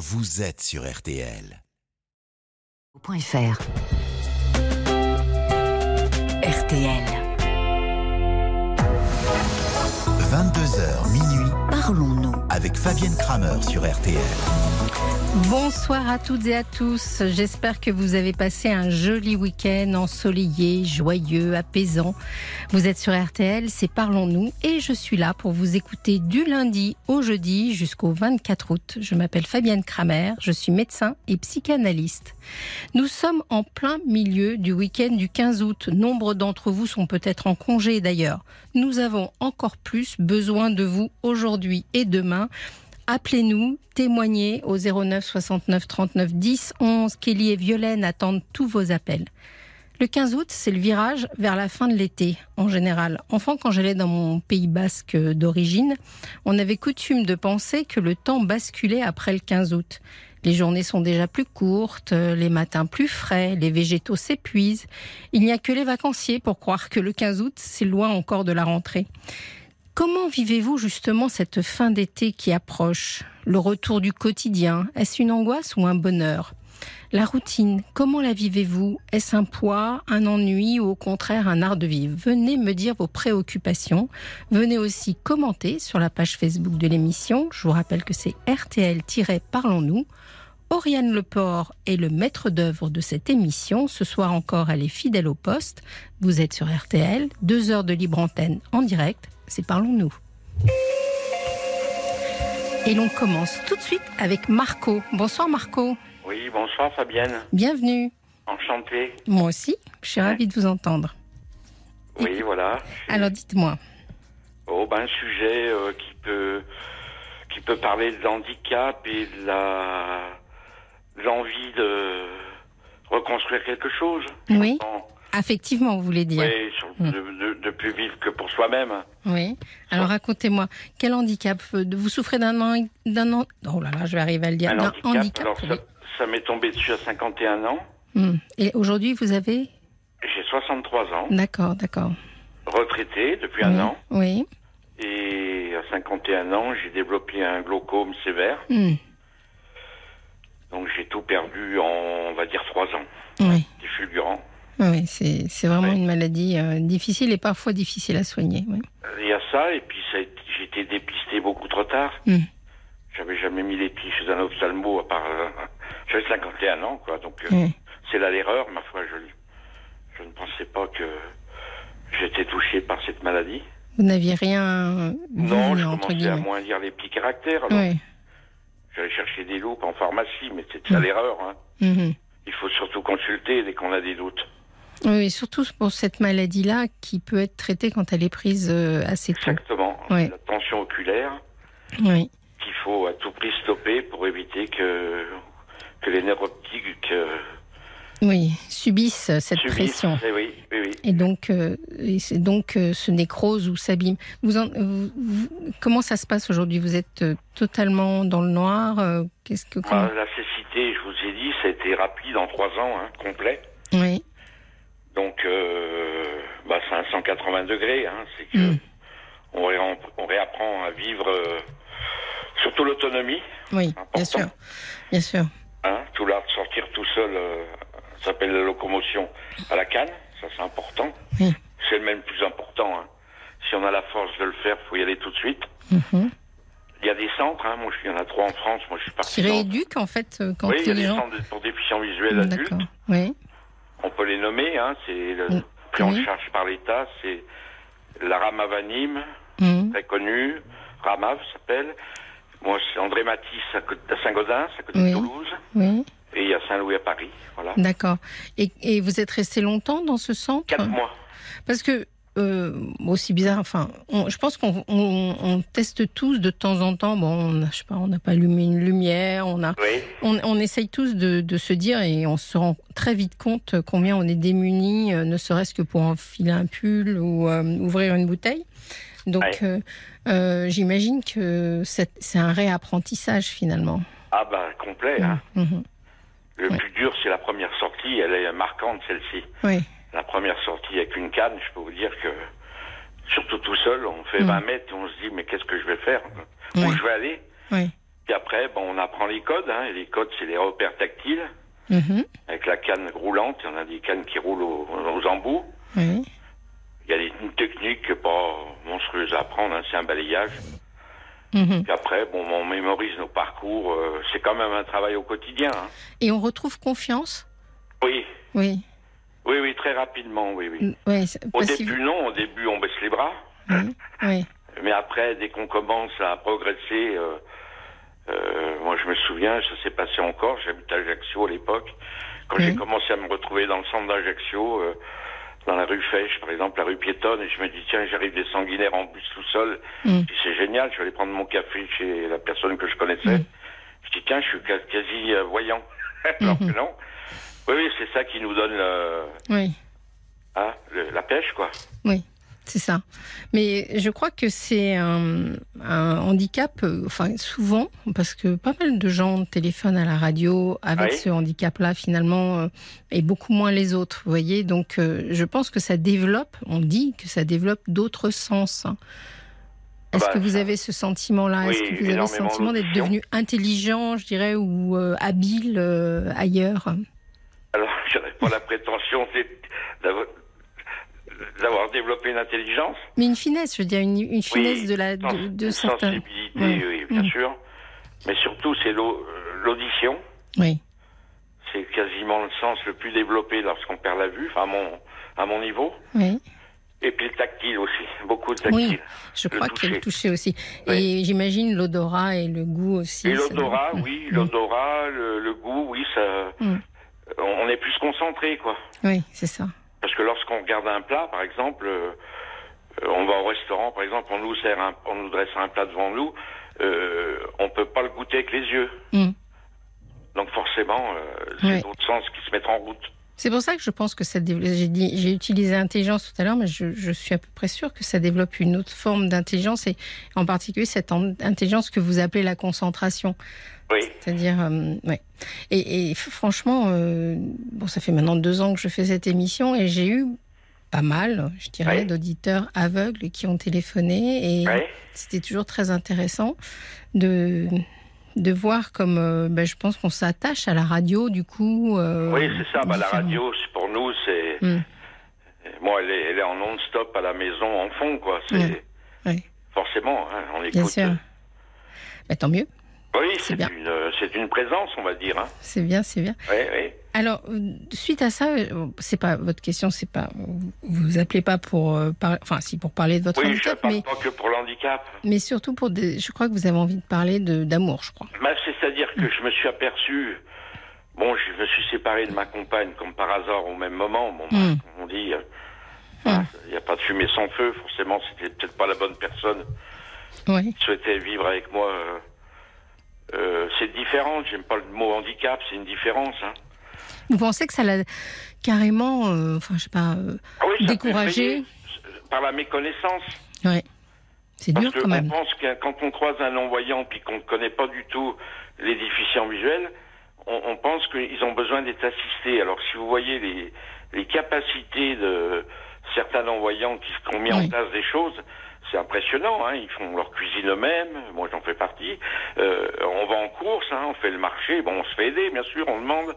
vous êtes sur RTL. .fr RTL. 22h minuit Parlons-nous. avec Fabienne Kramer sur RTL. Bonsoir à toutes et à tous. J'espère que vous avez passé un joli week-end ensoleillé, joyeux, apaisant. Vous êtes sur RTL, c'est Parlons-nous et je suis là pour vous écouter du lundi au jeudi jusqu'au 24 août. Je m'appelle Fabienne Kramer, je suis médecin et psychanalyste. Nous sommes en plein milieu du week-end du 15 août. Nombre d'entre vous sont peut-être en congé d'ailleurs. Nous avons encore plus besoin de vous aujourd'hui et demain. Appelez-nous, témoignez au 09 69 39 10 11. Kelly et Violaine attendent tous vos appels. Le 15 août, c'est le virage vers la fin de l'été, en général. Enfant, quand j'allais dans mon pays basque d'origine, on avait coutume de penser que le temps basculait après le 15 août. Les journées sont déjà plus courtes, les matins plus frais, les végétaux s'épuisent. Il n'y a que les vacanciers pour croire que le 15 août, c'est loin encore de la rentrée. Comment vivez-vous justement cette fin d'été qui approche? Le retour du quotidien, est-ce une angoisse ou un bonheur? La routine, comment la vivez-vous? Est-ce un poids, un ennui ou au contraire un art de vivre? Venez me dire vos préoccupations. Venez aussi commenter sur la page Facebook de l'émission. Je vous rappelle que c'est RTL-Parlons-nous. Oriane Leport est le maître d'œuvre de cette émission. Ce soir encore, elle est fidèle au poste. Vous êtes sur RTL, deux heures de libre antenne en direct. C'est Parlons-nous. Et l'on commence tout de suite avec Marco. Bonsoir Marco. Oui, bonsoir Fabienne. Bienvenue. Enchanté. Moi aussi, je suis ravie de vous entendre. Oui, voilà. Alors dites-moi. Oh, ben, un sujet euh, qui peut qui peut parler de l'handicap et de la l'envie de reconstruire quelque chose. Oui. Bon, Affectivement, vous voulez dire. oui, sur- Mm. de, de- de plus vivre que pour soi-même. Oui. Alors racontez-moi, quel handicap euh, Vous souffrez d'un an, d'un an Oh là là, je vais arriver à le dire. Un D'un handicap. Alors, oui. ça, ça m'est tombé dessus à 51 ans. Hmm. Et aujourd'hui, vous avez? J'ai 63 ans, D'accord, d'accord. retraité depuis un an. Oui. Et à 51 ans, j'ai développé un glaucome sévère. Hmm. Donc j'ai tout perdu en, on va dire, 3 ans. Oui. C'est fulgurant. Oui, c'est c'est vraiment Oui. une maladie euh, difficile et parfois difficile à soigner. oui. Il y a ça, et puis j'ai été dépisté beaucoup trop tard. Mm. J'avais jamais mis les pieds chez un ophtalmo à part. euh, J'avais 51 ans, quoi. Donc euh, c'est là l'erreur, ma foi. Je, je ne pensais pas que j'étais touché par cette maladie. Vous n'aviez rien vu, non, je entre commençais à moins lire les petits caractères. alors Oui. J'allais chercher des loupes en pharmacie, mais c'est ça Mm. l'erreur. hein. Mhm. Il faut surtout consulter dès qu'on a des doutes. Oui, surtout pour cette maladie-là qui peut être traitée quand elle est prise euh, assez tôt. Exactement. Oui. La tension oculaire Oui. qu'il faut à tout prix stopper pour éviter que, que les nerfs optiques euh, Oui, subissent cette subissent. pression. Eh oui, oui, oui. Et donc, euh, et donc euh, se nécrose ou s'abîme. Vous, vous- vous- comment ça se passe aujourd'hui? Vous êtes euh, totalement dans le noir Qu'est-ce que comment- Ah, la cécité, je vous ai dit, ça a été rapide en trois ans, hein, complet. Oui, Donc, euh, bah, c'est un 180 degrés. Hein, c'est que Mm. on, ré- on réapprend à vivre, euh, surtout l'autonomie. oui, bien sûr, bien sûr. Hein, tout l'art de sortir tout seul euh, ça s'appelle la locomotion à la canne. Ça, c'est important. Oui. C'est le même plus important. hein. Si on a la force de le faire, faut y aller tout de suite. Mhm. Il y a des centres. Hein, moi, il y en a trois en France. Moi, je suis parti. Qui dans- rééduque en fait euh, quand Oui, il y a des gens. centres pour déficients visuels adultes. D'accord. Oui. On peut les nommer, hein, c'est le, Mm. pris en charge par l'État, c'est la Ramavanim, Mhm. très connue, Ramav s'appelle. Moi, c'est André Matisse à, Saint-Gaudens, à côté Oui. de Toulouse, Oui. et il y a Saint-Louis à Paris, voilà. D'accord. Et, et vous êtes resté longtemps dans ce centre Quatre mois. Parce que, euh, aussi bizarre, enfin, on- je pense qu'on on- on teste tous de temps en temps. Bon, on a- je sais pas, on n'a pas allumé une lumière, on a, Oui, on, essaye tous de, de se dire et on se rend très vite compte combien on est démunis, euh, ne serait-ce que pour enfiler un pull ou euh, ouvrir une bouteille. Donc, Ouais. euh, j'imagine que c'est c'est un réapprentissage finalement. ah bah complet. Hein. Mhm. Le Ouais. plus dur, c'est la première sortie, elle est marquante celle-ci. Oui, La première sortie avec une canne, je peux vous dire que, surtout tout seul, on fait Mm. 20 mètres et on se dit, mais qu'est-ce que je vais faire? Où je vais aller? Oui. Puis après, bon, on apprend les codes. Hein, et les codes, c'est les repères tactiles. Mhm. Avec la canne roulante, il y en a des cannes qui roulent aux, aux embouts. Oui. Il y a des- une technique pas monstrueuse à apprendre, hein, c'est un balayage. Mhm. Puis après, bon, on mémorise nos parcours. euh, c'est quand même un travail au quotidien. hein. Et on retrouve confiance? Oui, Oui. Oui, oui, très rapidement, oui, oui. Oui. c'est- Au début, non. Au début, on baisse les bras. Oui. oui. Mais après, dès qu'on commence à progresser, euh, euh, moi je me souviens, ça s'est passé encore, j'habitais à Ajaccio à l'époque, quand j'ai commencé à me retrouver dans le centre d'Ajaccio, euh, dans la rue Fèche, par exemple, la rue piétonne, et je me dis, tiens, j'arrive des sanguinaires en bus tout seul, dis, c'est génial, je vais aller prendre mon café chez la personne que je connaissais. Mhm. Je dis, tiens, je suis quasi euh, voyant. Alors que Mhm. non. Oui, oui, c'est ça qui nous donne le- Oui. hein, le- la pêche, quoi. Oui, c'est ça. Mais je crois que c'est un, un handicap, euh, enfin souvent, parce que pas mal de gens téléphonent à la radio avec Oui. ce handicap-là finalement, euh, et beaucoup moins les autres, vous voyez. Donc euh, je pense que ça développe, on dit que ça développe d'autres sens. Est-ce Bah, que vous avez ce sentiment-là? Oui, Est-ce que vous avez le sentiment d'être devenu intelligent, je dirais, ou euh, habile euh, ailleurs? Pas la prétention d'avoir développé une intelligence. Mais une finesse, je veux dire, une, une finesse Oui, de la de, de une certains. sensibilité, Oui. oui, bien Mhm. sûr. Mais surtout, c'est euh, l'audition. Oui. C'est quasiment le sens le plus développé lorsqu'on perd la vue, enfin, à mon, à mon niveau. Oui. Et puis le tactile aussi, beaucoup de Oui, tactile. je Le crois qu'il y a le toucher. aussi. Oui. Et j'imagine l'odorat et le goût aussi. Et l'odorat, oui, Mm. l'odorat, le, le goût, oui, ça, Mm. On est plus concentré, quoi. Oui, c'est ça. Parce que lorsqu'on regarde un plat, par exemple, euh, on va au restaurant, par exemple, on nous sert, un, on nous dresse un plat devant nous, euh, on peut pas le goûter avec les yeux. Mm. Donc forcément, euh, c'est Oui. d'autres sens qui se mettent en route. C'est pour ça que je pense que ça développe. J'ai utilisé intelligence tout à l'heure, mais je, je suis à peu près sûre que ça développe une autre forme d'intelligence et en particulier cette en- intelligence que vous appelez la concentration. Oui, C'est-à-dire, euh, ouais. Et, franchement, euh, bon, ça fait maintenant deux ans que je fais cette émission et j'ai eu pas mal, je dirais, Oui. d'auditeurs aveugles qui ont téléphoné et oui, c'était toujours très intéressant de de voir comme euh, ben, je pense qu'on s'attache à la radio du coup. euh, oui, c'est ça. Bah, la radio, pour nous, c'est Mm. moi, elle est, elle est en non-stop à la maison, en fond, quoi. C'est. Ouais. forcément, hein, on écoute. Bien sûr. Ben, tant mieux, Oui, C'est bien. une, euh, c'est une présence, on va dire. Hein. c'est bien, c'est bien. Oui, oui. Alors, euh, suite à ça, euh, c'est pas votre question, c'est pas vous vous appelez pas pour euh, par- enfin si pour parler de votre Oui, je handicap, parle mais pas que pour l'handicap. mais surtout pour des. Je crois que vous avez envie de parler de d'amour, je crois. Bah, C'est-à-dire que je me suis aperçu, bon, je me suis séparé de ma compagne comme par hasard au même moment. Bon, bah, Mm. on dit, il n'y a pas de fumée sans feu, forcément, c'était peut-être pas la bonne personne Oui. qui souhaitait vivre avec moi. euh, euh, c'est différent, j'aime pas le mot handicap, c'est une différence. Hein. Vous pensez que ça l'a carrément, euh, enfin je sais pas, euh, Ah oui, découragé effrayer, Par la méconnaissance. Ouais. C'est dur quand même. pense que quand on croise un non-voyant puis qu'on ne connaît pas du tout les déficients visuels, on, on pense qu'ils ont besoin d'être assistés. Alors si vous voyez les, les capacités de certains non-voyants qui, qui ont mis en Oui. place des choses, c'est impressionnant. Hein. Ils font leur cuisine eux-mêmes. Moi, j'en fais partie. Euh, on va en course, hein, on fait le marché. Bon, on se fait aider, bien sûr, on demande.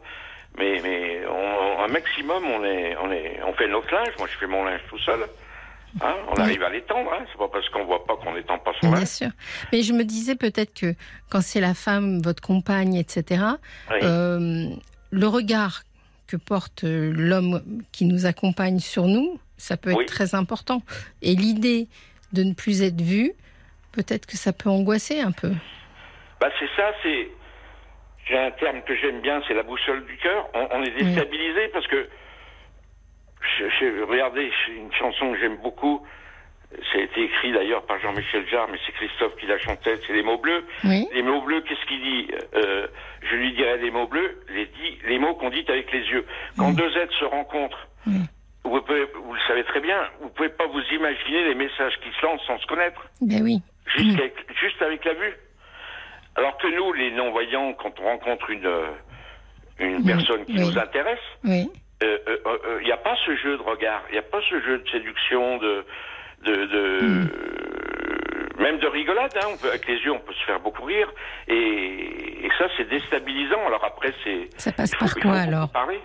Mais, mais on, un maximum, on est, on est, on fait notre linge. Moi, je fais mon linge tout seul. Hein, on Oui. arrive à l'étendre. Hein. C'est pas parce qu'on voit pas qu'on n'étend pas son Bien linge. sûr. Mais je me disais peut-être que quand c'est la femme, votre compagne, etc., Oui. euh, le regard que porte euh, l'homme qui nous accompagne sur nous, ça peut être Oui. très important. Et l'idée de ne plus être vu, peut-être que ça peut angoisser un peu. Bah c'est ça, c'est j'ai un terme que j'aime bien, c'est la boussole du cœur. On, on est déstabilisé parce que je, je- regardez, une chanson que j'aime beaucoup. Ça a été écrit d'ailleurs par Jean-Michel Jarre, mais c'est Christophe qui la chantait. C'est les mots bleus. Oui. Les mots bleus, qu'est-ce qu'il dit Euh, Je lui dirai les mots bleus, les, dit, les mots qu'on dit avec les yeux. Quand deux êtres se rencontrent. Vous, pouvez, vous le savez très bien, vous pouvez pas vous imaginer les messages qui se lancent sans se connaître. Ben oui. Juste, avec, juste avec la vue. Alors que nous, les non-voyants, quand on rencontre une, euh, une Oui, personne qui oui. nous intéresse, Oui. il euh, euh, euh, n'y a pas ce jeu de regard, il n'y a pas ce jeu de séduction, de, de, de, même de rigolade, hein, on peut, avec les yeux, on peut se faire beaucoup rire. Et, et ça, c'est déstabilisant. Alors après, c'est. Ça passe il par il quoi, alors? parler.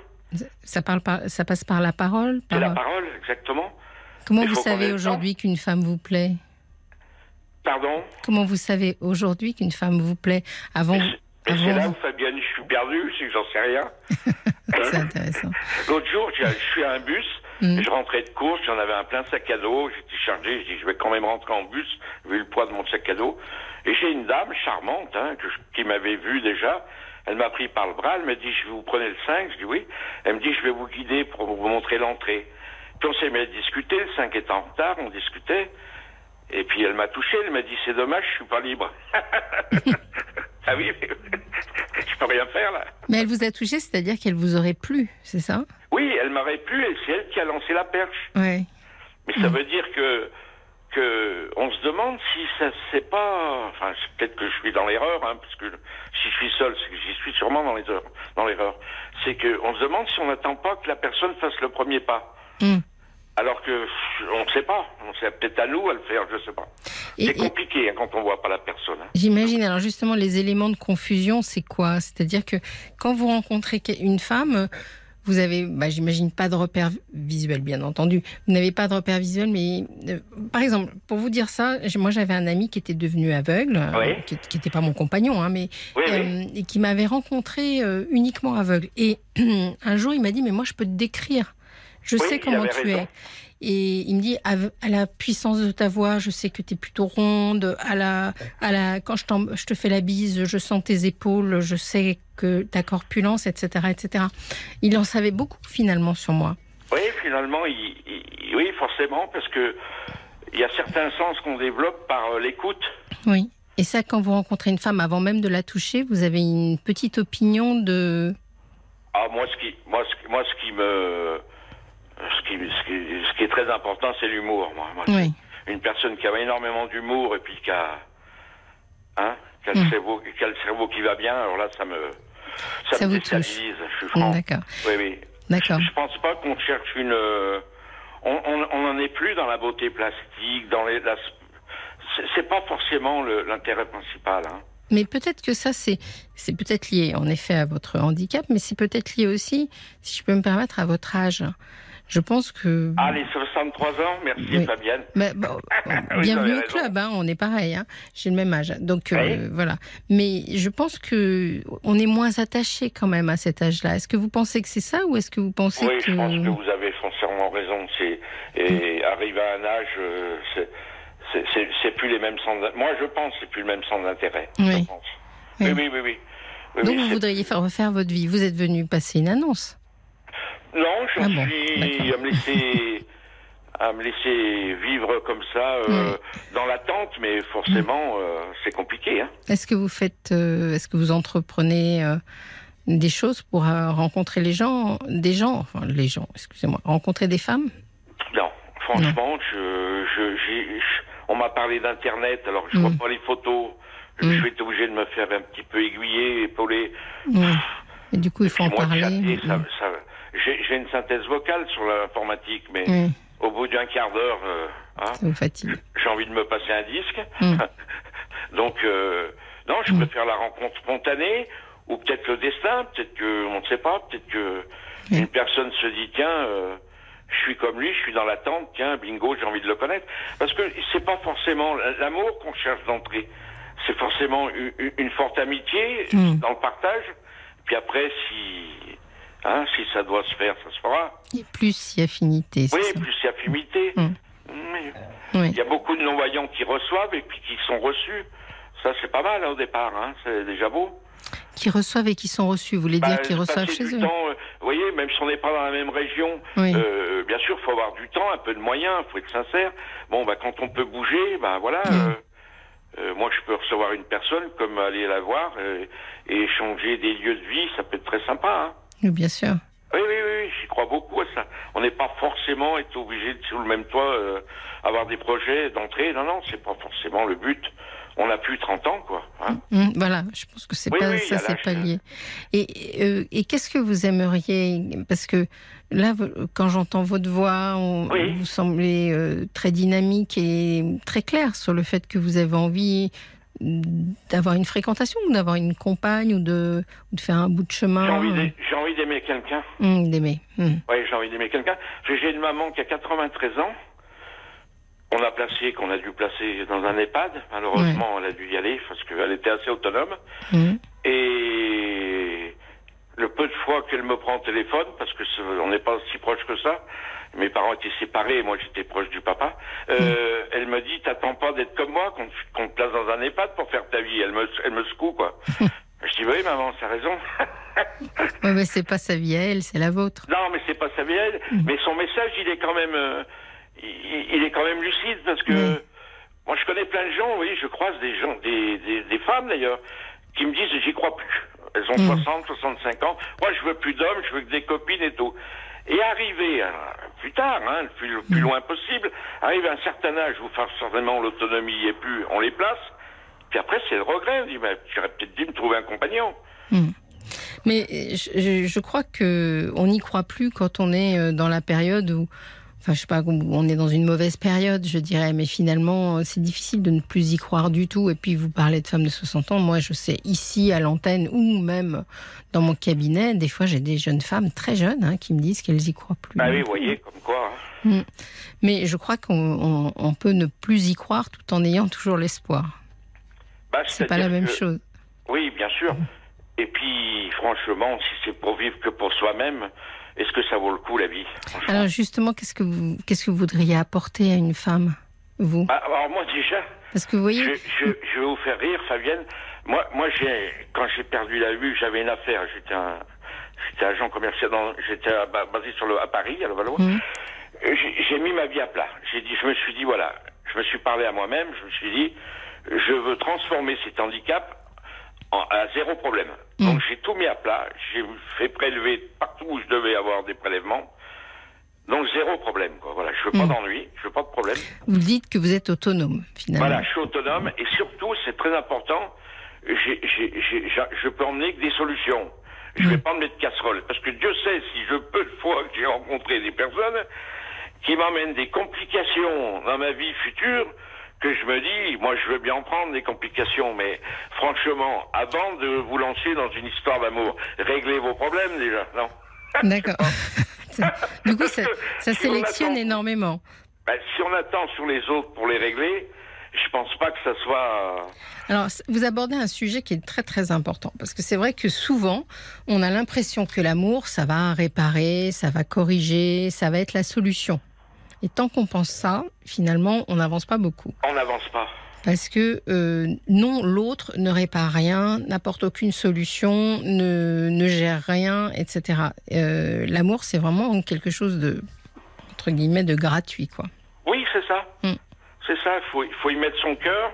Ça, parle par, ça passe par la parole par- la parole, exactement. Comment vous savez aujourd'hui qu'une femme vous plaît? Pardon? Comment vous savez aujourd'hui qu'une femme vous plaît? Avant, c'est- là où Fabienne, je suis perdu, c'est que j'en sais rien. c'est intéressant. L'autre jour, je suis à un bus, Mm. je rentrais de course, j'en avais un plein sac à dos, j'étais chargé, je dis je vais quand même rentrer en bus, vu le poids de mon sac à dos. Et j'ai une dame charmante, hein, que je- qui m'avait vu déjà, elle m'a pris par le bras, elle m'a dit je vous prenez le 5, je dis oui. Elle me dit je vais vous guider pour vous montrer l'entrée. Puis on s'est mis à discuter, le 5 est en retard, on discutait. Et puis elle m'a touché, elle m'a dit c'est dommage, je suis pas libre. ah oui, mais je peux rien faire là. Mais elle vous a touché, c'est-à-dire qu'elle vous aurait plu, c'est ça? Oui, elle m'aurait plu et c'est elle qui a lancé la perche. Ouais. Mais ça veut dire que on se demande si ça c'est pas enfin peut-être que je suis dans l'erreur hein, parce que si je suis seul c'est que j'y suis sûrement dans les heures dans l'erreur c'est que on se demande si on n'attend pas que la personne fasse le premier pas Mm. alors que on ne sait pas on sait peut-être à nous à le faire je sais pas c'est et- compliqué hein, quand on voit pas la personne hein. J'imagine. Alors justement, les éléments de confusion, c'est quoi? C'est-à-dire que quand vous rencontrez une femme, vous avez, bah, j'imagine, pas de repère visuel, bien entendu. Vous n'avez pas de repère visuel, mais euh, par exemple, pour vous dire ça, moi j'avais un ami qui était devenu aveugle, euh, qui n'était pas mon compagnon, hein, mais oui oui euh, et qui m'avait rencontré uniquement aveugle. Et un jour, il m'a dit, mais moi, je peux te décrire. Je sais comment tu raison. es. Et il me dit, à, à la puissance de ta voix, je sais que tu es plutôt ronde. À la, à la, quand je, te fais la bise, je sens tes épaules, je sais que ta corpulence, etc., etc. Il en savait beaucoup finalement sur moi. oui finalement il, il- oui forcément parce que il y a certains sens qu'on développe par euh, l'écoute Oui. Et ça, quand vous rencontrez une femme, avant même de la toucher, vous avez une petite opinion de... Ah, moi, ce qui, moi, ce, moi, ce qui me, ce qui, ce qui, ce qui est très important, c'est l'humour. Moi, Moi, Oui. une personne qui a énormément d'humour et puis qui a, hein, qui a, Mm. le cerveau, qui a le cerveau qui va bien. Alors là, ça me, ça, Ça me vous touche. déstabilise. Je suis franc. D'accord. Oui, oui. D'accord. Je pense pas qu'on cherche une. euh, on, on, on en est plus dans la beauté plastique, dans les. la- c'est- c'est pas forcément le- l'intérêt principal. Hein. Mais peut-être que ça, c'est c'est peut-être lié en effet à votre handicap, mais c'est peut-être lié aussi, si je peux me permettre, à votre âge. Je pense que... Ah, les 63 ans, merci Oui. Fabienne. Mais bon, Oui, bienvenue au club, hein, on est pareil, hein. j'ai le même âge. Donc euh, Oui. voilà. Mais je pense que on est moins attaché quand même à cet âge-là. Est-ce que vous pensez que c'est ça ou est-ce que vous pensez Oui, que... je pense que vous avez foncièrement raison. C'est et arrivé à un âge, euh, c'est- c'est- plus les mêmes d'in- Moi, je pense que c'est plus le même centre d'intérêt. je Oui. pense. Oui. Oui, oui, oui, oui. Oui, Donc oui, vous voudriez faire refaire votre vie. Vous êtes venu passer une annonce. Non, j'en Ah bon, suis à me laisser à me laisser vivre comme ça euh, dans l'attente, mais forcément, euh, c'est compliqué. Hein. Est-ce que vous faites, euh, est-ce que vous entreprenez euh, des choses pour rencontrer les gens, des gens, enfin les gens, excusez-moi, rencontrer des femmes? Non, franchement, je, je, je- on m'a parlé d'internet, alors je vois Mm. pas les photos. Je Mm. vais être obligé de me faire un petit peu aiguiller, épauler. Oui. Et du coup, il faut en moi, parler. chatter, ça- Mm. ça- j'ai, une synthèse vocale sur l'informatique, mais Oui, au bout d'un quart d'heure, euh, hein, j'ai envie de me passer un disque. Mm. Donc, euh, non, je Mm. préfère la rencontre spontanée, ou peut-être le destin, peut-être que, on ne sait pas, peut-être que une personne se dit, tiens, euh, je suis comme lui, je suis dans l'attente, tiens, bingo, j'ai envie de le connaître. Parce que c'est pas forcément l'amour qu'on cherche d'entrée. C'est forcément une, une- une forte amitié Mm. dans le partage. Puis après, si, hein, si ça doit se faire, ça se fera. Et plus il a affinité, c'est Oui, ça. plus c'est affinité. Mm. Oui. Il y a beaucoup de non-voyants qui reçoivent et puis qui sont reçus. Ça, c'est pas mal hein, au départ. Hein. C'est déjà beau. Qui reçoivent et qui sont reçus. Vous voulez Bah, dire qu'ils reçoivent chez eux temps, euh, vous voyez, même si on n'est pas dans la même région, Oui. euh, bien sûr, faut avoir du temps, un peu de moyens, faut être sincère. Bon, bah, quand on peut bouger, bah voilà. Euh, euh, moi, je peux recevoir une personne, comme aller la voir euh, et échanger des lieux de vie, ça peut être très sympa. Hein. Oui, bien sûr. Oui, oui, oui, j'y crois beaucoup à ça. On n'est pas forcément être obligé de sous le même toit euh, avoir des projets d'entrée. Non, non, c'est pas forcément le but. on n'a plus 30 ans, quoi. hein. Hum, voilà, je pense que c'est Oui, pas oui, ça, c'est pas euh. lié. Et, euh, et qu'est-ce que vous aimeriez Parce que là, quand j'entends votre voix, on- Oui. vous semblez euh, très dynamique et très clair sur le fait que vous avez envie d'avoir une fréquentation ou d'avoir une compagne ou de, ou de faire un bout de chemin. J'ai envie envie d'aimer quelqu'un. Hum, d'aimer. Hum. Oui, j'ai envie d'aimer quelqu'un. J'ai une maman qui a 93 ans. On a placé, qu'on a dû placer dans un EHPAD. Malheureusement, elle a dû y aller parce qu'elle était assez autonome. Hum. Et le peu de fois qu'elle me prend au téléphone, parce que on n'est pas aussi proche que ça, mes parents étaient séparés, moi j'étais proche du papa, euh, elle me dit, t'attends pas d'être comme moi, qu'on te- place dans un EHPAD pour faire ta vie. Elle me, elle me secoue, quoi. Je dis, oui, maman, t'as raison. Ouais, mais c'est pas sa vie à elle, c'est la vôtre. Non, mais c'est pas sa vieille. Mais son message, il est quand même, euh, il, il est quand même lucide parce que Oui. moi, je connais plein de gens. Oui, je croise des gens, des, des, des femmes d'ailleurs, qui me disent j'y crois plus. Elles ont 60, 65 ans. Moi, je veux plus d'hommes, je veux que des copines et tout. Et arriver euh, plus tard, hein, le plus, le plus loin possible, arriver à un certain âge où certainement l'autonomie y est plus, on les place. Puis après, c'est le regret. On dit, mais j'aurais peut-être dû me trouver un compagnon. Mais euh, je, je- je crois que on n'y croit plus quand on est euh, dans la période où, enfin, je sais pas, on est dans une mauvaise période, je dirais. Mais finalement, euh, c'est difficile de ne plus y croire du tout. Et puis, vous parlez de femmes de 60 ans. Moi, je sais ici à l'antenne ou même dans mon cabinet, des fois, j'ai des jeunes femmes très jeunes hein, qui me disent qu'elles y croient plus. Bah oui, vous voyez, comme quoi. hein. Mais je crois qu'on on- on peut ne plus y croire tout en ayant toujours l'espoir. Bah, C'est pas la même que- chose. Oui, bien sûr. Et puis, franchement, si c'est pour vivre que pour soi-même, est-ce que ça vaut le coup, la vie Alors justement, qu'est-ce que vous, qu'est-ce que vous voudriez apporter à une femme, vous? Bah, Alors moi, déjà, Parce que vous voyez, je, je, je vais vous faire rire, Fabienne. Moi, moi j'ai, quand j'ai perdu la vue, j'avais une affaire. J'étais un, j'étais agent commercial, j'étais basé sur le, à Paris, à Levallois. Mhm. Euh, J'ai, j'ai mis ma vie à plat. J'ai dit, je me suis dit, voilà, je me suis parlé à moi-même, je me suis dit, je veux transformer cet handicap en, à zéro problème. Donc j'ai tout mis à plat, j'ai fait prélever partout où je devais avoir des prélèvements. Donc zéro problème, quoi. Voilà, je veux pas d'ennui, je veux pas de problème. vous dites que vous êtes autonome, finalement. Voilà, je suis autonome et surtout, c'est très important, je peux emmener que des solutions. Je Mm. vais pas emmener de casserole. Parce que Dieu sait si je peu de fois que j'ai rencontré des personnes qui m'emmènent des complications dans ma vie future que je me dis, moi je veux bien en prendre des complications, mais franchement, avant de vous lancer dans une histoire d'amour, réglez vos problèmes déjà, non? D'accord. du coup, ça, ça Si on sélectionne attend- énormément. Ben, Si on attend sur les autres pour les régler, je pense pas que ça soit... Alors, c- vous abordez un sujet qui est très très important parce que c'est vrai que souvent, on a l'impression que l'amour, ça va réparer, ça va corriger, ça va être la solution. Et tant qu'on pense ça, finalement, on n'avance pas beaucoup. On n'avance pas. Parce que euh, non, l'autre ne répare rien, n'apporte aucune solution, ne, ne gère rien, etc. Euh, L'amour, c'est vraiment quelque chose de, entre guillemets, de gratuit, quoi. Oui, c'est ça. Mm. C'est ça, il faut, il faut y mettre son cœur,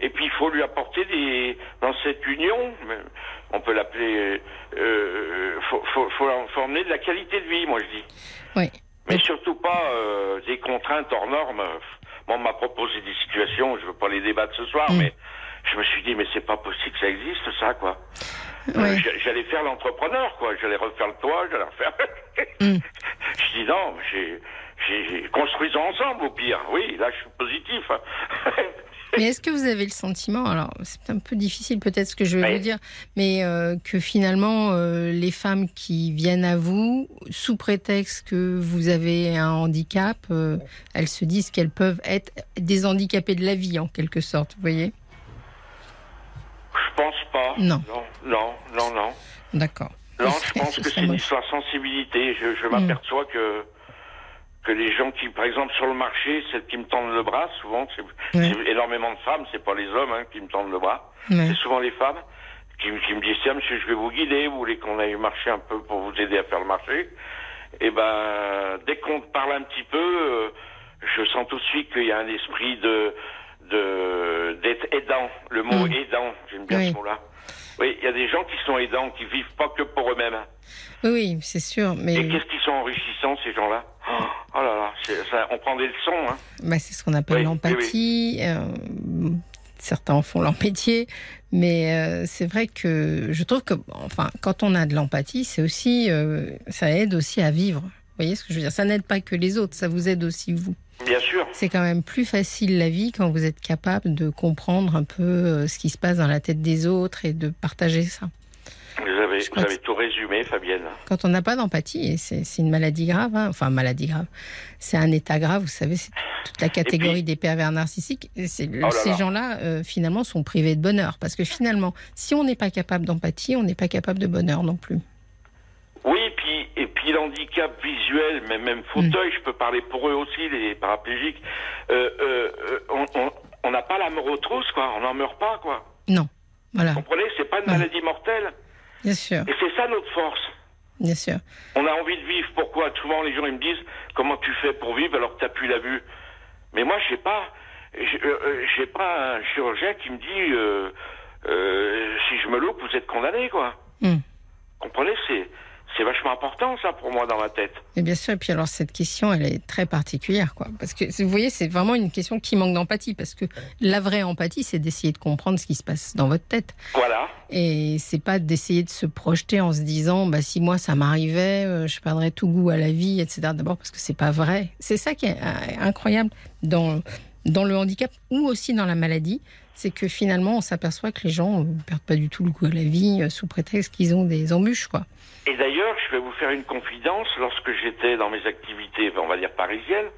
et puis il faut lui apporter des... Dans cette union, mais on peut l'appeler... Euh, faut, faut, faut, faut emmener de la qualité de vie, moi je dis. Oui. Mais surtout pas euh, des contraintes hors normes. Moi, on m'a proposé des situations, je veux pas les débattre ce soir, Mm. mais je me suis dit, mais c'est pas possible que ça existe, ça, quoi. Euh, Ouais. j'allais faire l'entrepreneur, quoi. J'allais refaire le toit, j'allais refaire... Mm. Je dis non, j'ai- Construisons ensemble, au pire. Oui, là, je suis positif. Mais est-ce que vous avez le sentiment, alors c'est un peu difficile peut-être ce que je vais Oui. vous dire, mais euh, que finalement euh, les femmes qui viennent à vous, sous prétexte que vous avez un handicap, euh, elles se disent qu'elles peuvent être des handicapés de la vie en quelque sorte, vous voyez? Je pense pas. Non. Non, non, non, non. D'accord. Non, je pense que c'est une histoire de sensibilité. Je, Mm. je m'aperçois que que les gens qui, par exemple, sur le marché, celles qui me tendent le bras, souvent, c'est énormément de femmes, c'est pas les hommes hein, qui me tendent le bras, c'est souvent les femmes qui, qui me disent tiens monsieur, je vais vous guider, vous voulez qu'on aille marcher un peu pour vous aider à faire le marché. Et ben, dès qu'on parle un petit peu, euh, je sens tout de suite qu'il y a un esprit de de d'être aidant. Le mot Mm. aidant, j'aime bien Oui. ce mot-là. Oui, il y a des gens qui sont aidants, qui vivent pas que pour eux-mêmes. Oui, c'est sûr, mais Et qu'est-ce qu'ils sont enrichissants, ces gens-là oh, oh là là, ça, on prend des leçons. Hein. bah, c'est ce qu'on appelle Oui, l'empathie. euh, certains en font leur métier, mais euh, c'est vrai que je trouve que, enfin, quand on a de l'empathie, c'est aussi, euh, ça aide aussi à vivre. Vous voyez ce que je veux dire? Ça n'aide pas que les autres, ça vous aide aussi vous. Bien sûr. C'est quand même plus facile la vie quand vous êtes capable de comprendre un peu euh, ce qui se passe dans la tête des autres et de partager ça. Vous avez, vous avez tout résumé, Fabienne. Quand on n'a pas d'empathie, et c'est c'est une maladie grave, hein, enfin maladie grave, c'est un état grave, vous savez, c'est toute la catégorie des pervers narcissiques. Et là ces là. gens-là, euh, finalement, sont privés de bonheur. Parce que finalement, si on n'est pas capable d'empathie, on n'est pas capable de bonheur non plus. Oui, et puis, et puis l'handicap visuel, mais même fauteuil, je peux parler pour eux aussi, les paraplégiques, euh, euh, euh, on- n'a pas la mort aux trousses, quoi. On n'en meurt pas, quoi. Non. Voilà, Vous comprenez C'est pas une maladie mortelle. bien sûr, Et c'est ça notre force. bien sûr. On a envie de vivre. Pourquoi? Souvent, les gens ils me disent comment tu fais pour vivre alors que t'as plus la vue? Mais moi, j'ai pas, j'ai euh, euh, j'ai pas un chirurgien qui me dit euh, euh, si je me loupe, vous êtes condamné, quoi. Hmm. Comprenez C'est c'est vachement important ça pour moi dans ma tête. Et bien sûr, et puis alors cette question, elle est très particulière, quoi. Parce que vous voyez, c'est vraiment une question qui manque d'empathie, parce que la vraie empathie, c'est d'essayer de comprendre ce qui se passe dans votre tête. Voilà. Et c'est pas d'essayer de se projeter en se disant, bah si moi ça m'arrivait, euh, je perdrais tout goût à la vie, etc. D'abord parce que c'est pas vrai. C'est ça qui est euh, incroyable dans dans le handicap ou aussi dans la maladie, c'est que finalement on s'aperçoit que les gens euh, perdent pas du tout le goût à la vie euh, sous prétexte qu'ils ont des embûches, quoi. Et d'ailleurs, je vais vous faire une confidence. Lorsque j'étais dans mes activités, on va dire parisiennes,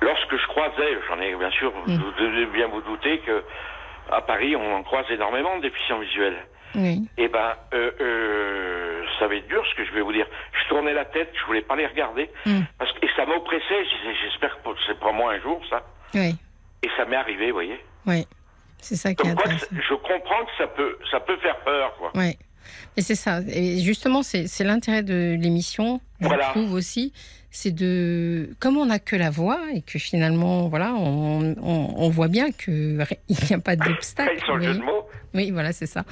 lorsque je croisais, j'en ai bien sûr, Mm. vous devez bien vous douter que à Paris, on en croise énormément de déficients visuels. Oui. Eh ben, euh, euh, ça va être dur ce que je vais vous dire. Je tournais la tête, je voulais pas les regarder, Mm. parce que et ça m'oppressait. J'espère que c'est pas moi un jour ça. Oui. Et ça m'est arrivé, vous voyez. Oui. C'est ça qui est quoi, intéressant. je comprends que ça peut, ça peut faire peur, quoi. Ouais. Et c'est ça. Et justement, c'est l'intérêt de l'émission, je Voilà. trouve aussi. C'est de. Comme on n'a que la voix et que finalement, voilà, on, on, on voit bien qu'il n'y a pas d'obstacle. Oui, voilà, c'est ça.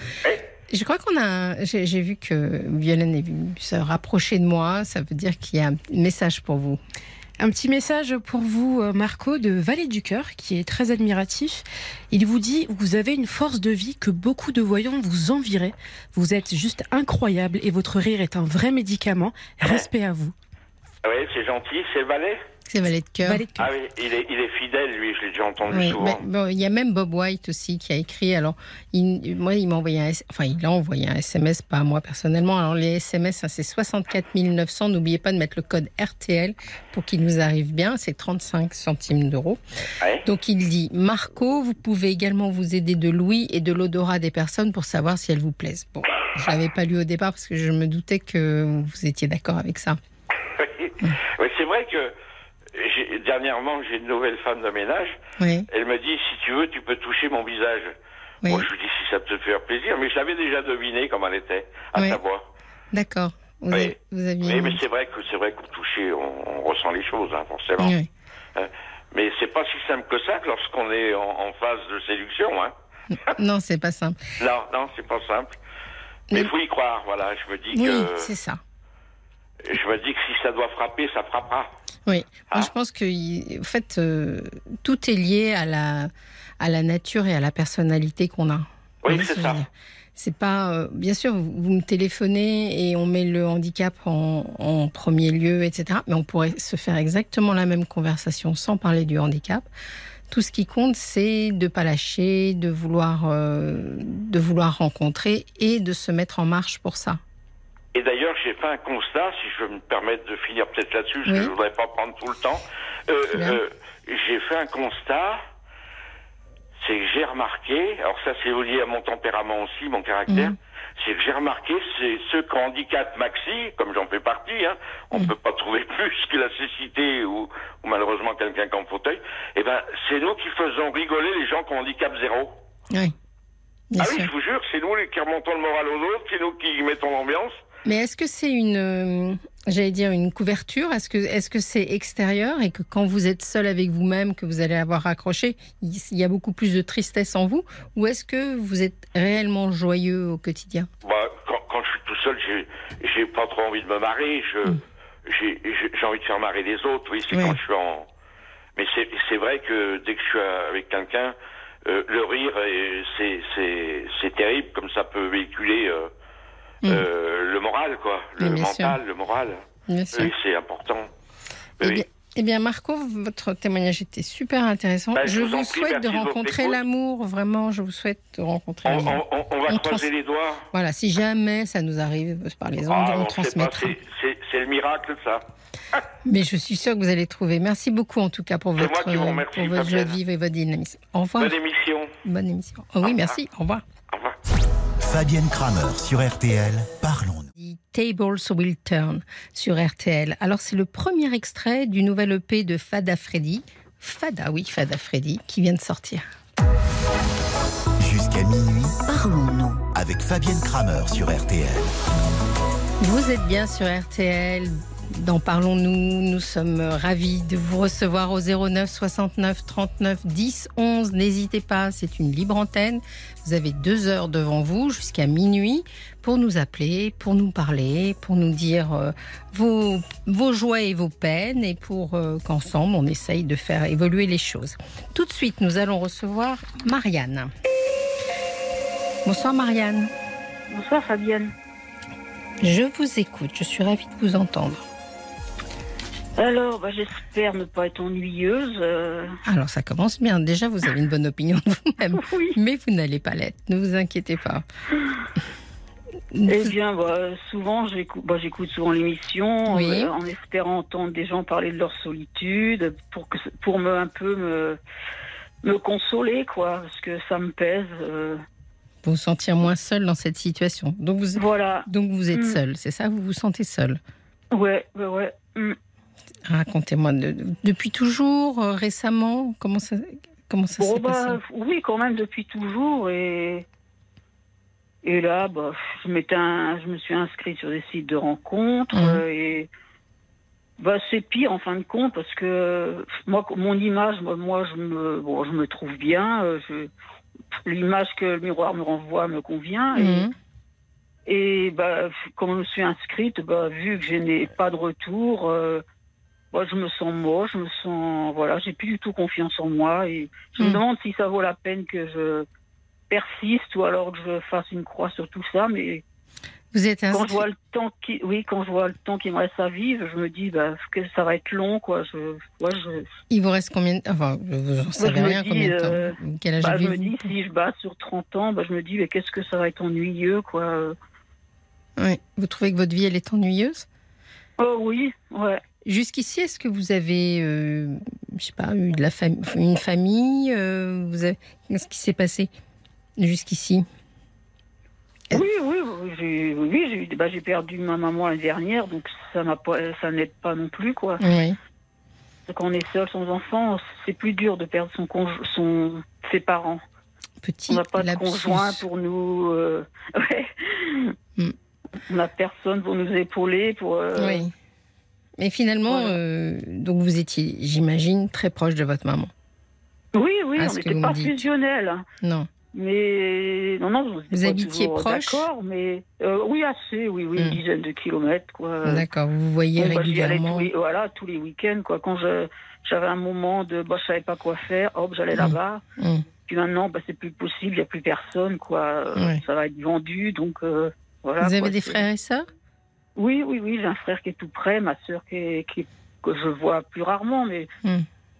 Je crois qu'on a. J'ai j'ai vu que Violaine est venue se rapprocher de moi. Ça veut dire qu'il y a un message pour vous. Un petit message pour vous, euh, Marco, de Vallée du Cœur, qui est très admiratif. Il vous dit Vous avez une force de vie que beaucoup de voyants vous envieraient. Vous êtes juste incroyable et votre rire est un vrai médicament. Respect à vous. oui, c'est gentil. C'est Valet. C'est Valet de cœur. Ah oui, il est, il est fidèle, lui. Je l'ai déjà entendu Oui, souvent. mais bon, il y a même Bob White aussi qui a écrit. Alors, il- moi, il m'a envoyé un, S- enfin, il a envoyé un SMS, pas à moi personnellement. Alors, les SMS, hein, c'est 64 900. N'oubliez pas de mettre le code RTL pour qu'il nous arrive bien. C'est 35 centimes d'euros. Ouais. Donc, il dit Marco, vous pouvez également vous aider de l'ouïe et de l'odorat des personnes pour savoir si elles vous plaisent. Bon, je l'avais pas lu au départ parce que je me doutais que vous étiez d'accord avec ça. Oui, c'est vrai que dernièrement, j'ai une nouvelle femme de ménage. Oui, Elle me dit si tu veux, tu peux toucher mon visage. oui, Moi, je lui dis si ça peut te faire plaisir, mais je l'avais déjà deviné comme elle était, à Oui. savoir. d'accord. Vous, Oui. avez- vous aviez. Oui, mais c'est vrai que c'est vrai qu'au toucher, on, on ressent les choses, hein, forcément. Oui. Mais c'est pas si simple que ça que lorsqu'on est en, en phase de séduction, hein. Non, c'est pas simple. Non, non, c'est pas simple. Mais il faut y croire, voilà. Je me dis Oui, que c'est ça. Je me dis que si ça doit frapper, ça frappera. Oui, Ah. moi je pense que en fait euh, tout est lié à la à la nature et à la personnalité qu'on a. Oui, ce c'est ça. C'est pas euh, bien sûr vous, vous me téléphonez et on met le handicap en, en premier lieu, etc. Mais on pourrait se faire exactement la même conversation sans parler du handicap. Tout ce qui compte, c'est de pas lâcher, de vouloir euh, de vouloir rencontrer et de se mettre en marche pour ça. Et d'ailleurs, j'ai fait un constat, si je veux me permettre de finir peut-être là-dessus, parce Oui. que je voudrais pas prendre tout le temps. Euh, euh, j'ai fait un constat, c'est que j'ai remarqué, alors ça c'est lié à mon tempérament aussi, mon caractère, Mhm. c'est que j'ai remarqué, c'est ceux qui ont handicap maxi, comme j'en fais partie, hein, on Mhm. peut pas trouver plus que la cécité ou, ou malheureusement quelqu'un qui est en fauteuil, eh ben c'est nous qui faisons rigoler les gens qui ont handicap zéro. Oui. Bien ah oui, je vous jure, c'est nous qui remontons le moral aux autres, c'est nous qui mettons l'ambiance. Mais est-ce que c'est une, euh, j'allais dire une couverture? Est-ce que est-ce que c'est extérieur et que quand vous êtes seul avec vous-même, que vous allez avoir raccroché, il y a beaucoup plus de tristesse en vous? Ou est-ce que vous êtes réellement joyeux au quotidien? Bah, quand, quand je suis tout seul, j'ai, j'ai pas trop envie de me marrer. Je, j'ai, j'ai- j'ai envie de faire marrer les autres. Oui, c'est Mm. Quand je suis en. Mais c'est, c'est vrai que dès que je suis avec quelqu'un, euh, le rire, et c'est, c'est, c'est terrible, comme ça peut véhiculer euh, Mm. euh, moral, quoi. Le bien mental, le moral. Bien. Oui, c'est important. Eh Oui. bien, eh bien, Marco, votre témoignage était super intéressant. Bah, je je vous en vous prie, souhaite de de rencontrer l'amour. Vraiment, je vous souhaite de rencontrer On, l'amour. on- on- on va On croiser trans- les doigts. Voilà, si jamais ça nous arrive, parlez-en, Ah, on on sait pas, transmettra. c'est, le miracle, ça. Mais je suis sûre que vous allez trouver. Merci beaucoup en tout cas pour votre, moi qui vous remercie, pour votre joie de Fabienne. vivre et votre dynamisme. Au revoir. Bonne émission. Bonne émission. Oh oui, merci. Au revoir. Au revoir. Fabienne Kramer sur RTL. Parlons-nous. The Tables Will Turn sur RTL. Alors, c'est le premier extrait du nouvel EP de Fada Freddy. Fada, oui, Fada Freddy, qui vient de sortir. Jusqu'à minuit Parlons-nous. avec Fabienne Kramer sur RTL. Vous êtes bien sur RTL. Dans Parlons-nous, nous sommes ravis de vous recevoir au 09 69 39 10 11. N'hésitez pas, c'est une libre antenne. Vous avez deux heures devant vous jusqu'à minuit pour nous appeler, pour nous parler, pour nous dire euh, vos, vos joies et vos peines et pour euh, qu'ensemble on essaye de faire évoluer les choses. Tout de suite, nous allons recevoir Marianne. Bonsoir Marianne. Bonsoir Fabienne. Je vous écoute, je suis ravie de vous entendre. Alors, bah, j'espère ne pas être ennuyeuse. euh, Alors ça commence bien. Déjà, vous avez une bonne opinion de vous-même. Oui. Mais vous n'allez pas l'être. Ne vous inquiétez pas. Eh bien, bah, souvent, j'écoute, bah, j'écoute souvent l'émission Oui. euh, en espérant entendre des gens parler de leur solitude pour que, pour me un peu me me consoler, quoi, parce que ça me pèse. euh, Vous sentir moins seul dans cette situation. Donc vous, voilà. donc vous êtes Mm. seul, c'est ça? Vous vous sentez seul? Ouais, ouais, ouais. Mm. Racontez-moi. de- depuis toujours, euh, récemment Comment ça, comment ça Bon, s'est bah, passé? oui, quand même depuis toujours et et là, bah, je un- je me suis inscrite sur des sites de rencontres Mhm. euh, et bah, c'est pire en fin de compte parce que moi, mon image, moi, moi, je me, bon, je me trouve bien. euh, l'image que le miroir me renvoie me convient et, Mhm. et bah, comme je me suis inscrite, bah, vu que je n'ai pas de retour. euh, moi, je me sens moche, je me sens, voilà, j'ai plus du tout confiance en moi et je me Mm. demande si ça vaut la peine que je persiste ou alors que je fasse une croix sur tout ça. Mais Vous êtes quand je vois le temps qui, oui, quand je vois le temps qui me reste à vivre, je me dis bah, que ça va être long, quoi. Je, ouais, je, Il vous reste combien de... Enfin, vous en savez rien dis, combien de temps? euh, Quel âge bah, je me dis si je bats sur 30 ans, bah, je me dis mais qu'est-ce que ça va être ennuyeux, quoi. Oui. Vous trouvez que votre vie, elle est ennuyeuse? Oh oui, ouais. Jusqu'ici, est-ce que vous avez, euh, je sais pas, eu de la fami- une famille euh, vous avez... Qu'est-ce qui s'est passé? Jusqu'ici Oui, oui, oui, j'ai oui, bah, perdu ma maman l'année dernière, donc ça n'aide pas non plus, quoi. Oui. Quand on est seul sans enfant, c'est plus dur de perdre son son ses parents. Petit On n'a pas de conjoint pour nous. euh, ouais. Hmm. On n'a personne pour nous épauler, pour. euh, Oui. Mais finalement, Voilà. euh, donc vous étiez, j'imagine, très proche de votre maman. Oui, oui, on n'était pas fusionnels. hein. Non. Mais non, non, Vous habitiez proche D'accord, mais euh, oui, assez, oui, oui, Hmm. une dizaine de kilomètres, quoi. D'accord. Vous voyez Bon, bah, régulièrement. tous les, voilà, tous les week-ends, quoi. Quand j'avais un moment de, bah, je savais pas quoi faire, hop, j'allais Mm. là-bas. Hum. Puis maintenant, bah, c'est plus possible, il n'y a plus personne, quoi. Ouais. Ça va être vendu, donc euh, voilà. Vous avez des frères et sœurs? Oui, oui, oui, j'ai un frère qui est tout près, ma sœur qui, est- qui est- que je vois plus rarement, mais Hmm.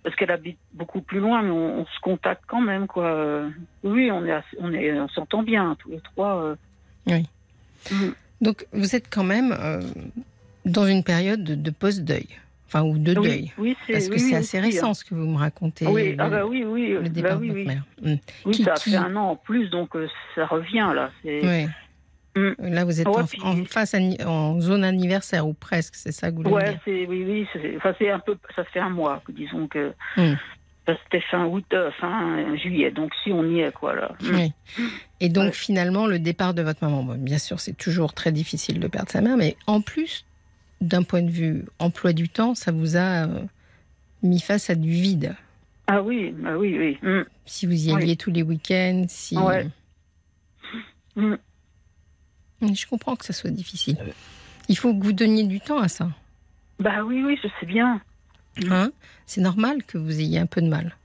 Parce qu'elle habite beaucoup plus loin, mais on, on se contacte quand même, quoi. Euh, Oui, on est, assez- on est, on s'entend bien tous les trois. euh. Oui. Mm. Donc vous êtes quand même euh, dans une période de, de post-deuil, enfin ou de Oui, deuil, oui, c'est parce que oui, c'est assez aussi, récent hein. ce que vous me racontez. Oui, le, ah bah oui, oui, le bah départ de votre mère. Hum. Oui, Qui- ça a qui- fait un an en plus, donc euh, ça revient là. C'est... Mm. Là, vous êtes Ouais, en, puis- en face anni- en zone anniversaire ou presque, c'est ça que vous voulez Ouais, dire c'est oui, oui, c'est, enfin, c'est un peu, ça fait un mois, disons que Mm. c'était fin août, euh, fin juillet, donc si on y est quoi là. Mm. Oui. Et donc Ouais. finalement, le départ de votre maman, bon, bien sûr, c'est toujours très difficile de perdre sa mère, mais en plus, d'un point de vue emploi du temps, ça vous a euh, mis face à du vide. Ah oui, bah oui, oui. Mm. Si vous y Oui. alliez tous les week-ends, si... Ouais. Mm. Je comprends que ça soit difficile. Il faut que vous donniez du temps à ça. Bah oui, oui, je sais bien. Hein? C'est normal que vous ayez un peu de mal.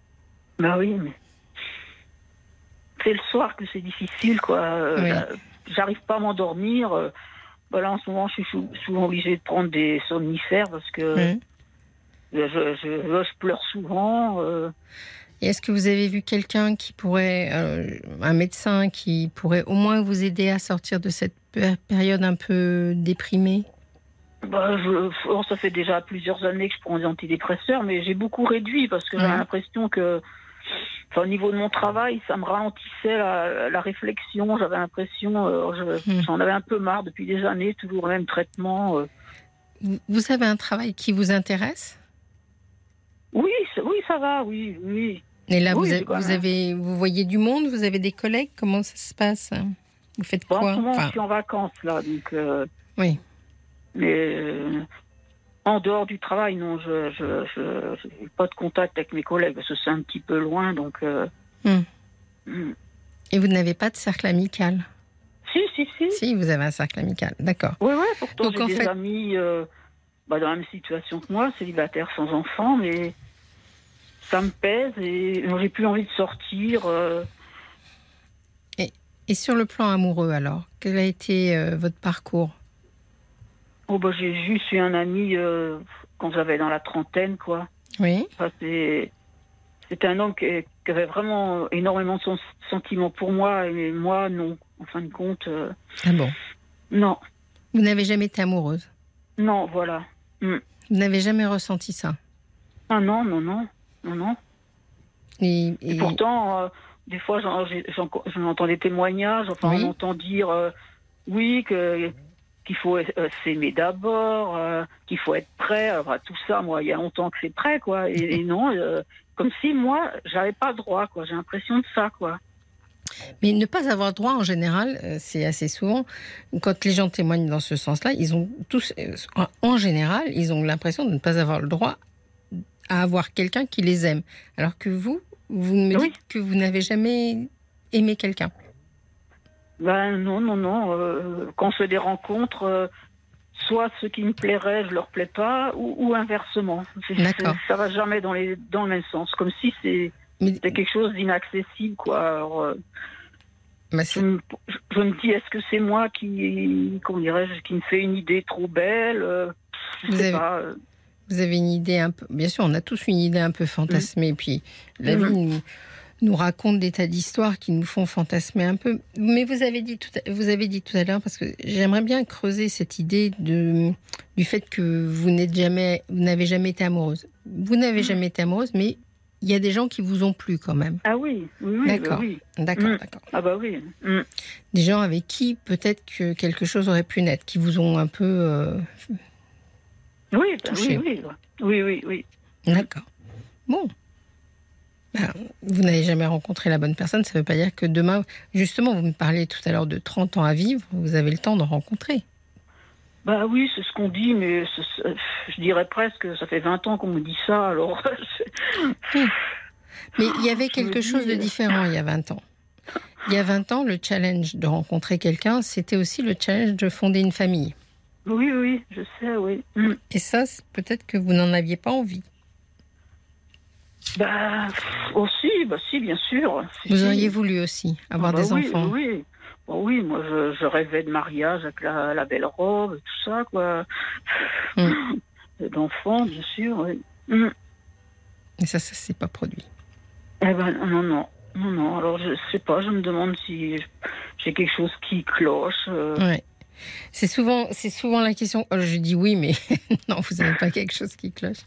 Bah oui, mais c'est le soir que c'est difficile, quoi. Euh, Oui. là, J'arrive pas à m'endormir. euh, Voilà, en ce moment, je suis sou- souvent obligée de prendre des somnifères parce que Mhm. je, je, je- je pleure souvent. Et est-ce que vous avez vu quelqu'un qui pourrait, euh, un médecin qui pourrait au moins vous aider à sortir de cette péri- période un peu déprimée? Bah, je, oh, ça fait déjà plusieurs années que je prends des antidépresseurs, mais j'ai beaucoup réduit parce que j'ai Ouais. l'impression que, enfin, au niveau de mon travail, ça me ralentissait la, la réflexion. J'avais l'impression, euh, je- Hmm. j'en avais un peu marre depuis des années, toujours le même traitement. euh. Vous- Vous avez un travail qui vous intéresse? Oui, oui, ça va, oui, oui. Et là, Oui, vous, avez, vous voyez du monde, vous avez des collègues, comment ça se passe? Vous faites Bon, en quoi ce moment, Enfin, je suis en vacances là, donc. euh, Oui. Mais euh, en dehors du travail, non, je je, je, j'ai pas de contact avec mes collègues parce que c'est un petit peu loin, donc. euh, Hmm. hmm. Et vous n'avez pas de cercle amical? Si, si, si. Si, vous avez un cercle amical, d'accord. Oui, oui, pourtant j'ai en des fait- amis bah, dans la même situation que moi, célibataires sans enfants, mais ça me pèse et j'ai plus envie de sortir. euh. Et sur le plan amoureux, alors, quel a été euh, votre parcours? Oh, bah, j'ai juste eu un ami euh, quand j'avais dans la trentaine, quoi. Oui. Enfin, c'est- un homme qui, qui avait vraiment énormément de sen- sentiments pour moi, et moi, non. En fin de compte, euh, Ah bon? Non. Vous n'avez jamais été amoureuse? Non, voilà. Vous n'avez jamais ressenti ça? Ah non, non, non. Non, non. Et, Et et- pourtant, euh, des fois, j'en j'ai- j'en- j'en entends des témoignages. Enfin, Oui. on entend dire euh, oui que qu'il faut euh, s'aimer d'abord, qu'il faut être prêt. Enfin, tout ça, moi, il y a longtemps que c'est prêt, quoi. Et, et non, comme si moi, j'avais pas droit, quoi. J'ai l'impression de ça, quoi. Mais ne pas avoir droit, en général, c'est assez souvent, quand les gens témoignent dans ce sens-là, ils ont tous, en général, ils ont l'impression de ne pas avoir le droit à avoir quelqu'un qui les aime. Alors que vous, vous me Oui. dites que vous n'avez jamais aimé quelqu'un. Ben non, non, non. euh, quand on fait des rencontres, euh, soit ceux qui me plairaient, je leur plais pas, ou, ou inversement. Ça va jamais dans les dans le même sens. Comme si c'est Mais, quelque chose d'inaccessible, quoi. Alors, euh, bah, je, me, je- je me dis, est-ce que c'est moi qui, comment dirais-je, qui me fait une idée trop belle euh, Je sais avez- pas. Vous avez une idée un peu. Bien sûr, on a tous une idée un peu fantasmée. Puis la Mhm. vie nous, nous raconte des tas d'histoires qui nous font fantasmer un peu. Mais vous avez dit tout à, vous avez dit tout à l'heure, parce que j'aimerais bien creuser cette idée de, du fait que vous n'êtes jamais, vous n'avez jamais été amoureuse. Vous n'avez Mhm. jamais été amoureuse, mais il y a des gens qui vous ont plu quand même. Ah oui, oui, oui, D'accord. bah oui. D'accord, Mhm. d'accord. Ah bah oui. Mm. Des gens avec qui peut-être que quelque chose aurait pu naître, qui vous ont un peu. euh, Oui, bah oui, oui, oui, oui, oui. D'accord. Bon. Ben, vous n'avez jamais rencontré la bonne personne, ça ne veut pas dire que demain, justement, vous me parliez tout à l'heure de 30 ans à vivre, vous avez le temps d'en rencontrer. Bah oui, c'est ce qu'on dit, mais je dirais presque, ça fait 20 ans qu'on me dit ça, alors. Mais il y avait quelque chose de dis- différent il y a 20 ans. Il y a 20 ans, le challenge de rencontrer quelqu'un, c'était aussi le challenge de fonder une famille. Oui, oui, je sais, oui. Mm. Et ça, peut-être que vous n'en aviez pas envie. Bah, aussi, bah si, bien sûr. Vous si. auriez voulu aussi avoir Ah bah des oui, enfants. Oui, Bon, oui, moi je, je rêvais de mariage avec la, la belle robe, tout ça, quoi. Mm. D'enfants, bien sûr, oui. Mm. Et ça, ça s'est pas produit. Eh ben, non, non. Non, non, alors je sais pas, je me demande si j'ai quelque chose qui cloche. euh. Ouais. C'est souvent, c'est souvent la question. oh, je dis oui, mais non, vous n'avez pas quelque chose qui cloche.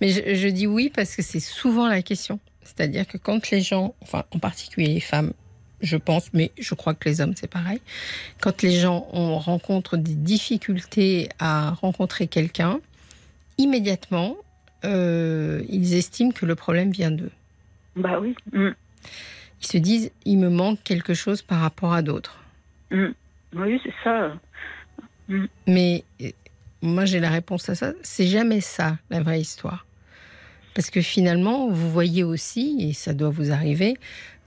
Mais je, je dis oui parce que c'est souvent la question. C'est-à-dire que quand les gens, enfin en particulier les femmes, je pense, mais je crois que les hommes c'est pareil. Quand les gens ont, rencontrent des difficultés à rencontrer quelqu'un, immédiatement, euh, ils estiment que le problème vient d'eux. Bah oui. Ils se disent, il me manque quelque chose par rapport à d'autres. Mm. Oui, c'est ça. Mais euh, moi, j'ai la réponse à ça. C'est jamais ça, la vraie histoire. Parce que finalement, vous voyez aussi, et ça doit vous arriver,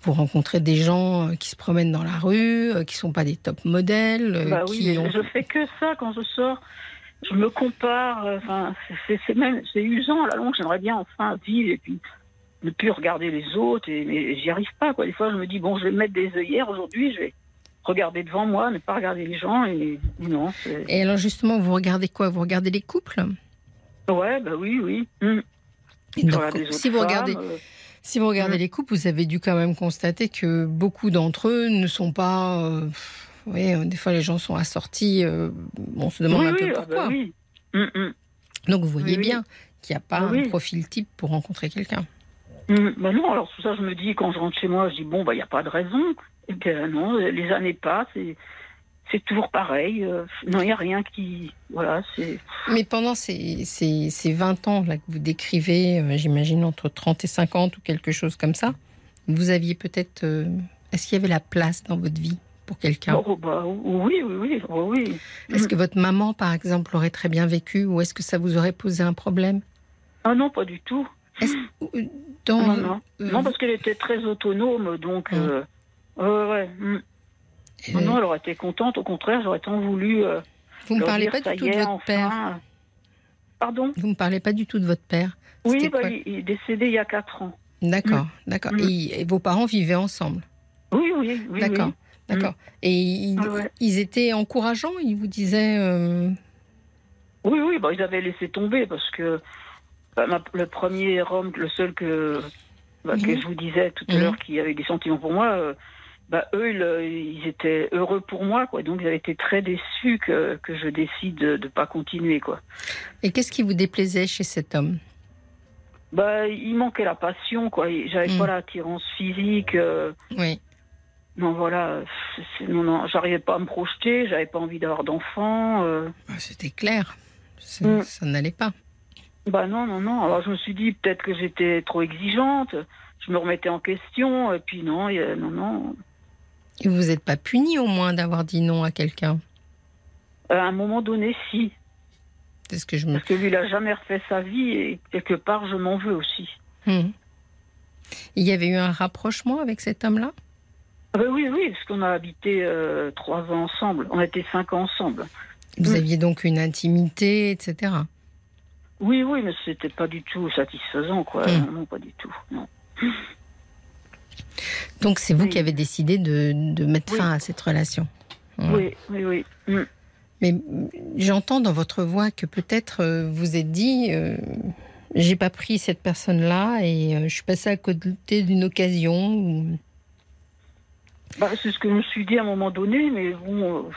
vous rencontrez des gens euh, qui se promènent dans la rue, euh, qui sont pas des top modèles, Bah oui, qui mais ont... je fais que ça quand je sors. Je me compare. Enfin, c'est- c'est même c'est usant à la longue. J'aimerais bien enfin vivre et puis ne plus regarder les autres. Et, mais j'y arrive pas. Quoi. Des fois, je me dis, bon, je vais mettre des œillères aujourd'hui, je vais regarder devant moi, ne pas regarder les gens. Et non. Et alors justement, vous regardez quoi? Vous regardez les couples? Ouais, bah oui, oui. Hum. Et donc, autres si vous regardez, femmes, euh, si vous regardez les couples, vous avez dû quand même constater que beaucoup d'entre eux ne sont pas. euh, voyez, euh, des fois les gens sont assortis. euh, on se demande oui, un peu oui, ah bah pourquoi. oui. Hum, hum. Donc vous voyez Oui, oui. bien qu'il n'y a pas oui. un profil type pour rencontrer quelqu'un. Bah non, alors tout ça, je me dis, quand je rentre chez moi, je dis, bon, bah, il n'y a pas de raison. Et bien, non, les années passent et c'est toujours pareil. euh, non, il n'y a rien qui. Voilà, c'est. Mais pendant ces, ces, ces 20 ans là, que vous décrivez, euh, j'imagine entre 30 et 50 ou quelque chose comme ça, vous aviez peut-être. euh, Est-ce qu'il y avait la place dans votre vie pour quelqu'un? Oh, bah, oui, oui, oui, oui. Est-ce que votre maman, par exemple, l'aurait très bien vécu ou est-ce que ça vous aurait posé un problème? Ah non, pas du tout. Euh, dans, Non, non. euh, Non, parce qu'elle était très autonome, donc. Euh, ouais, ouais. hum. Non, euh, non, elle aurait été contente. Au contraire, j'aurais tant voulu. euh, vous ne parlez pas du tout de votre enfin. père. Pardon? Vous ne parlez pas du tout de votre père. Oui, bah, il, il est décédé il y a 4 ans. D'accord, d'accord. Mm. Et, et vos parents vivaient ensemble? Oui, oui, oui. D'accord, oui. d'accord. Et ils, Ah ouais. ils étaient encourageants? Ils vous disaient. euh, Oui, oui, bah, ils avaient laissé tomber parce que bah, ma- le premier homme, le seul que, bah, que Mhm. je vous disais tout à Mhm. l'heure qui avait des sentiments pour moi, euh, bah, eux, ils, ils étaient heureux pour moi, quoi. Donc, ils avaient été très déçus que, que je décide de ne pas continuer, quoi. Et qu'est-ce qui vous déplaisait chez cet homme? Bah, il manquait la passion, quoi. J'avais Mhm. pas l'attirance physique. euh, Oui. non, voilà. non, non, j'arrivais pas à me projeter. J'avais pas envie d'avoir d'enfants. euh. Ah, C'était clair. Ça, Mm. ça n'allait pas. Bah non, non, non. Alors je me suis dit peut-être que j'étais trop exigeante. Je me remettais en question. Et puis non, non, non. Et vous n'êtes pas puni au moins d'avoir dit non à quelqu'un À un moment donné, si. C'est ce que je me. Parce que lui, il a jamais refait sa vie et quelque part, je m'en veux aussi. Hmm. Il y avait eu un rapprochement avec cet homme-là Ah bah oui, oui, parce qu'on a habité euh, trois ans ensemble. On a été cinq ans ensemble. Vous Mm. aviez donc une intimité, etc. Oui, oui, mais c'était pas du tout satisfaisant, quoi. Mm. Non, non, pas du tout. Non. Donc c'est vous Oui. qui avez décidé de, de mettre Oui. fin à cette relation. Ouais. Oui, oui, oui. Mm. Mais mm, j'entends dans votre voix que peut-être euh, vous êtes dit, euh, j'ai pas pris cette personne-là et euh, je suis passée à côté d'une occasion. ou- Bah, c'est ce que je me suis dit à un moment donné, mais bon. euh,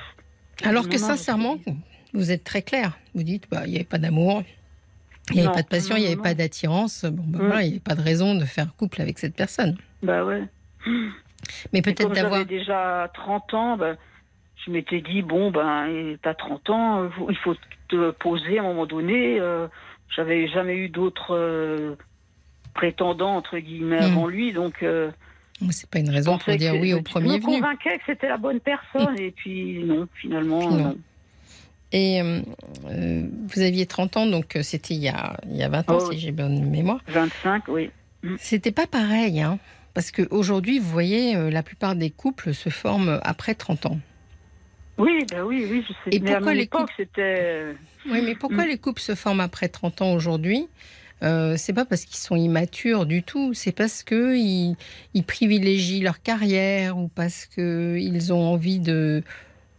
Alors que sincèrement, je- vous êtes très clair. Vous dites, bah, il n'y avait pas d'amour, il n'y avait pas de passion, il n'y avait non, pas d'attirance. Bon, bah, Mm. voilà, il n'y avait pas de raison de faire couple avec cette personne. Bah ouais. Mais peut-être d'avoir. j'avais déjà 30 ans, ben, je m'étais dit, bon, ben, t'as 30 ans, euh, il faut te poser à un moment donné. euh, J'avais jamais eu d'autres euh, prétendants, entre guillemets, Mm. avant lui, donc... euh, C'est pas une je raison pour dire oui au je premier me venu. convainquais que c'était la bonne personne, et puis non, finalement, Puis non. non. Et euh, vous aviez 30 ans, donc c'était il y a, il y a 20 ans, Oh, si j'ai bonne mémoire. 25, oui. C'était pas pareil, hein, parce qu'aujourd'hui, vous voyez, euh, la plupart des couples se forment après 30 ans. Oui, ben oui, oui, je sais. Et mais à pourquoi mon les couples- c'était... Oui, mais pourquoi Mm. les couples se forment après 30 ans aujourd'hui? Euh, C'est pas parce qu'ils sont immatures du tout, c'est parce que ils, ils privilégient leur carrière ou parce qu'ils ont envie de,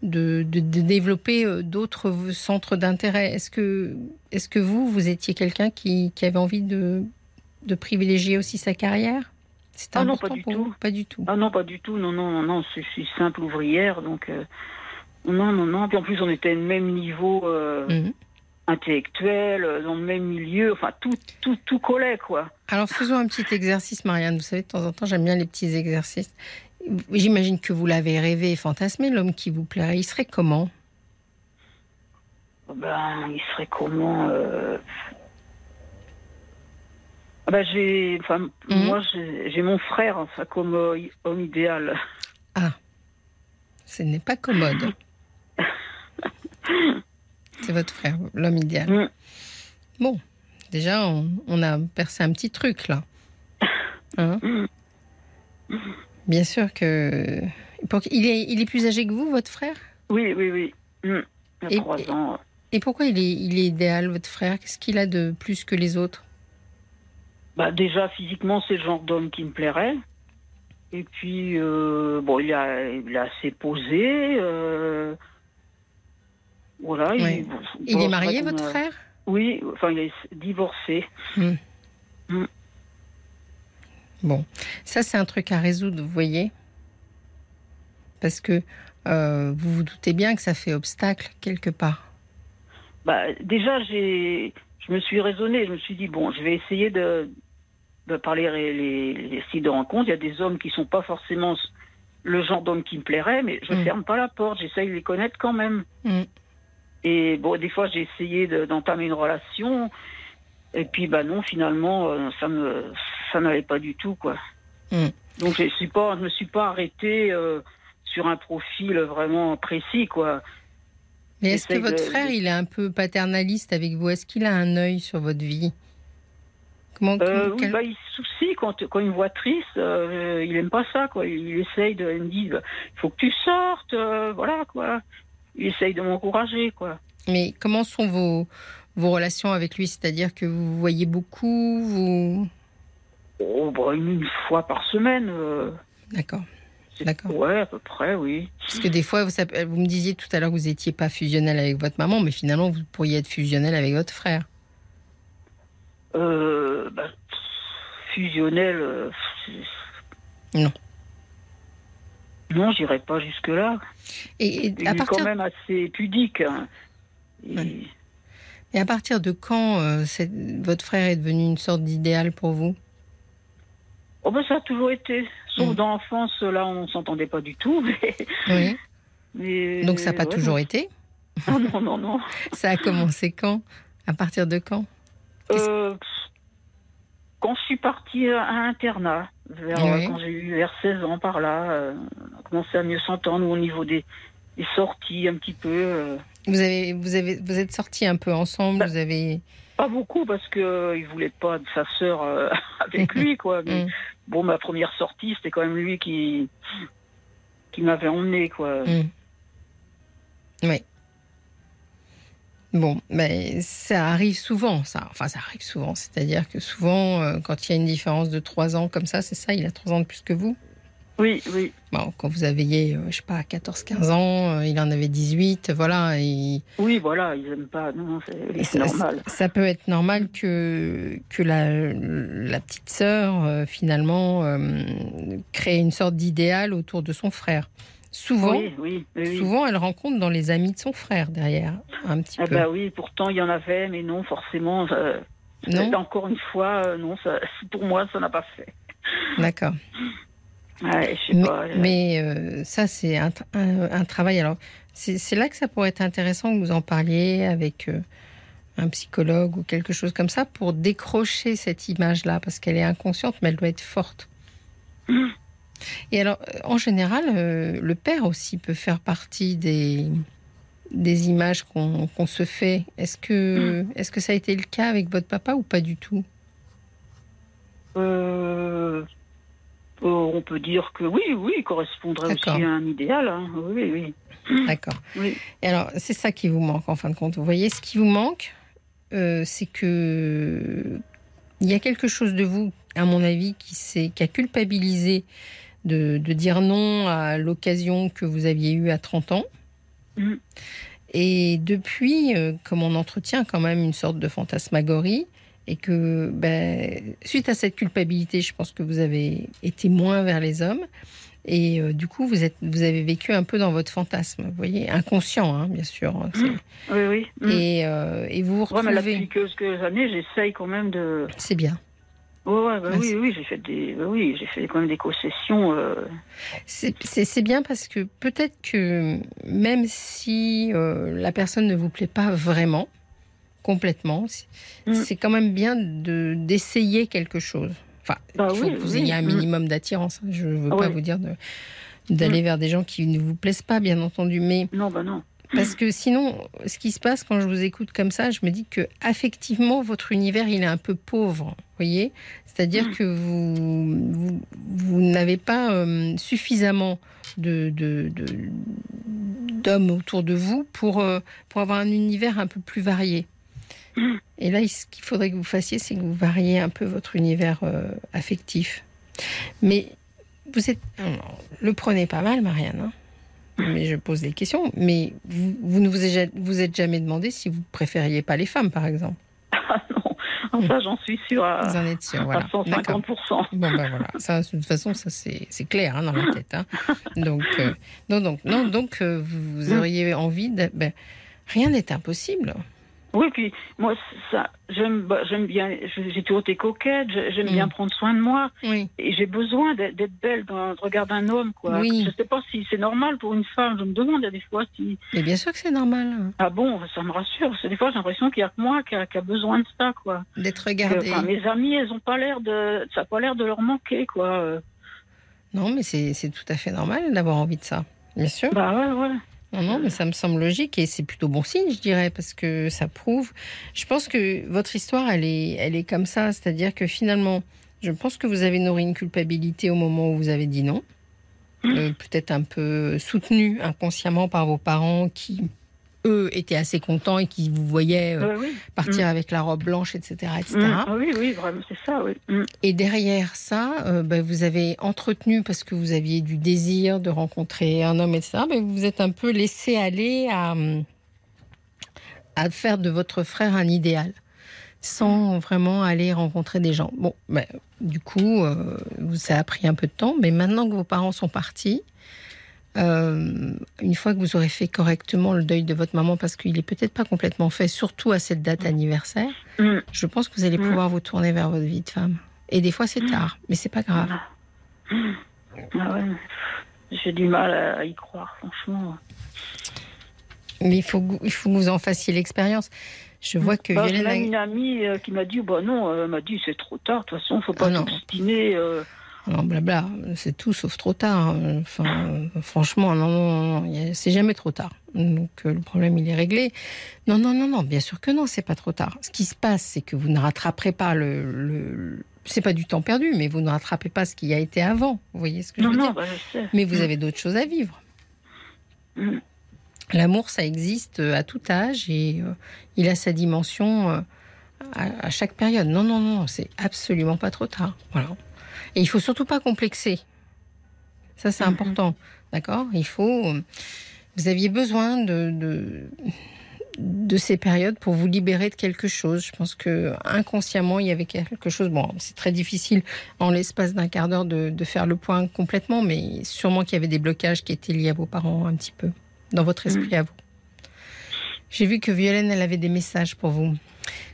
de, de- de développer euh, d'autres centres d'intérêt. Est-ce que, est que vous, vous étiez quelqu'un qui, qui avait envie de, de privilégier aussi sa carrière? C'était Ah non, pas du tout. Pas du tout. Ah non, pas du tout. Non, non, non, non. Je suis simple ouvrière, donc euh, non, non, non. Puis en plus, on était au même niveau euh, Mhm. intellectuel, euh, dans le même milieu. Enfin, tout, tout, tout collait, quoi. Alors faisons un petit exercice, Marianne. Vous savez, de temps en temps, j'aime bien les petits exercices. J'imagine que vous l'avez rêvé et fantasmé, l'homme qui vous plairait. Il serait comment? Ben, il serait comment euh... ah ben, j'ai, enfin, Mhm. moi, j'ai mon frère, enfin, comme euh, homme idéal. Ce n'est pas commode. C'est votre frère, l'homme idéal. Mhm. Bon, déjà, on, on a percé un petit truc là. Hein Bien sûr que. pour- Il est, il est plus âgé que vous, votre frère? Oui, oui, oui. Il Et- a trois ans. Et pourquoi il est, il est idéal, votre frère? Qu'est-ce qu'il a de plus que les autres? Bah, déjà, physiquement, c'est le genre d'homme qui me plairait. Et puis, euh, bon, il, a, il est assez posé. euh, voilà. Il est marié, qu'on votre a- frère? Oui, enfin, il est divorcé. Bon, ça c'est un truc à résoudre, vous voyez? Parce que euh, vous vous doutez bien que ça fait obstacle quelque part. Bah, déjà, j'ai, je me suis raisonnée. Je me suis dit, bon, je vais essayer de, de parler les, les, sites de rencontre. Il y a des hommes qui sont pas forcément le genre d'homme qui me plairait, mais je Mm. ferme pas la porte. J'essaye de les connaître quand même. Mm. Et bon, des fois, j'ai essayé de- d'entamer une relation. Et puis, bah non, finalement, euh, ça me, ça n'allait pas du tout, quoi. Mm. Donc, je suis pas, je me suis pas arrêtée euh, sur un profil vraiment précis, quoi. Mais est-ce que votre de- frère, il est un peu paternaliste avec vous? Est-ce qu'il a un œil sur votre vie? Comment, Euh, oui, bah, il se soucie quand, quand il me voit triste, euh, il aime pas ça, quoi. Il essaye de, il me dit, bah, il faut que tu sortes, euh, voilà, quoi. Il essaye de m'encourager, quoi. Mais comment sont vos, vos relations avec lui? C'est-à-dire que vous voyez beaucoup vous... Oh, bah, une, une fois par semaine, D'accord. D'accord. Ouais, à peu près, oui. Parce que des fois, vous, me disiez tout à l'heure que vous n'étiez pas fusionnel avec votre maman, mais finalement, vous pourriez être fusionnel avec votre frère. Euh, bah, fusionnel. euh, Non. Non, j'irai pas jusque là. Et, Il est partir quand même assez pudique. hein. Et- Ouais. Et à partir de quand euh, votre frère est devenu une sorte d'idéal pour vous? Oh ben ça a toujours été. Sauf Mm. dans l'enfance, là, on s'entendait pas du tout. Mais, Oui. mais- Donc ça n'a pas ouais, toujours été? Ah non, non, non. Ça a commencé quand? À partir de quand? Euh, quand je suis partie à internat, vers, Oui. euh, quand j'ai eu vers 16 ans par là, euh, on a commencé à mieux s'entendre au niveau des, des sorties un petit peu. euh. vous, avez, vous, avez, vous êtes sortis un peu ensemble, Bah, vous avez... Pas beaucoup parce que euh, il voulait pas de sa sœur euh, avec lui, quoi. Mais Mm. bon, ma première sortie, c'était quand même lui qui qui m'avait emmené, quoi. Mm. Oui. Bon, mais ça arrive souvent, ça. Enfin, ça arrive souvent. C'est-à-dire que souvent, euh, quand il y a une différence de 3 ans comme ça, c'est ça, il a 3 ans de plus que vous? Oui, oui. Bon, quand vous aviez, euh, je sais pas, 14-15 ans, euh, il en avait 18, voilà. Et Oui, voilà, ils aiment pas. Non, c'est normal. ça peut être normal que, que la, la petite sœur, euh, finalement, euh, crée une sorte d'idéal autour de son frère. Souvent, Oui, oui, oui. souvent, elle rencontre dans les amis de son frère derrière, un petit Ah peu. bah oui, pourtant il y en avait, mais non, forcément. euh, Non Encore une fois, non, ça, pour moi, ça n'a pas fait. D'accord. Ouais, je sais Mais, pas. euh, mais, euh, ça, c'est un, tra- un- un travail. Alors, c'est là que ça pourrait être intéressant que vous en parliez avec euh, un psychologue ou quelque chose comme ça pour décrocher cette image-là, parce qu'elle est inconsciente, mais elle doit être forte. Et alors, euh, en général, euh, le père aussi peut faire partie des, des images qu'on se fait. Est-ce que, est que ça a été le cas avec votre papa ou pas du tout? On peut dire que oui, oui, il correspondrait aussi à un idéal. hein. Oui, oui. D'accord. Oui. Et alors, c'est ça qui vous manque en fin de compte. Vous voyez, ce qui vous manque, euh, c'est que il y a quelque chose de vous, à mon avis, qui, qui a culpabilisé de, de dire non à l'occasion que vous aviez eue à 30 ans. Mhm. Et depuis, euh, comme on entretient quand même une sorte de fantasmagorie, et que ben, suite à cette culpabilité, je pense que vous avez été moins vers les hommes. Et euh, du coup, vous, êtes, vous avez vécu un peu dans votre fantasme, vous voyez, inconscient, hein, bien sûr. hein, c'est- Oui, oui. Mm. et, euh, et vous vous Ouais, mais retrouvez. quelques années, j'essaye quand même de. C'est bien. Ouais, ouais, bah Ouais, oui, oui, j'ai fait des, bah oui, fait quand même des concessions. euh, C'est bien parce que peut-être que même si la personne ne vous plaît pas vraiment, complètement, c'est Mm. c'est quand même bien de- d'essayer quelque chose. Enfin, Bah il faut oui, que vous oui. ayez un Mm. minimum d'attirance. hein. Je ne veux Ah pas vous dire de- d'aller vers des gens qui ne vous plaisent pas, bien entendu, mais Non, bah non. Parce que sinon, ce qui se passe quand je vous écoute comme ça, je me dis que affectivement, votre univers, il est un peu pauvre, voyez C'est-à-dire Mm. que vous, vous, vous n'avez pas euh, suffisamment de- d'hommes autour de vous pour, euh, pour avoir un univers un peu plus varié. Et là, ce qu'il faudrait que vous fassiez, c'est que vous variez un peu votre univers euh, affectif. Mais vous êtes. alors, le prenez pas mal, Marianne. hein. mais je pose des questions. Mais vous, vous ne vous êtes, vous êtes jamais demandé si vous préfériez pas les femmes, par exemple. Ah non, ça j'en suis sûre à, Vous en êtes sûr, à voilà. D'accord. 150%. Bon ben voilà, ça de toute façon ça c'est clair hein, dans la tête. hein. Donc euh, non donc non donc euh, vous, vous auriez envie de ben, rien n'est impossible. Oui, puis moi, ça, j'aime, j'aime bien, j'ai toujours été coquette, j'ai- j'aime Mm. bien prendre soin de moi, Oui. et j'ai besoin d'être belle dans le regard d'un homme, quoi. Oui. Je sais pas si c'est normal pour une femme, je me demande a des fois si, Mais bien sûr que c'est normal hein, ah bon, ça me rassure, parce que des fois j'ai l'impression qu'il y a que moi qui a, qui a besoin de ça, quoi. d'être Que, regardé. enfin, mes amies, elles ont pas l'air de, ça a pas l'air de leur manquer, quoi. Non mais c'est c'est tout à fait normal d'avoir envie de ça. Bien sûr. Bah ouais, ouais. Non, non, mais ça me semble logique et c'est plutôt bon signe, je dirais, parce que ça prouve. Je pense que votre histoire, elle est, elle est comme ça, c'est-à-dire que finalement, je pense que vous avez nourri une culpabilité au moment où vous avez dit non, Euh, peut-être un peu soutenu inconsciemment par vos parents qui, eux, étaient assez contents et qui vous voyaient euh, oui. partir avec la robe blanche, etc., etc. Mm. Ah oui, oui, vraiment, c'est ça, oui. Mm. Et derrière ça, euh, ben, vous avez entretenu parce que vous aviez du désir de rencontrer un homme, etc. Mais vous vous êtes un peu laissé aller à, à faire de votre frère un idéal, sans vraiment aller rencontrer des gens. Bon, ben, du coup, euh, ça a pris un peu de temps, mais maintenant que vos parents sont partis, euh, une fois que vous aurez fait correctement le deuil de votre maman, parce qu'il est peut-être pas complètement fait, surtout à cette date anniversaire, Mm. je pense que vous allez Mm. pouvoir vous tourner vers votre vie de femme. Et des fois, c'est tard, mais c'est pas grave. Ah ouais. J'ai du mal à y croire, franchement. Mais il faut, que- il faut que vous en fassiez l'expérience. Je vois que Bah, J'ai Violaine même une amie euh, qui m'a dit, bah non, euh, m'a dit c'est trop tard, de toute façon, faut pas Ah s'obstiner. euh. Non, blabla, c'est tout sauf trop tard. hein. Enfin, franchement, non, non, non, c'est jamais trop tard. Donc euh, le problème, il est réglé. Non, non, non, non, bien sûr que non, c'est pas trop tard. Ce qui se passe, c'est que vous ne rattraperez pas le. le- c'est pas du temps perdu, mais vous ne rattrapez pas ce qui a été avant. Vous voyez ce que Non, je veux non, dire bah, je. Mais vous avez d'autres choses à vivre. Mm. L'amour, ça existe euh, à tout âge et euh, il a sa dimension euh, à, à chaque période. Non, non, non, c'est absolument pas trop tard. Voilà. Et il faut surtout pas complexer. Ça, c'est Mhm. important. D'accord? Il faut. euh, Vous aviez besoin de, de, de ces périodes pour vous libérer de quelque chose. Je pense que inconsciemment, il y avait quelque chose. Bon, c'est très difficile en l'espace d'un quart d'heure de, de faire le point complètement, mais sûrement qu'il y avait des blocages qui étaient liés à vos parents un petit peu, dans votre esprit à vous. J'ai vu que Violaine, elle avait des messages pour vous.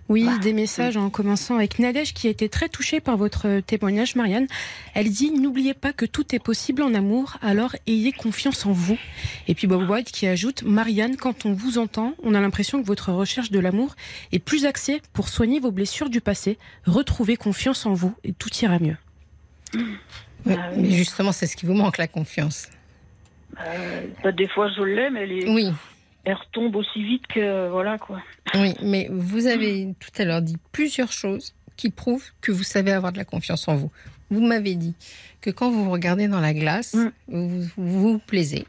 Oui, des messages en commençant avec Nadège qui a été très touchée par votre témoignage, Marianne. Elle dit N'oubliez pas que tout est possible en amour, alors ayez confiance en vous. Et puis Bob White qui ajoute Marianne, quand on vous entend, on a l'impression que votre recherche de l'amour est plus axée pour soigner vos blessures du passé. Retrouvez confiance en vous et tout ira mieux. Ah oui. Mais justement, c'est ce qui vous manque, la confiance. Euh, bah, des fois, je l'aime, elle, est- Oui, elle retombe aussi vite que. Voilà, quoi. oui, mais vous avez tout à l'heure dit plusieurs choses qui prouvent que vous savez avoir de la confiance en vous. Vous m'avez dit que quand vous vous regardez dans la glace, Mm. vous, vous vous plaisez.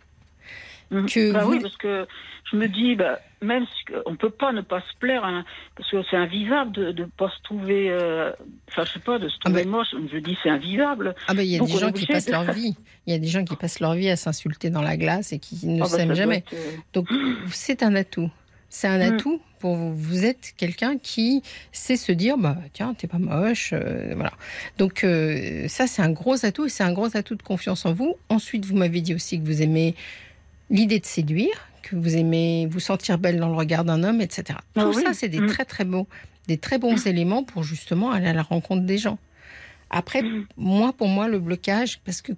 Mhm. Que bah vous- oui, parce que je me dis, bah, même si on peut pas ne pas se plaire, hein, parce que c'est invivable de ne pas se trouver, euh, enfin je sais pas, de se trouver Ah ben- moche. Je dis c'est invivable. Ah ben il y a des gens qui passent leur vie. Il y a des gens qui passent leur vie à s'insulter dans la glace et qui ne Ah bah, s'aiment jamais. être, euh, Donc c'est un atout. C'est un Mm. atout pour vous. Vous êtes quelqu'un qui sait se dire bah tiens t'es pas moche, euh, voilà. Donc euh, ça c'est un gros atout et c'est un gros atout de confiance en vous. Ensuite vous m'avez dit aussi que vous aimez l'idée de séduire, que vous aimez vous sentir belle dans le regard d'un homme, etc. Ah Tout oui. ça c'est des Mm. très très beaux, des très bons éléments pour justement aller à la rencontre des gens. Après Mm. moi pour moi le blocage parce que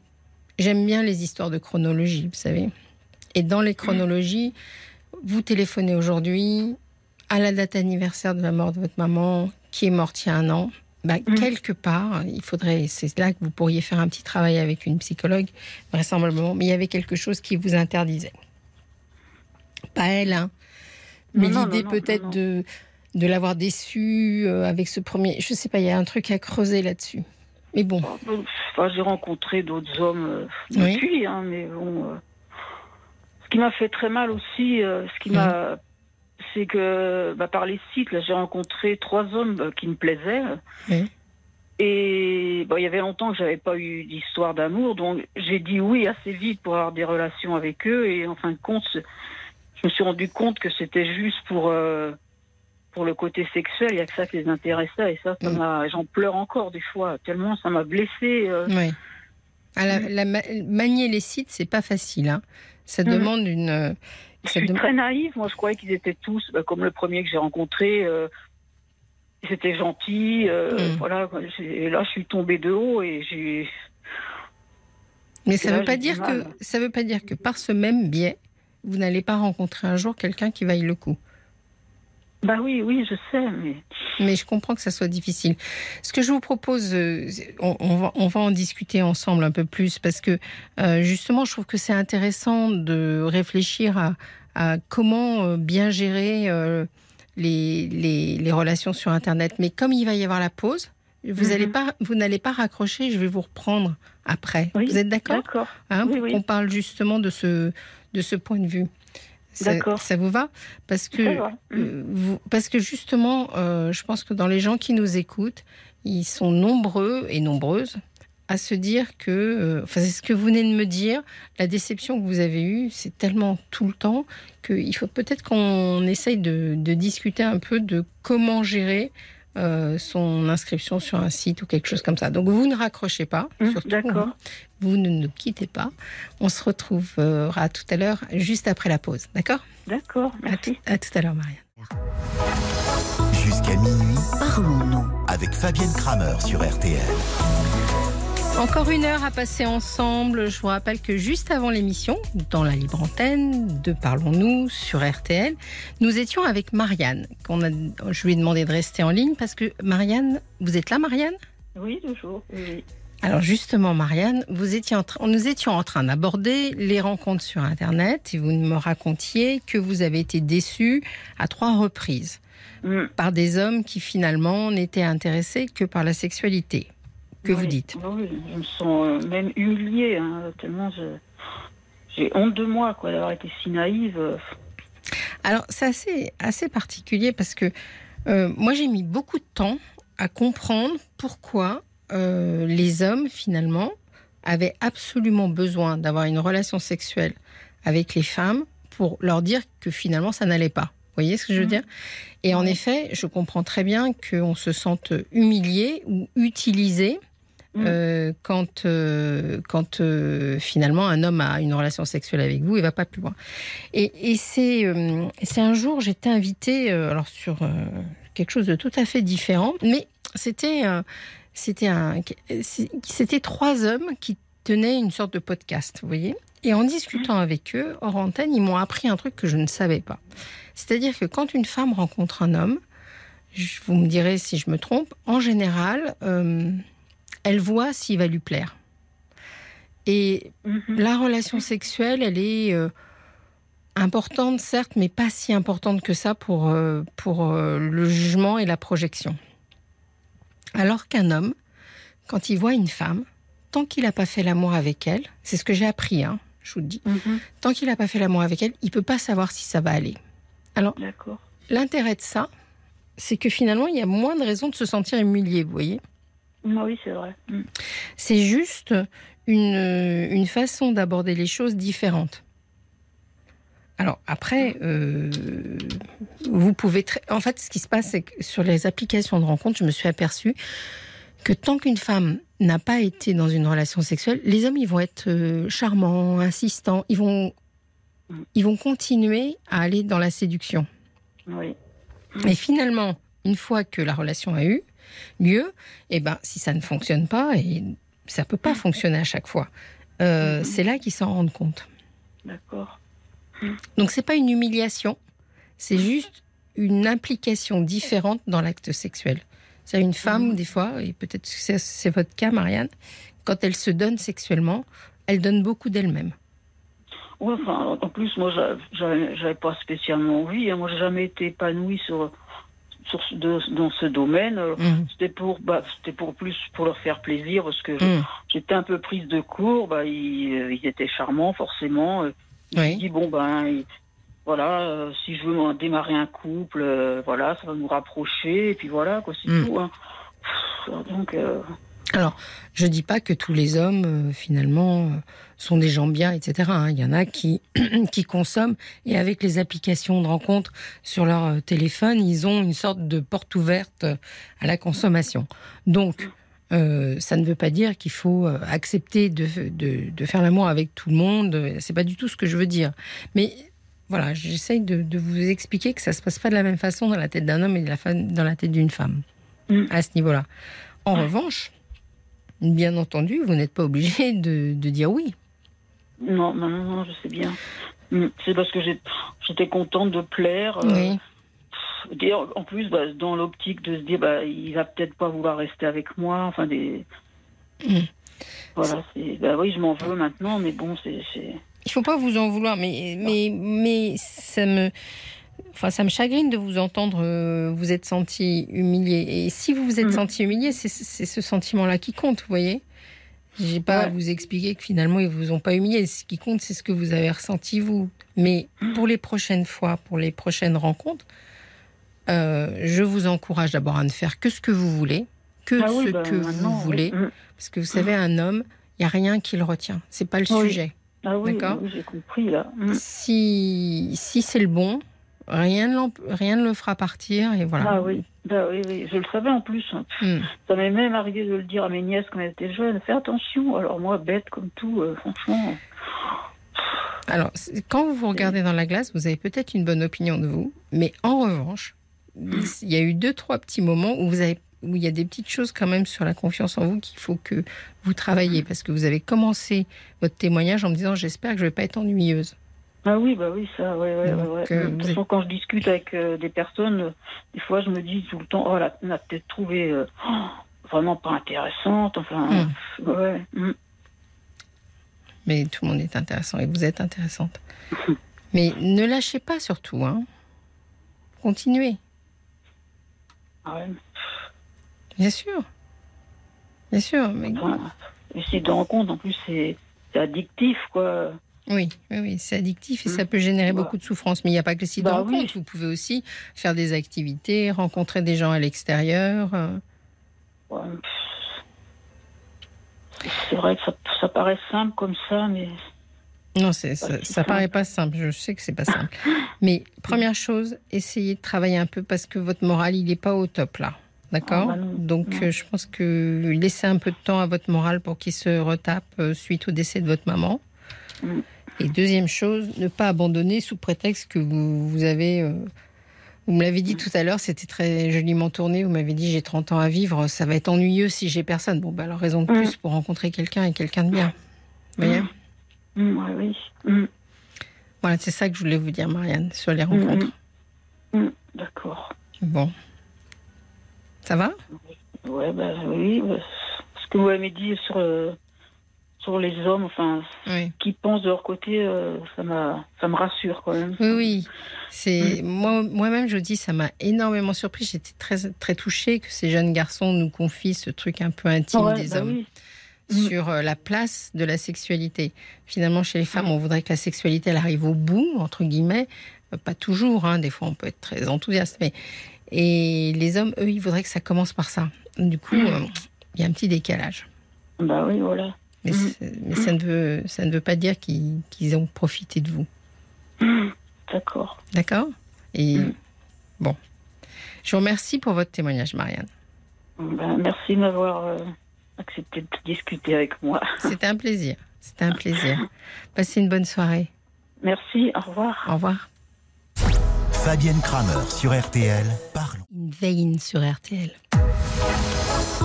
j'aime bien les histoires de chronologie, vous savez. Et dans les chronologies, vous téléphonez aujourd'hui à la date anniversaire de la mort de votre maman, qui est morte il y a un an. Bah, Mm. Quelque part, il faudrait, c'est là que vous pourriez faire un petit travail avec une psychologue, vraisemblablement, mais il y avait quelque chose qui vous interdisait. Pas elle, hein, mais l'idée peut-être de, de l'avoir déçue euh, avec ce premier. Je sais pas, il y a un truc à creuser là-dessus. Mais bon, Enfin, j'ai rencontré d'autres hommes euh, Oui. depuis, hein, mais bon. euh, ce qui m'a fait très mal aussi, euh, ce qui m'a c'est que bah, par les sites, j'ai rencontré trois hommes euh, qui me plaisaient. Et il y avait longtemps que j'avais pas eu d'histoire d'amour, donc j'ai dit oui assez vite pour avoir des relations avec eux. Et en fin de compte, je me suis rendu compte que c'était juste pour euh, pour le côté sexuel. Il y a que ça qui les intéressait. Et ça, ça Mm. j'en pleure encore des fois tellement ça m'a blessée. euh. Oui. Ah, la- la ma- manier les sites, c'est pas facile. hein. Ça Mhm. demande une. Euh, Je suis très naïve. Moi, je croyais qu'ils étaient tous bah, comme le premier que j'ai rencontré. Euh, c'était gentil. euh, Mm. Voilà. Et là, je suis tombée de haut et j'ai. Mais Et ça là, veut pas dire que ça veut pas dire que par ce même biais, vous n'allez pas rencontrer un jour quelqu'un qui vaille le coup. Bah oui, oui, je sais, mais. Mais je comprends que ça soit difficile. Ce que je vous propose, euh, on, on va, on va en discuter ensemble un peu plus parce que euh, justement, je trouve que c'est intéressant de réfléchir à, à comment euh, bien gérer euh, les, les, les relations sur Internet. Mais comme il va y avoir la pause, vous Mhm. pas, n'allez pas raccrocher. Je vais vous reprendre après. Oui, vous êtes d'accord? D'accord. hein, Oui, pour oui. qu'on parle justement de ce, de ce point de vue. Ça, D'accord. ça vous va? Parce que va. Mm. euh, vous- parce que justement, euh, je pense que dans les gens qui nous écoutent, ils sont nombreux et nombreuses à se dire que, euh, enfin, c'est ce que vous venez de me dire, la déception que vous avez eue, c'est tellement tout le temps qu'il faut peut-être qu'on essaye de, de discuter un peu de comment gérer euh, son inscription sur un site ou quelque chose comme ça. Donc vous ne raccrochez pas, surtout, D'accord. hein. Vous ne nous quittez pas. On se retrouvera tout à l'heure, juste après la pause. D'accord? D'accord. à, tout- Merci. à tout à l'heure, Marianne. Jusqu'à minuit, Parlons-nous. avec Fabienne Kramer sur RTL. Encore une heure à passer ensemble. Je vous rappelle que juste avant l'émission, dans la libre antenne de Parlons-nous sur RTL, nous étions avec Marianne. Qu'on a, je lui ai demandé de rester en ligne parce que Marianne, vous êtes là, Marianne? Oui, toujours. Oui. Alors justement, Marianne, vous étiez en train, nous étions en train d'aborder les rencontres sur Internet et vous me racontiez que vous avez été déçue à trois reprises Hum. par des hommes qui finalement n'étaient intéressés que par la sexualité. Que vous dites Oui, je me sens euh, même humiliée, hein, tellement j'ai honte de moi, quoi, d'avoir été si naïve. euh. Alors, c'est assez, assez particulier parce que euh, moi, j'ai mis beaucoup de temps à comprendre pourquoi euh, les hommes, finalement, avaient absolument besoin d'avoir une relation sexuelle avec les femmes pour leur dire que finalement, ça n'allait pas. Vous voyez ce que je veux Mhm. dire? Et en effet, je comprends très bien qu'on se sente humilié ou utilisé Mhm. euh, quand, euh, quand euh, finalement un homme a une relation sexuelle avec vous et va pas plus loin. Et, et c'est un jour, j'étais invitée alors sur quelque chose de tout à fait différent, mais c'était c'était un c'était trois hommes qui tenaient une sorte de podcast, vous voyez. Et en discutant avec eux hors antenne, ils m'ont appris un truc que je ne savais pas. C'est-à-dire que quand une femme rencontre un homme, vous me direz si je me trompe, en général, euh, elle voit s'il va lui plaire. Et Mhm. la relation sexuelle, elle est euh, importante, certes, mais pas si importante que ça pour, euh, pour le jugement et la projection. Alors qu'un homme, quand il voit une femme, tant qu'il n'a pas fait l'amour avec elle, c'est ce que j'ai appris, hein, je vous le dis, Mhm. tant qu'il n'a pas fait l'amour avec elle, il peut pas savoir si ça va aller. D'accord. L'intérêt de ça, c'est que finalement, il y a moins de raisons de se sentir humilié, vous voyez Ah Oui, c'est vrai. Hum. C'est juste une, une façon d'aborder les choses différente. Alors après, euh, vous pouvez... très- En fait, ce qui se passe, c'est que sur les applications de rencontre, je me suis aperçue que tant qu'une femme n'a pas été dans une relation sexuelle, les hommes, ils vont être euh, charmants, insistants, ils vont, ils vont continuer à aller dans la séduction. Oui. Et finalement, une fois que la relation a eu lieu, eh ben, si ça ne fonctionne pas, et ça peut pas fonctionner à chaque fois, euh, Mhm. c'est là qu'ils s'en rendent compte. D'accord. Donc c'est pas une humiliation, c'est juste une implication différente dans l'acte sexuel. C'est une femme, Mhm. des fois, et peut-être que c'est- votre cas, Marianne, quand elle se donne sexuellement, elle donne beaucoup d'elle-même. Ouais, enfin, en plus, moi, j'a- j'a- j'avais pas spécialement envie. hein. Moi, j'ai jamais été épanouie sur, sur ce- de- dans ce domaine. Mhm. C'était pour, bah, c'était pour plus pour leur faire plaisir parce que Mhm. j'étais un peu prise de court. Bah, ils, euh, ils étaient charmants, forcément. Oui. dit, bon, ben, voilà, euh, si je veux démarrer un couple, euh, voilà, ça va nous rapprocher, et puis voilà, quoi, c'est Mm. tout. hein. Pff, Donc, euh, Alors, je dis pas que tous les hommes, euh, finalement, sont des gens bien, etc. hein. Il y en a qui, qui consomment et avec les applications de rencontre sur leur téléphone, ils ont une sorte de porte ouverte à la consommation. Donc, euh, ça ne veut pas dire qu'il faut euh, accepter de, de, de faire l'amour avec tout le monde. C'est pas du tout ce que je veux dire. Mais voilà, j'essaye de, de vous expliquer que ça se passe pas de la même façon dans la tête d'un homme et de la femme- dans la tête d'une femme Mm. à ce niveau-là. En revanche, bien entendu, vous n'êtes pas obligé de, de dire oui. non, non, non, je sais bien. Mm. C'est parce que j'étais contente de plaire. euh, Oui. En plus, bah, dans l'optique de se dire, bah, il va peut-être pas vouloir rester avec moi. Enfin, des. Mm. Voilà, c'est. Bah oui, je m'en veux maintenant, mais bon, c'est. c'est- Il faut pas vous en vouloir, mais, mais, mais ça me. Enfin, ça me chagrine de vous entendre euh, vous êtes senti humilié. Et si vous vous êtes Mhm. senti humilié, c'est c'est ce sentiment-là qui compte, vous voyez J'ai pas à vous expliquer que finalement, ils vous ont pas humilié. Ce qui compte, c'est ce que vous avez ressenti, vous. Mais pour les prochaines fois, pour les prochaines rencontres, euh, je vous encourage d'abord à ne faire que ce que vous voulez, que Ah oui, ce bah, que vous oui. voulez. Mm. Parce que vous savez, un homme, il n'y a rien qui le retient. C'est pas le Oui. sujet. Ah oui, D'accord. j'ai compris là. Mm. Si, si c'est le bon, rien ne, rien ne le fera partir. Et voilà. Ah oui, bah oui, oui, je le savais en plus. hein. Hmm. Ça m'est même arrivé de le dire à mes nièces quand elles étaient jeunes. Fais attention. Alors moi, bête comme tout, euh, franchement. Alors, quand vous vous regardez dans la glace, vous avez peut-être une bonne opinion de vous. Mais en revanche, il y a eu deux, trois petits moments où vous avez où il y a des petites choses quand même sur la confiance en vous qu'il faut que vous travailliez parce que vous avez commencé votre témoignage en me disant j'espère que je vais pas être ennuyeuse. Ah oui, bah oui, ça, ouais, ouais, Donc, ouais. euh, De toute façon, quand je discute avec euh, des personnes, euh, des fois, je me dis tout le temps, oh, là, on a peut-être trouvé euh, oh, vraiment pas intéressante. Enfin, ouais. mm. Mais tout le monde est intéressant et vous êtes intéressante. Mais ne lâchez pas surtout, hein. Continuez. Ah ouais. Bien sûr. Bien sûr. Mais... Enfin, deux rencontres, en plus, c'est addictif, quoi. Oui, oui, oui, c'est addictif et ça peut générer Bah. beaucoup de souffrance. Mais il n'y a pas que les sites de Bah rencontres. oui. Vous pouvez aussi faire des activités, rencontrer des gens à l'extérieur. euh. Ouais. C'est vrai que ça, ça paraît simple comme ça, mais Non, c'est, ça, ça paraît pas simple. Je sais que c'est pas simple. Mais première chose, essayez de travailler un peu parce que votre moral, il n'est pas au top là. D'accord? Ah bah Donc, euh, je pense que laissez un peu de temps à votre moral pour qu'il se retape euh, suite au décès de votre maman. Mm. Et deuxième chose, ne pas abandonner sous prétexte que vous, vous avez. euh, vous me l'avez dit tout à l'heure, c'était très joliment tourné. Vous m'avez dit j'ai 30 ans à vivre, ça va être ennuyeux si j'ai personne. Bon, bah alors raison de Mm. plus pour rencontrer quelqu'un et quelqu'un de bien. Vous voyez? Mm, ouais, oui. Mm, Voilà, c'est ça que je voulais vous dire, Marianne, sur les mm, rencontres. mm, D'accord. Bon. Ça va? Ouais, bah oui. bah, ce que vous m'avez dit sur, euh, sur les hommes, enfin, Oui. qui pensent de leur côté, euh, ça, ça me rassure quand même. Oui, oui. C'est moi, moi-même, je vous dis, ça m'a énormément surpris. J'étais très, très touchée que ces jeunes garçons nous confient ce truc un peu intime Ouais, des bah hommes oui. Mm. sur euh, la place de la sexualité. Finalement, chez les femmes, on voudrait que la sexualité elle arrive au bout, entre guillemets. Euh, Pas toujours, hein. des fois on peut être très enthousiaste, mais et les hommes, eux, ils voudraient que ça commence par ça. Du coup, Mm. euh, il y a un petit décalage. Bah oui, voilà. Mais, Mm. mais ça, ne veut, ça ne veut pas dire qu'ils ont profité de vous. D'accord. D'accord? Et bon. Je vous remercie pour votre témoignage, Marianne. Ben, merci de m'avoir euh, accepté de discuter avec moi. C'était un plaisir. C'était un plaisir. Passez une bonne soirée. Merci, au revoir. Au revoir. Fabienne Kramer sur RTL. Parlons. Une veille sur RTL.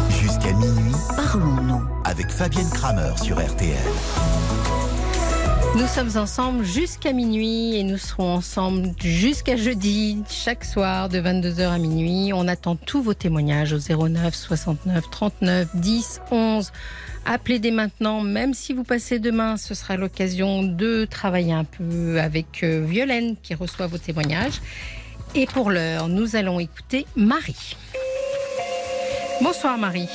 Jusqu'à minuit Parlons-nous. avec Fabienne Kramer sur RTL. Nous sommes ensemble jusqu'à minuit et nous serons ensemble jusqu'à jeudi, chaque soir de 22h à minuit. On attend tous vos témoignages au 09 69 39 10 11. Appelez dès maintenant, même si vous passez demain, ce sera l'occasion de travailler un peu avec euh, Violaine qui reçoit vos témoignages. Et pour l'heure, nous allons écouter Marie. Bonsoir Marie,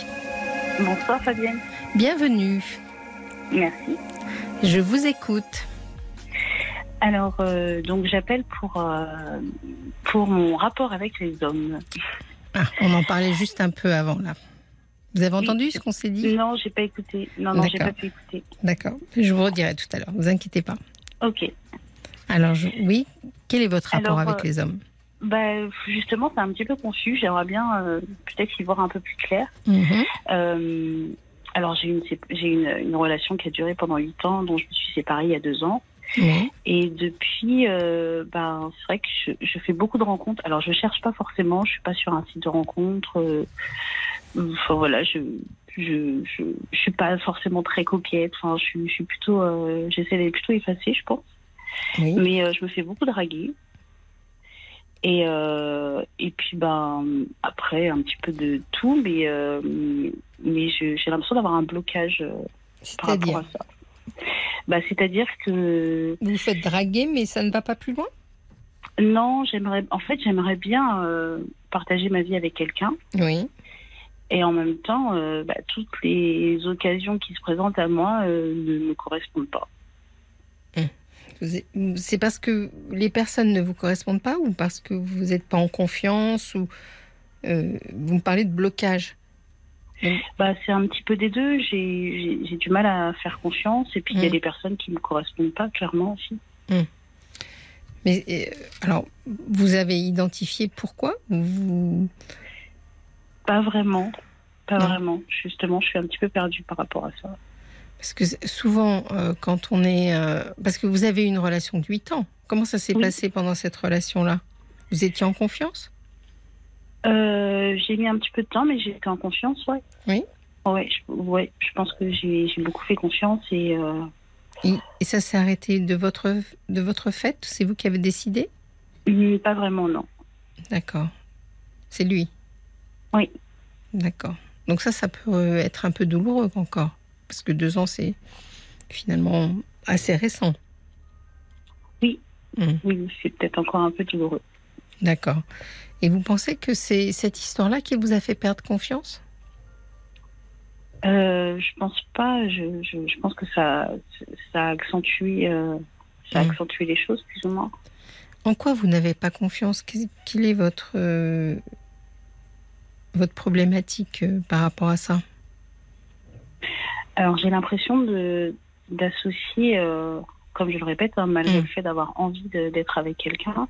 Bonsoir Fabienne. bienvenue. Merci. Je vous écoute. Alors, euh, donc j'appelle pour, euh, pour mon rapport avec les hommes. Ah, on en parlait juste un peu avant là. Vous avez entendu ce qu'on s'est dit? Non, j'ai pas écouté. Non, non, j'ai pas pu écouter. D'accord. Je vous redirai tout à l'heure. Vous inquiétez pas. Ok. Alors je- oui, quel est votre rapport Alors, avec euh, les hommes? Bah, justement, c'est un petit peu confus. J'aimerais bien peut-être y voir un peu plus clair. Euh, alors, j'ai une, j'ai une, une relation qui a duré pendant 8 ans, dont je me suis séparée il y a deux ans. Oui. Et depuis, euh, ben, c'est vrai que je, je fais beaucoup de rencontres. Alors, je cherche pas forcément, je suis pas sur un site de rencontres. euh, Enfin, voilà, je, je, je, je suis pas forcément très coquette. Enfin, je, suis- je suis plutôt, euh, j'essaie d'être plutôt effacée, je pense. Oui. Mais euh, je me fais beaucoup draguer. Et, euh, et puis, ben, après, un petit peu de tout, mais, euh, mais j'ai l'impression d'avoir un blocage euh, par rapport à ça. Bah, C'est-à-dire que vous faites draguer, mais ça ne va pas plus loin? Non, j'aimerais, en fait, j'aimerais bien euh, partager ma vie avec quelqu'un. Oui. Et en même temps, bah, toutes les occasions qui se présentent à moi ne me correspondent pas. Vous C'est parce que les personnes ne vous correspondent pas ou parce que vous n'êtes pas en confiance ou euh, vous me parlez de blocage? Bah, c'est un petit peu des deux. J'ai, du mal à faire confiance. Et puis, il y a Mm. des personnes qui ne me correspondent pas, clairement aussi. Mais euh, alors, vous avez identifié pourquoi vous... Pas vraiment. Pas Non. vraiment. Justement, je suis un petit peu perdue par rapport à ça. Parce que souvent, euh, quand on est... euh, parce que vous avez eu une relation de 8 ans. Comment ça s'est Oui. passé pendant cette relation-là? Vous étiez en confiance? Euh, j'ai mis un petit peu de temps, mais été en confiance, ouais. Oui. Ouais, je, ouais, je pense que j'ai, beaucoup fait confiance et et, et ça s'est arrêté de votre, de votre fait? C'est vous qui avez décidé? Hum, pas vraiment, non. D'accord. C'est lui? Oui. D'accord. Donc ça, ça peut être un peu douloureux encore. Parce que deux ans, c'est finalement assez récent. Oui. Hmm, Oui, c'est peut-être encore un peu douloureux. D'accord. Et vous pensez que c'est cette histoire-là qui vous a fait perdre confiance? Euh, je pense pas. Je, je, je pense que ça, ça a accentué, euh, ça a Mm. accentué les choses plus ou moins. En quoi vous n'avez pas confiance? Quelle est votre, euh, votre problématique euh, par rapport à ça? Alors j'ai l'impression de d'associer, euh, comme je le répète, hein, malgré Mm. le fait d'avoir envie d'être avec quelqu'un,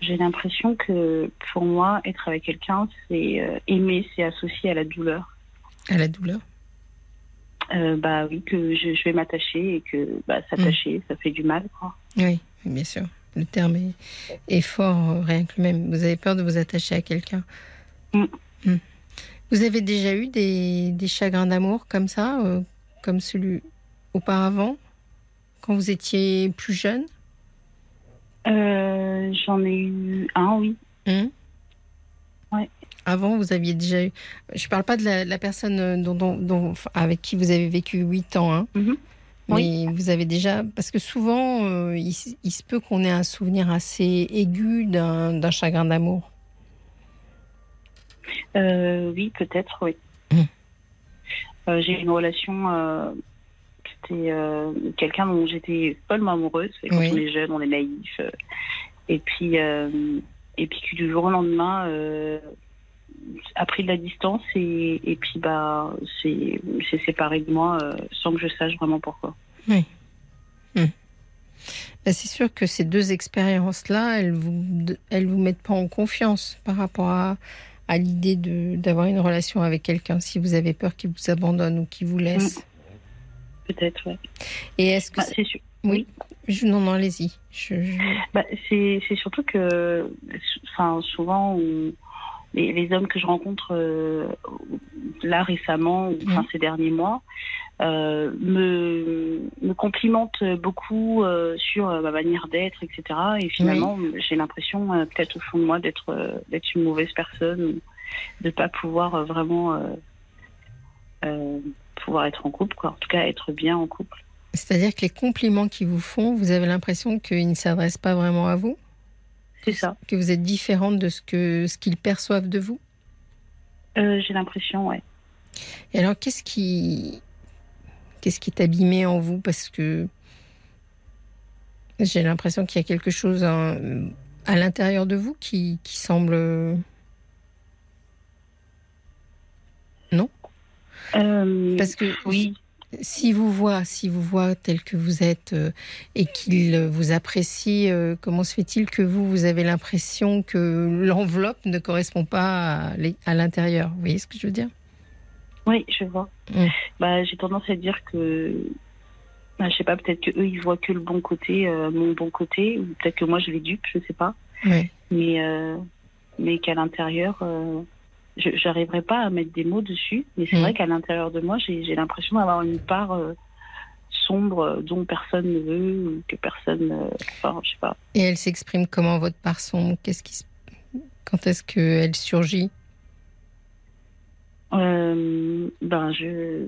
j'ai l'impression que pour moi, être avec quelqu'un, c'est euh, aimer, c'est associé à la douleur. À la douleur Euh, bah oui, que je, je vais m'attacher et que bah, s'attacher, ça fait du mal. Quoi. Oui, bien sûr. Le terme est, est fort, rien que même. Vous avez peur de vous attacher à quelqu'un? Vous avez déjà eu des, des chagrins d'amour comme ça, euh, comme celui auparavant, quand vous étiez plus jeune? Euh, J'en ai eu un, oui. Ouais. Avant, vous aviez déjà eu. Je ne parle pas de la, la personne euh, dont, dont- dont- enfin, avec qui vous avez vécu 8 ans, hein. Mhm. mais vous avez déjà. Parce que souvent, euh, il, se peut qu'on ait un souvenir assez aigu d'un chagrin d'amour. Euh, oui, peut-être, oui. Mm. Euh, j'ai eu une relation, euh, c'était euh, quelqu'un dont j'étais follement amoureuse. Et quand Oui. on est jeune, on est naïf. et puis, et puis que du jour au lendemain, a pris de la distance et, et puis bah, s'est séparé de moi sans que je sache vraiment pourquoi. Ben, c'est sûr que ces deux expériences-là, elles vous, elles vous mettent pas en confiance par rapport à, à l'idée de- d'avoir une relation avec quelqu'un. Si vous avez peur qu'il vous abandonne ou qu'il vous laisse. Peut-être, ouais. Et est-ce que Bah, c'est- sûr. oui, je, non, non, allez-y. Je, je- Bah, c'est c'est surtout que, enfin, souvent, on- les, les hommes que je rencontre euh, là récemment, ou, enfin, Mhm. ces derniers mois, euh, me, me complimentent beaucoup euh, sur ma manière d'être, etc. Et finalement, j'ai l'impression, peut-être au fond de moi, d'être d'être une mauvaise personne, de pas pouvoir vraiment pouvoir être en couple, quoi. En tout cas, être bien en couple. C'est-à-dire que les compliments qu'ils vous font, vous avez l'impression qu'ils ne s'adressent pas vraiment à vous? C'est ça. Que vous êtes différente de ce que ce qu'ils perçoivent de vous? Euh, j'ai l'impression, ouais. Et alors, qu'est-ce qui, qu'est-ce qui est abîmé en vous? Parce que J'ai l'impression qu'il y a quelque chose hein, à l'intérieur de vous qui, qui semble. Non? Euh, Parce que oui. Si vous voit, si vous voit tel que vous êtes euh, et qu'il euh, vous apprécie, euh, comment se fait-il que vous, vous avez l'impression que l'enveloppe ne correspond pas à l'intérieur? Vous voyez ce que je veux dire? Oui, je vois. Mm. Bah, j'ai tendance à dire que, bah, je sais pas, peut-être que eux ils voient que le bon côté, euh, mon bon côté, ou peut-être que moi je les dupe, je sais pas. Oui. Mais, mais qu'à l'intérieur, j'arriverai pas à mettre des mots dessus. Mais c'est Mm. vrai qu'à l'intérieur de moi, j'ai l'impression d'avoir une part euh, sombre euh, dont personne ne veut, ou que personne, euh, enfin, je sais pas. Et elle s'exprime comment votre part sombre? Qu'est-ce qui se- Quand est-ce qu'elle surgit? Euh, ben, je,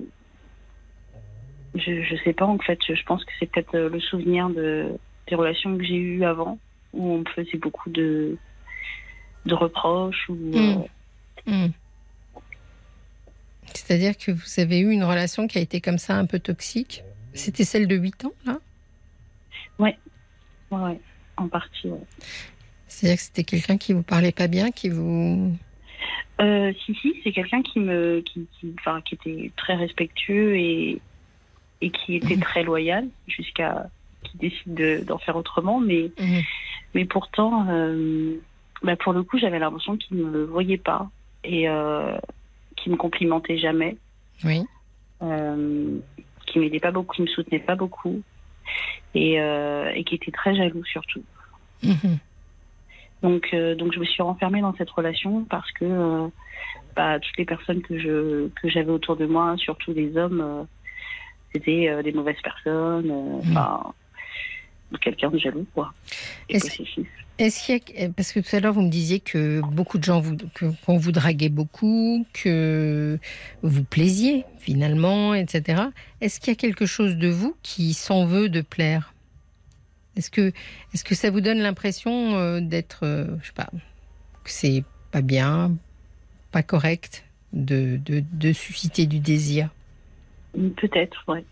je, je sais pas en fait. Je, je pense que c'est peut-être le souvenir de des relations que j'ai eues avant, où on me faisait beaucoup de de reproches ou euh, Hmm. C'est-à-dire que vous avez eu une relation qui a été comme ça un peu toxique C'était celle de 8 ans, là? Ouais, ouais, en partie. ouais. C'est-à-dire que c'était quelqu'un qui vous parlait pas bien, qui vous... Euh, si si, c'est quelqu'un qui me qui qui, enfin, qui était très respectueux et et qui était Mhm. très loyal jusqu'à qui décide de- d'en faire autrement, mais Mhm. Mais pourtant, euh, bah, pour le coup, j'avais l'impression qu'il ne me voyait pas et euh, qu'il me complimentait jamais, Oui. euh, qu'il m'aidait pas beaucoup, qu'il me soutenait pas beaucoup et, euh, et qui était très jaloux surtout. Mhm. Donc, euh, donc je me suis renfermée dans cette relation parce que euh, bah, toutes les personnes que je que j'avais autour de moi, surtout les hommes, c'était des mauvaises personnes, Mhm. quelqu'un de jaloux quoi, et possessif. Est-ce qu'il a... Parce que tout à l'heure, vous me disiez que beaucoup de gens, qu'on vous draguait beaucoup, que vous plaisiez finalement, etc. Est-ce qu'il y a quelque chose de vous qui s'en veut de plaire? Est-ce que, est que ça vous donne l'impression euh, d'être, euh, je sais pas, que c'est pas bien, pas correct de, de, de susciter du désir? Peut-être, ouais.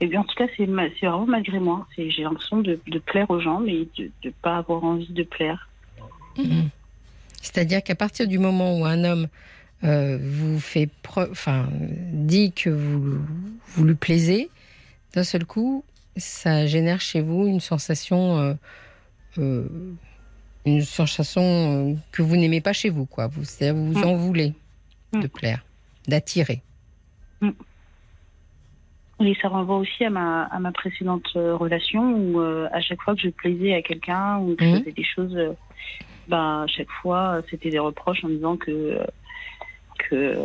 Et bien, en tout cas, c'est vraiment malgré moi. J'ai l'impression de, de plaire aux gens, mais de ne pas avoir envie de plaire. Mhm. C'est-à-dire qu'à partir du moment où un homme euh, vous fait enfin, dit que vous, vous lui plaisez, d'un seul coup, ça génère chez vous une sensation, euh, euh, une sensation que vous n'aimez pas chez vous, quoi. Vous, c'est-à-dire vous vous Mm. en voulez de Mm. plaire, d'attirer. Et ça renvoie aussi à ma, à ma précédente euh, relation où, euh, à chaque fois que je plaisais à quelqu'un ou que je Mhm. faisais des choses, euh, bah, à chaque fois, euh, c'était des reproches en disant que. que,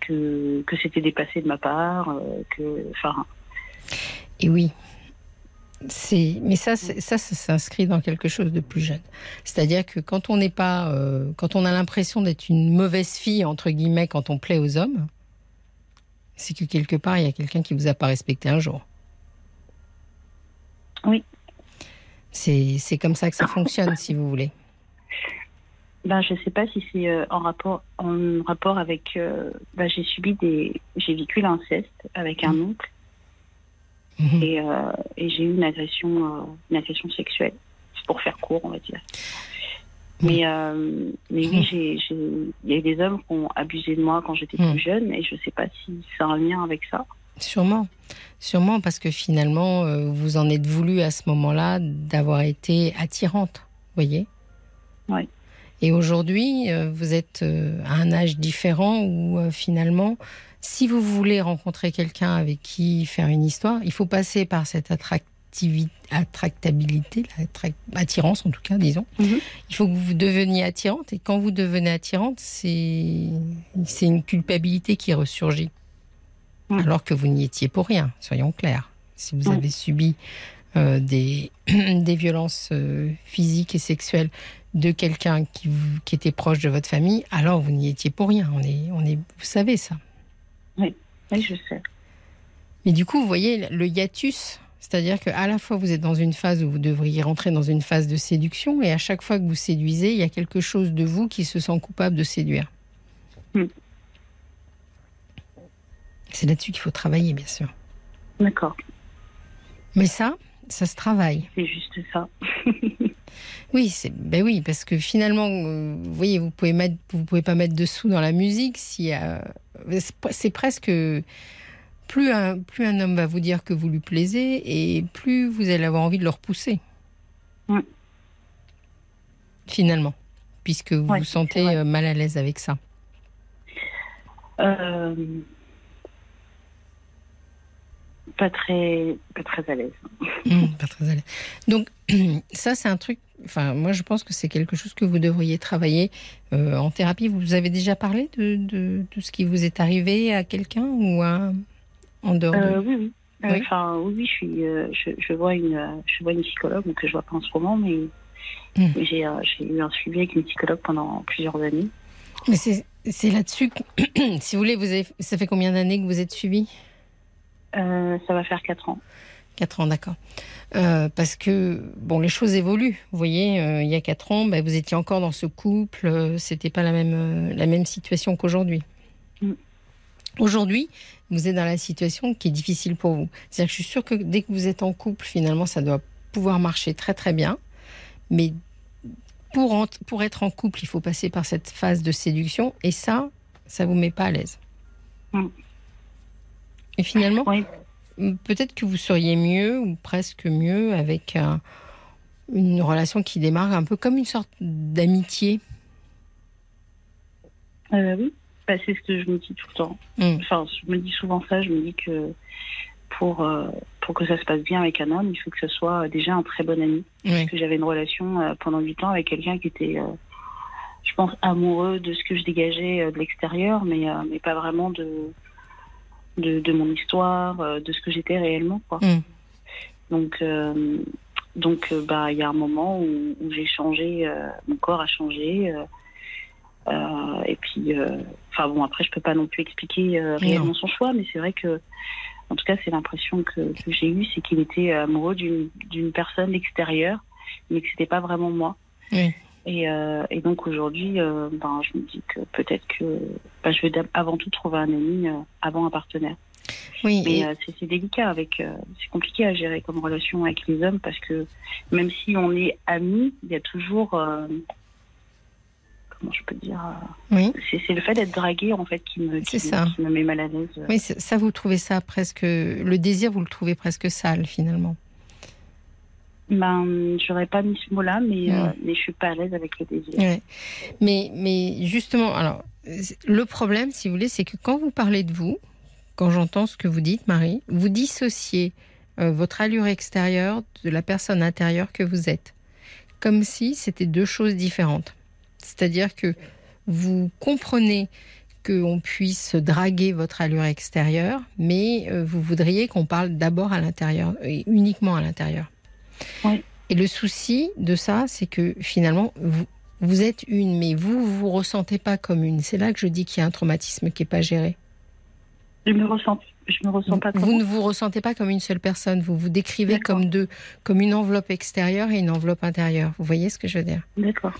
que, que c'était dépassé de ma part, que, enfin, Et oui. Mais ça, ça, ça s'inscrit dans quelque chose de plus jeune. C'est-à-dire que quand on n'est pas, euh, quand on a l'impression d'être une mauvaise fille entre guillemets quand on plaît aux hommes, c'est que quelque part il y a quelqu'un qui vous a pas respecté un jour. Oui. C'est, comme ça que ça fonctionne, si vous voulez. Ben, je sais pas si c'est euh, en rapport en rapport avec. euh, ben, j'ai subi des, j'ai vécu l'inceste avec un oncle Mhm. et, euh, et j'ai eu une agression, une agression sexuelle. C'est pour faire court, on va dire. Mais euh, mais oui, j'ai, j'ai, il y a eu des hommes qui ont abusé de moi quand j'étais Mhm. plus jeune et je sais pas si c'est un lien avec ça. Sûrement, sûrement parce que finalement euh, vous en êtes voulu à ce moment-là d'avoir été attirante, voyez? Ouais. Et aujourd'hui, euh, vous êtes à un âge différent où finalement, si vous voulez rencontrer quelqu'un avec qui faire une histoire, il faut passer par cette attractivité, attractabilité, la attrac- attirance en tout cas, disons. Mhm. Il faut que vous deveniez attirante et quand vous devenez attirante, c'est une culpabilité qui ressurgit. Alors que vous n'y étiez pour rien, soyons clairs. Si vous avez subi euh, des, des violences euh, physiques et sexuelles de quelqu'un qui, était proche de votre famille, alors vous n'y étiez pour rien. On est, on est, vous savez ça. Oui, je sais. Mais du coup, vous voyez le hiatus, c'est-à-dire qu'à la fois vous êtes dans une phase où vous devriez rentrer dans une phase de séduction, et à chaque fois que vous séduisez, il y a quelque chose de vous qui se sent coupable de séduire. Hmm. C'est là-dessus qu'il faut travailler, bien sûr. D'accord. Mais ça, ça se travaille. C'est juste ça. oui, c'est ben oui, parce que finalement, euh, vous voyez, vous pouvez mettre, vous pouvez pas mettre de sous dans la musique si euh, c'est presque plus un plus un homme va vous dire que vous lui plaisez et plus vous allez avoir envie de le repousser. Finalement, puisque vous vous sentez euh, mal à l'aise avec ça. Euh, pas très, pas très à l'aise. Mmh, pas très à l'aise. Donc, ça, c'est un truc. Enfin, moi, je pense que c'est quelque chose que vous devriez travailler euh, en thérapie. Vous avez déjà parlé de, de, de, ce qui vous est arrivé à quelqu'un ou à, en dehors de... Oui, oui. Oui. Enfin, oui, je, suis, je, je, vois une, je vois une psychologue, que je vois pas en ce moment, mais mmh. j'ai eu un suivi avec une psychologue pendant plusieurs années. Mais c'est là-dessus que, si vous voulez, vous avez, ça fait combien d'années que vous êtes suivi? Euh, Ça va faire 4 ans. 4 ans, d'accord. Euh, parce que, bon, les choses évoluent. Vous voyez, euh, il y a 4 ans, bah, vous étiez encore dans ce couple, euh, c'était pas la même, la même situation qu'aujourd'hui. Mm. Aujourd'hui, vous êtes dans la situation qui est difficile pour vous. C'est-à-dire que je suis sûre que dès que vous êtes en couple, finalement, ça doit pouvoir marcher très très bien. Mais pour, pour être en couple, il faut passer par cette phase de séduction. Et ça, ça vous met pas à l'aise. Mm. Et finalement, peut-être que vous seriez mieux ou presque mieux avec une relation qui démarre un peu comme une sorte d'amitié. Euh, oui, bah, c'est ce que je me dis tout le temps. Mm. Enfin, je me dis souvent ça. Je me dis que pour, euh, pour que ça se passe bien avec un homme, il faut que ce soit déjà un très bon ami. Parce que j'avais une relation euh, pendant 8 ans avec quelqu'un qui était, euh, je pense, amoureux de ce que je dégageais de l'extérieur, mais, mais pas vraiment de, de, de mon histoire, de ce que j'étais réellement. Quoi. Mm. Donc, donc bah, il y a un moment où, où j'ai changé, mon corps a changé. et puis, enfin bon, après, je peux pas non plus expliquer réellement son choix, mais c'est vrai que en tout cas, c'est l'impression que, j'ai eue, c'est qu'il était amoureux d'une personne extérieure, mais que c'était pas vraiment moi. Et, euh, et, donc aujourd'hui, euh, ben, je me dis que peut-être que ben, je vais avant tout trouver un ami euh, avant un partenaire. Oui, mais c'est délicat avec, c'est compliqué à gérer comme relation avec les hommes parce que même si on est amis, il y a toujours je peux dire euh, Oui. C'est le fait d'être dragué en fait qui me, qui, me met mal à l'aise. Oui, ça vous trouvez ça presque le désir, vous le trouvez presque sale finalement. Ben, j'aurais pas mis ce mot-là, mais, je euh, mais je suis pas à l'aise avec le désir. Mais, mais justement, alors, le problème, si vous voulez, c'est que quand vous parlez de vous, quand j'entends ce que vous dites, Marie, vous dissociez euh, votre allure extérieure de la personne intérieure que vous êtes. Comme si c'était deux choses différentes. C'est-à-dire que vous comprenez qu'on puisse draguer votre allure extérieure, mais euh, vous voudriez qu'on parle d'abord à l'intérieur et uniquement à l'intérieur. Et le souci de ça, c'est que finalement, vous, vous êtes une, mais vous, vous vous ressentez pas comme une. C'est là que je dis qu'il y a un traumatisme qui n'est pas géré. Je me ressens je me ressens pas Vous ne vous ressentez pas comme une seule personne. Vous vous décrivez comme deux, comme une enveloppe extérieure et une enveloppe intérieure. Vous voyez ce que je veux dire? D'accord.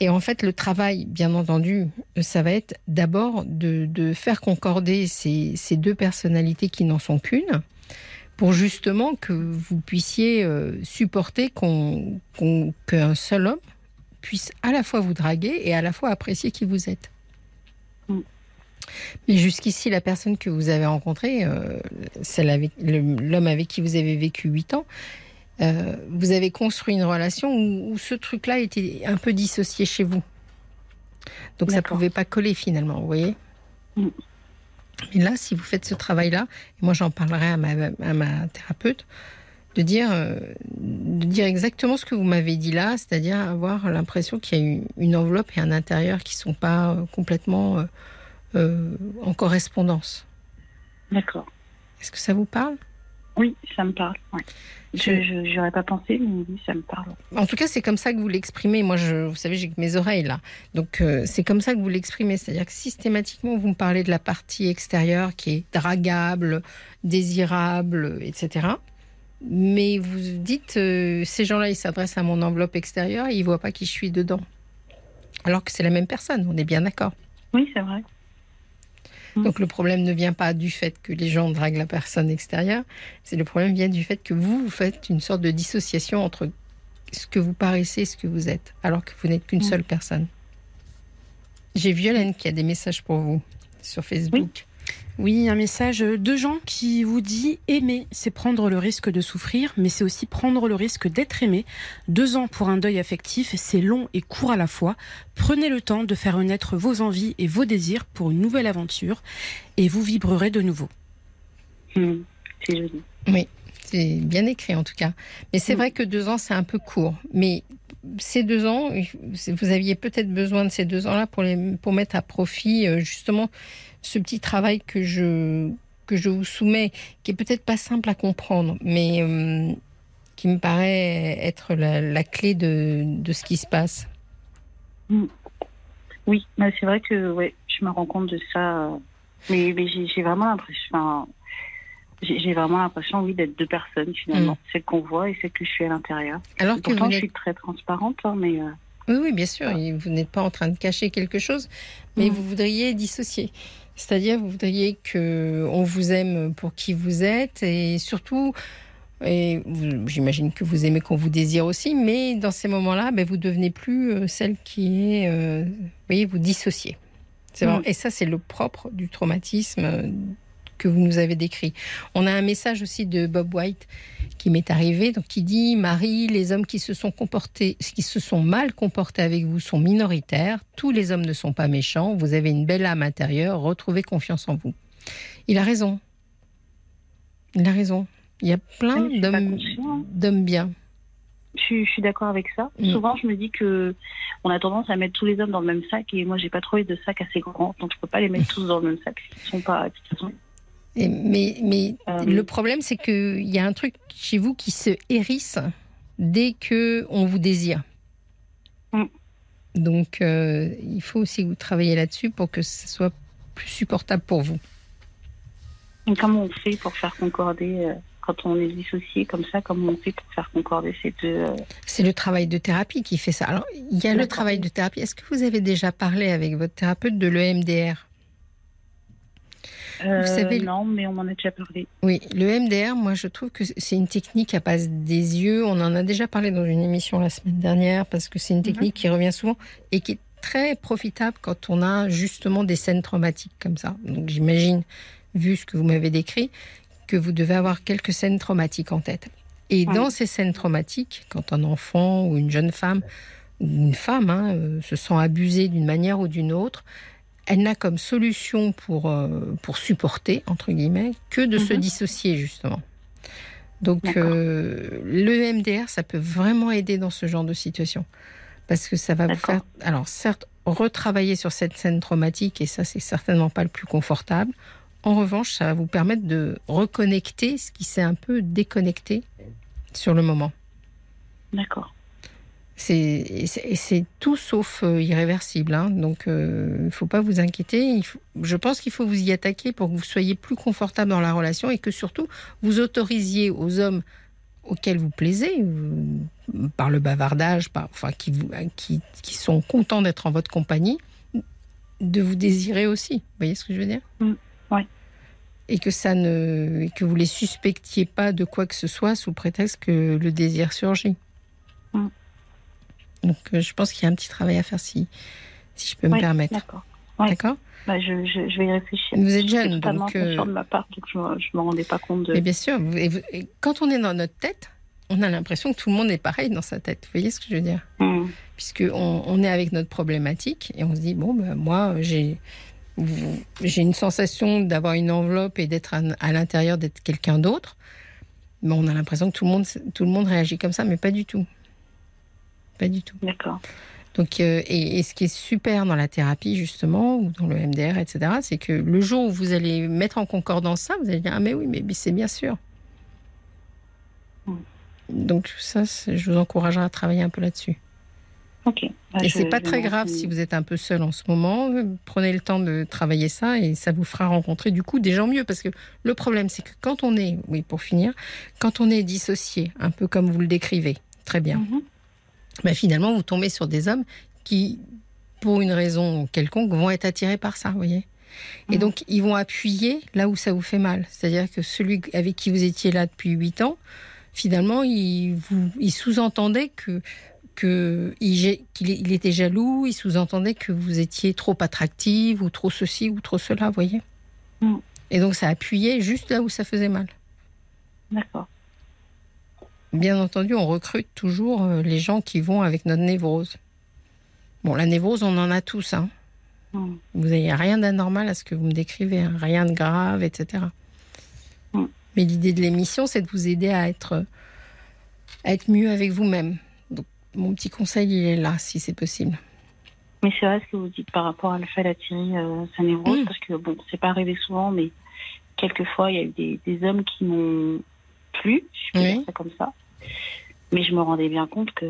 Et en fait, le travail, bien entendu, ça va être d'abord de, de, faire concorder ces, ces deux personnalités qui n'en sont qu'une pour justement que vous puissiez euh, supporter qu'un seul homme puisse à la fois vous draguer et à la fois apprécier qui vous êtes. Mais jusqu'ici, la personne que vous avez rencontrée, euh, l'homme avec qui vous avez vécu 8 ans, euh, vous avez construit une relation où, ce truc-là était un peu dissocié chez vous. Donc ça ne pouvait pas coller finalement, vous voyez? Mm. Et là, si vous faites ce travail-là, et moi j'en parlerai à ma, thérapeute, de dire, euh, de dire exactement ce que vous m'avez dit là, c'est-à-dire avoir l'impression qu'il y a une enveloppe et un intérieur qui ne sont pas complètement euh, en correspondance. D'accord. Est-ce que ça vous parle? Oui, ça me parle. Je n'aurais pas pensé, mais oui, ça me parle. En tout cas, c'est comme ça que vous l'exprimez. Moi, je, vous savez, j'ai que mes oreilles là. Donc, euh, c'est comme ça que vous l'exprimez. C'est-à-dire que systématiquement, vous me parlez de la partie extérieure qui est dragable, désirable, etc. Mais vous dites, euh, ces gens-là, ils s'adressent à mon enveloppe extérieure et ils ne voient pas qui je suis dedans. Alors que c'est la même personne, on est bien d'accord. Oui, c'est vrai. Mm. Donc le problème ne vient pas du fait que les gens draguent la personne extérieure, c'est le problème vient du fait que vous, vous faites une sorte de dissociation entre ce que vous paraissez et ce que vous êtes, alors que vous n'êtes qu'une Mm. seule personne. J'ai Violaine qui a des messages pour vous sur Facebook. Oui, un message de gens qui vous dit aimer, c'est prendre le risque de souffrir, mais c'est aussi prendre le risque d'être aimé. Deux ans pour un deuil affectif, c'est long et court à la fois. Prenez le temps de faire naître vos envies et vos désirs pour une nouvelle aventure, et vous vibrerez de nouveau. Hmm, C'est joli. Oui, c'est bien écrit en tout cas. Mais c'est Mm. vrai que deux ans, c'est un peu court. Mais ces deux ans, vous aviez peut-être besoin de ces deux ans-là pour, les, pour mettre à profit euh, justement ce petit travail que je, que je vous soumets, qui est peut-être pas simple à comprendre, mais euh, qui me paraît être la, la clé de, de ce qui se passe. Oui, mais c'est vrai que ouais, je me rends compte de ça. euh, Mais, mais j'ai vraiment l'impression. j'ai vraiment l'impression, oui, d'être deux personnes finalement. Celle qu'on voit et celle que je suis à l'intérieur. Alors Et que Pourtant, je suis très transparente, hein, mais euh, Oui, oui, bien sûr. Vous n'êtes pas en train de cacher quelque chose, mais Mm. vous voudriez dissocier. C'est-à-dire, vous voudriez que on vous aime pour qui vous êtes, et surtout, et j'imagine que vous aimez qu'on vous désire aussi, mais dans ces moments-là, ben, vous devenez plus euh, celle qui est, euh, vous voyez, vous dissociez. Vraiment- Mm. Et ça, c'est le propre du traumatisme euh, que vous nous avez décrit. On a un message aussi de Bob White qui m'est arrivé, donc qui dit Marie, les hommes qui se sont comportés, qui se sont mal comportés avec vous sont minoritaires. Tous les hommes ne sont pas méchants. Vous avez une belle âme intérieure. Retrouvez confiance en vous. Il a raison. Il a raison. Il y a plein c'est pas d'hommes bien. je, suis- d'accord avec ça. Mm. Souvent, je me dis que on a tendance à mettre tous les hommes dans le même sac et moi, j'ai pas trouvé de sac assez grand, donc je peux pas les mettre tous dans le même sac. Ils sont pas. de toute façon, Et- mais mais Euh, le problème, c'est qu'il y a un truc chez vous qui se hérisse dès que on vous désire. Mm. Donc, euh, il faut aussi que vous travaillez là-dessus pour que ce soit plus supportable pour vous. Et comment on fait pour faire concorder euh, quand on est dissocié comme ça Comment on fait pour faire concorder ces deux euh, C'est le travail de thérapie qui fait ça. Alors, il y a le travail de thérapie. Est-ce que vous avez déjà parlé avec votre thérapeute de l'EMDR euh, savez- Non, mais on m'en a déjà parlé. Oui, le MDR, moi je trouve que c'est une technique à passe des yeux. On en a déjà parlé dans une émission la semaine dernière parce que c'est une technique qui revient souvent et qui est très profitable quand on a justement des scènes traumatiques comme ça. Donc j'imagine, vu ce que vous m'avez décrit, que vous devez avoir quelques scènes traumatiques en tête. Et dans ces scènes traumatiques, quand un enfant ou une jeune femme ou une femme hein, euh, se sent abusée d'une manière ou d'une autre, elle n'a comme solution pour, euh, pour supporter, entre guillemets, que de se Mhm. dissocier, justement. Donc, euh, le MDR, ça peut vraiment aider dans ce genre de situation. Parce que ça va vous faire, alors certes, retravailler sur cette scène traumatique, et ça, c'est certainement pas le plus confortable. En revanche, ça va vous permettre de reconnecter ce qui s'est un peu déconnecté sur le moment. D'accord. C'est tout sauf euh, irréversible, hein. donc il ne faut pas vous inquiéter. Il faut- je pense qu'il faut vous y attaquer pour que vous soyez plus confortable dans la relation et que surtout vous autorisiez aux hommes auxquels vous plaisez, euh, par le bavardage, par, enfin qui, vous, qui, qui sont contents d'être en votre compagnie, de vous désirer aussi. Vous voyez ce que je veux dire? Mm, ouais. Et que ça ne, que vous les suspectiez pas de quoi que ce soit sous prétexte que le désir surgit. Donc, euh, je pense qu'il y a un petit travail à faire si, si je peux me permettre. D'accord. Bah, je, je, je vais y réfléchir. Vous êtes jeune, donc, euh, de ma part, donc je ne me rendais pas compte de. Mais bien sûr, vous- et vous- et quand on est dans notre tête, on a l'impression que tout le monde est pareil dans sa tête. Vous voyez ce que je veux dire? Hmm. Puisqu'on on est avec notre problématique et on se dit, bon, ben, moi, j'ai j'ai une sensation d'avoir une enveloppe et d'être à, à l'intérieur, d'être quelqu'un d'autre. Mais on a l'impression que tout le, monde, tout le monde réagit comme ça, mais pas du tout. Pas du tout. D'accord. Donc, euh, et, et ce qui est super dans la thérapie, justement, ou dans le MDR, etc., c'est que le jour où vous allez mettre en concordance ça, vous allez dire Ah, mais oui, mais, c'est bien sûr. Mm. Donc, ça, je vous encouragerai à travailler un peu là-dessus. Ok. Bah, et c'est pas très grave si vous êtes un peu seul en ce moment. Prenez le temps de travailler ça et ça vous fera rencontrer du coup des gens mieux. Parce que le problème, c'est que quand on est, oui, pour finir, quand on est dissocié, un peu comme vous le décrivez, très bien, Mhm. Bah, finalement, vous tombez sur des hommes qui, pour une raison quelconque, vont être attirés par ça, vous voyez Et Mhm. donc, ils vont appuyer là où ça vous fait mal. C'est-à-dire que celui avec qui vous étiez là depuis 8 ans, finalement, il, vous, il sous-entendait que qu'il il était jaloux, il sous-entendait que vous étiez trop attractive ou trop ceci ou trop cela, vous voyez Mm. Et donc ça appuyait juste là où ça faisait mal. D'accord. Bien entendu, on recrute toujours euh, les gens qui vont avec notre névrose. Bon, la névrose, on en a tous. Hein. Mm. Vous n'avez rien d'anormal à ce que vous me décrivez, hein. rien de grave, etc. Mm. Mais l'idée de l'émission, c'est de vous aider à être, à être mieux avec vous-même. Donc, mon petit conseil, il est là, si c'est possible. Mais c'est vrai ce que vous dites par rapport à le fait d'attirer euh, sa névrose, Mm. parce que bon, c'est pas arrivé souvent, mais quelquefois il y a eu des, des hommes qui m'ont plu, je peux Oui. dire ça comme ça. Mais je me rendais bien compte que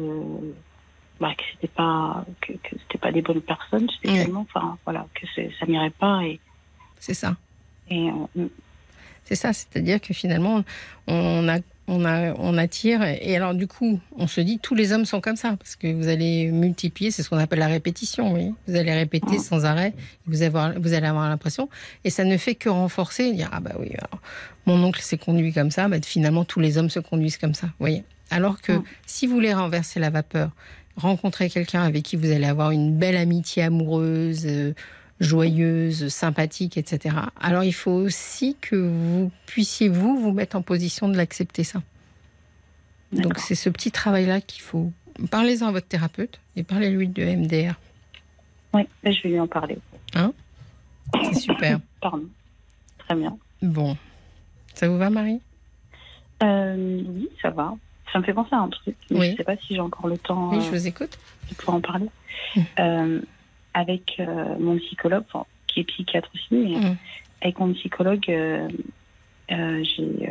bah, que c'était pas que, que c'était pas des bonnes personnes enfin voilà, que ça m'irait pas et, C'est ça. et euh, C'est ça, c'est-à-dire que finalement, on, a, on, a, on attire. Et alors, du coup, on se dit, tous les hommes sont comme ça, parce que vous allez multiplier, c'est ce qu'on appelle la répétition. Vous, allez répéter sans arrêt, vous, avoir, vous allez avoir l'impression, et ça ne fait que renforcer, dire, ah bah oui, alors, mon oncle s'est conduit comme ça, bah, finalement, tous les hommes se conduisent comme ça. Vous voyez alors que si vous voulez renverser la vapeur, rencontrer quelqu'un avec qui vous allez avoir une belle amitié amoureuse, euh, joyeuse, sympathique, etc. Alors il faut aussi que vous puissiez vous vous mettre en position de l'accepter ça. Donc c'est ce petit travail-là qu'il faut. Parlez-en à votre thérapeute et parlez-lui de MDR. Ouais, je vais lui en parler. C'est super. Pardon. Très bien. Bon, ça vous va, Marie? Euh, oui, ça va. Ça me fait penser à un truc, mais Oui. je sais pas si j'ai encore le temps. Oui, euh, je vous écoute. pouvoir en parler. Mm. Euh, avec euh, mon psychologue, enfin, qui est psychiatre aussi, mais Mm. avec mon psychologue, euh, euh, j'ai.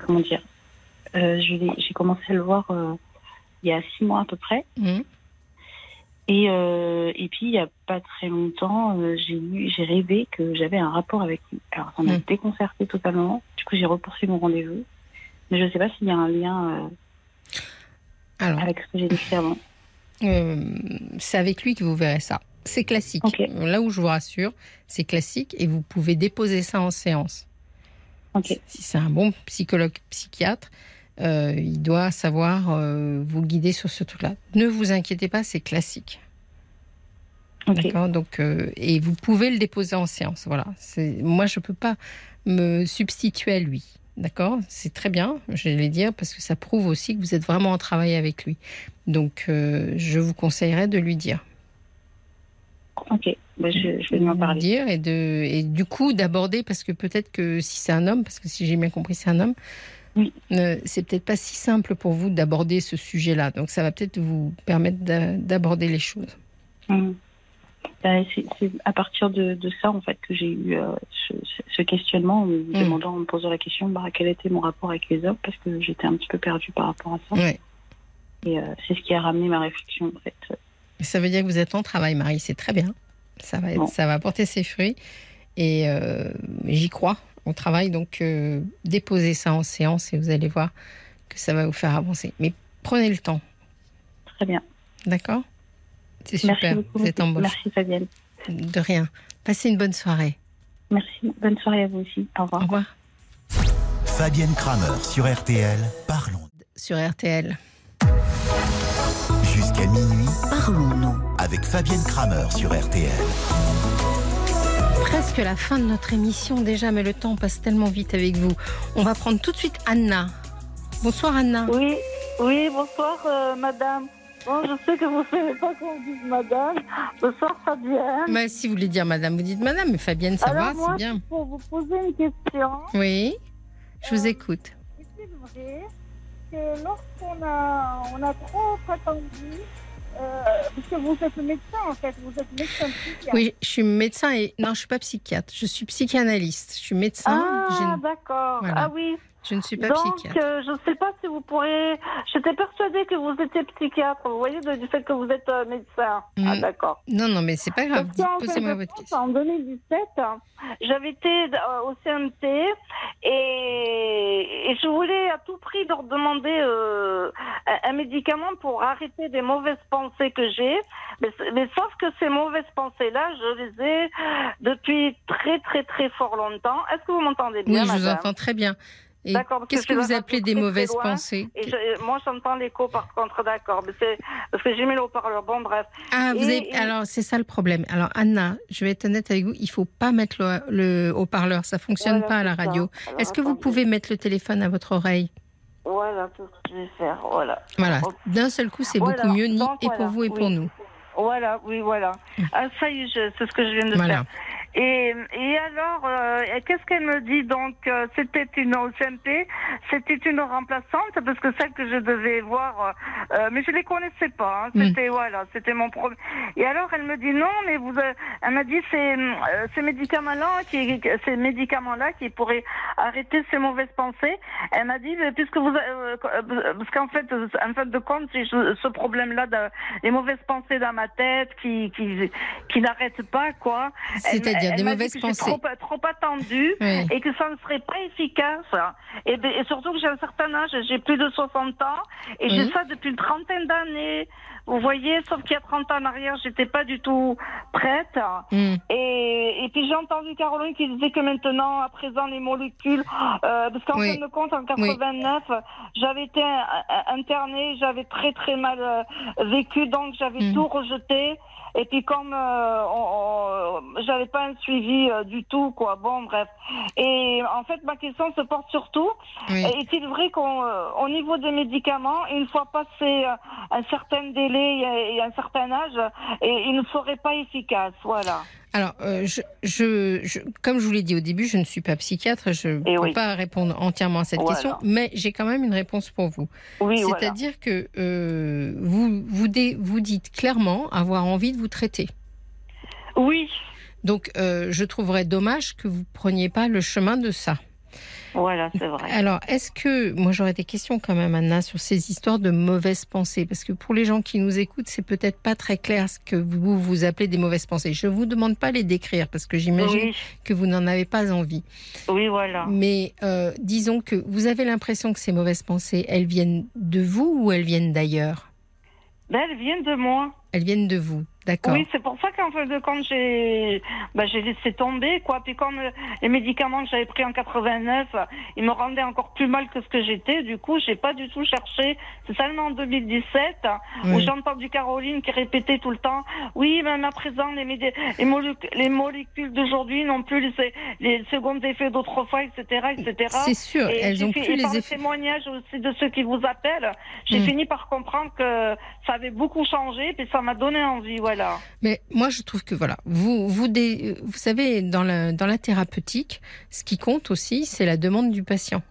comment dire J'ai commencé à le voir il y a six mois à peu près. Mhm. Et, euh, et puis, il n'y a pas très longtemps, euh, j'ai rêvé que j'avais un rapport avec lui. Alors, ça m'a Mm. déconcerté totalement. Du coup, j'ai repoussé mon rendez-vous. Mais je ne sais pas s'il y a un lien euh, Alors, avec ce que j'ai décrit avant. Euh, c'est avec lui que vous verrez ça. C'est classique. Là où je vous rassure, c'est classique et vous pouvez déposer ça en séance. Si c'est un bon psychologue psychiatre, euh, il doit savoir euh, vous guider sur ce truc-là. Ne vous inquiétez pas, c'est classique. D'accord? Donc euh, et vous pouvez le déposer en séance. Voilà. Moi je peux pas me substituer à lui. D'accord. C'est très bien. Je vais le dire parce que ça prouve aussi que vous êtes vraiment en travail avec lui. Donc euh, je vous conseillerais de lui dire. Ok, bah, je, je vais lui en Lui parler. dire et de et du coup d'aborder parce que peut-être que si c'est un homme parce que si j'ai bien compris c'est un homme Oui. euh, c'est peut-être pas si simple pour vous d'aborder ce sujet-là donc ça va peut-être vous permettre d'a- d'aborder les choses Mm. Bah, c'est à partir de, de ça en fait que j'ai eu euh, ce, ce questionnement en me Mm. demandant, en me posant la question bah, quel était mon rapport avec les hommes parce que j'étais un petit peu perdue par rapport à ça. ouais. Et euh, c'est ce qui a ramené ma réflexion en fait. ça veut dire que vous êtes en travail Marie c'est très bien ça va être- Bon. ça va porter ses fruits et euh, j'y crois au travail donc déposez ça en séance et vous allez voir que ça va vous faire avancer mais prenez le temps Très bien. d'accord? C'est Merci super êtes embauché Merci Fabienne. de rien passez une bonne soirée Merci. Bonne soirée à vous aussi. Au revoir. Au revoir. Fabienne Kramer sur RTL. Parlons. Sur RTL. Jusqu'à minuit Parlons-nous. avec Fabienne Kramer sur RTL. Presque la fin de notre émission déjà, mais le temps passe tellement vite avec vous. On va prendre tout de suite Anna. Bonsoir Anna. Oui, oui, bonsoir euh, madame. Bon, je sais que vous ne savez pas qu'on dise madame. Bonsoir Fabienne. Bah, si vous voulez dire madame, vous dites madame, mais Fabienne, ça Alors va, c'est bien. pour vous poser une question, Oui, je vous écoute. est-il vrai que lorsqu'on a, on a trop attendu, euh, parce que vous êtes médecin en fait, vous êtes médecin psychiatre. Oui, je suis médecin et. Non, je suis pas psychiatre, je suis psychanalyste. Je suis médecin, Ah, Je- d'accord. Voilà. Ah oui. Je ne suis pas Donc, psychiatre. euh, je ne sais pas si vous pourrez. J'étais persuadée que vous étiez psychiatre. Vous voyez, de- du fait que vous êtes euh, médecin. Ah, Mm. d'accord. Non, non, mais c'est pas grave. Posez-moi votre question. En 2017, j'avais été euh, au CMT et, et je voulais à tout prix leur demander un, un médicament pour arrêter des mauvaises pensées que j'ai. Mais, mais sauf que ces mauvaises pensées-là, je les ai depuis très très très fort longtemps. Est-ce que vous m'entendez bien, Oui, je vous entends très bien. D'accord, qu'est-ce que vous appelez des mauvaises loin. pensées Et je- moi, j'entends l'écho par contre, d'accord. Parce que j'ai mis le haut-parleur. Bon, bref. Ah, vous avez... et- alors c'est ça le problème. Alors Anna, je vais être honnête avec vous, il faut pas mettre le, le haut-parleur, ça fonctionne Voilà, pas à la radio. Est-ce que vous pouvez mettre le téléphone à votre oreille? Voilà tout ce que je vais faire. Voilà. Voilà, d'un seul coup, c'est Voilà. beaucoup mieux, ni Donc, et pour vous et pour nous. Voilà, oui, voilà. Ah, ça y est, je- c'est ce que je viens de Voilà. faire. Et, et alors, euh, qu'est-ce qu'elle me dit Donc, euh, c'était une OCMP, c'était une remplaçante, parce que celle que je devais voir, euh, euh, mais je les connaissais pas. hein. Mm. C'était voilà, c'était mon problème. Et alors, elle me dit non, mais vous, euh, elle m'a dit c'est euh, ces médicaments-là qui, ces médicaments-là qui pourraient arrêter ces mauvaises pensées. Elle m'a dit puisque vous, parce qu'en fait, en fin de compte, c'est ce ce problème-là, de, les mauvaises pensées dans ma tête qui qui qui n'arrêtent pas quoi. Elle- C'est-à-dire des m'a mauvaises dit que j'ai pensées. Trop, trop attendu Oui. et que ça ne serait pas efficace. Et, surtout que j'ai un certain âge, j'ai plus de 60 ans et j'ai ça depuis une trentaine d'années. Vous voyez, sauf qu'il y a 30 ans en arrière, j'étais pas du tout prête. Hmm. Et, et puis j'ai entendu Caroline qui disait que maintenant, à présent, les molécules, euh, parce qu'en Oui. fin de compte, en 89, j'avais été internée, j'avais très très mal euh, vécu, donc j'avais Mhm. tout rejeté. Et puis comme euh, j'avais pas un suivi euh, du tout, quoi. Bon, bref. Et en fait, ma question se porte surtout Oui. est-il vrai qu'au au niveau des médicaments, une fois passé un certain délai et- et un certain âge, et, ils ne seraient pas efficaces Voilà. Alors, euh, je, je, je- comme je vous l'ai dit au début, je ne suis pas psychiatre, je ne Eh peux oui. pas répondre entièrement à cette Voilà. question, mais j'ai quand même une réponse pour vous. Oui, voilà. C'est-à-dire que euh, vous, vous, dé- vous dites clairement avoir envie de vous traiter. Oui, Donc, euh, je trouverais dommage que vous preniez pas le chemin de ça. Voilà, c'est vrai. Alors, est-ce que, moi j'aurais des questions quand même, Anna, sur ces histoires de mauvaises pensées, parce que pour les gens qui nous écoutent, c'est peut-être pas très clair ce que vous vous appelez des mauvaises pensées. Je vous demande pas les décrire, parce que j'imagine Oui, que vous n'en avez pas envie. oui, voilà. Mais euh, disons que vous avez l'impression que ces mauvaises pensées, elles viennent de vous ou elles viennent d'ailleurs? Ben, elles viennent de moi. Elles viennent de vous, d'accord Oui, c'est pour ça qu'en fin de compte, j'ai ben, j'ai laissé tomber, quoi. Puis comme euh, les médicaments que j'avais pris en 89, ils me rendaient encore plus mal que ce que j'étais, du coup, j'ai pas du tout cherché. C'est seulement en 2017 où Oui. j'ai entendu Caroline qui répétait tout le temps, oui, même à présent, les, médi- les, molécules, les molécules d'aujourd'hui n'ont plus les, les seconds effets d'autrefois, etc., etc. C'est sûr, Et elles ont fi- plus et par les le effets. témoignage aussi de ceux qui vous appellent, j'ai Mm. fini par comprendre que ça avait beaucoup changé, puis ça m'a donné envie, voilà. Mais moi, je trouve que voilà, vous, vous, dé- vous savez, dans la, dans la thérapeutique, ce qui compte aussi, c'est la demande du patient.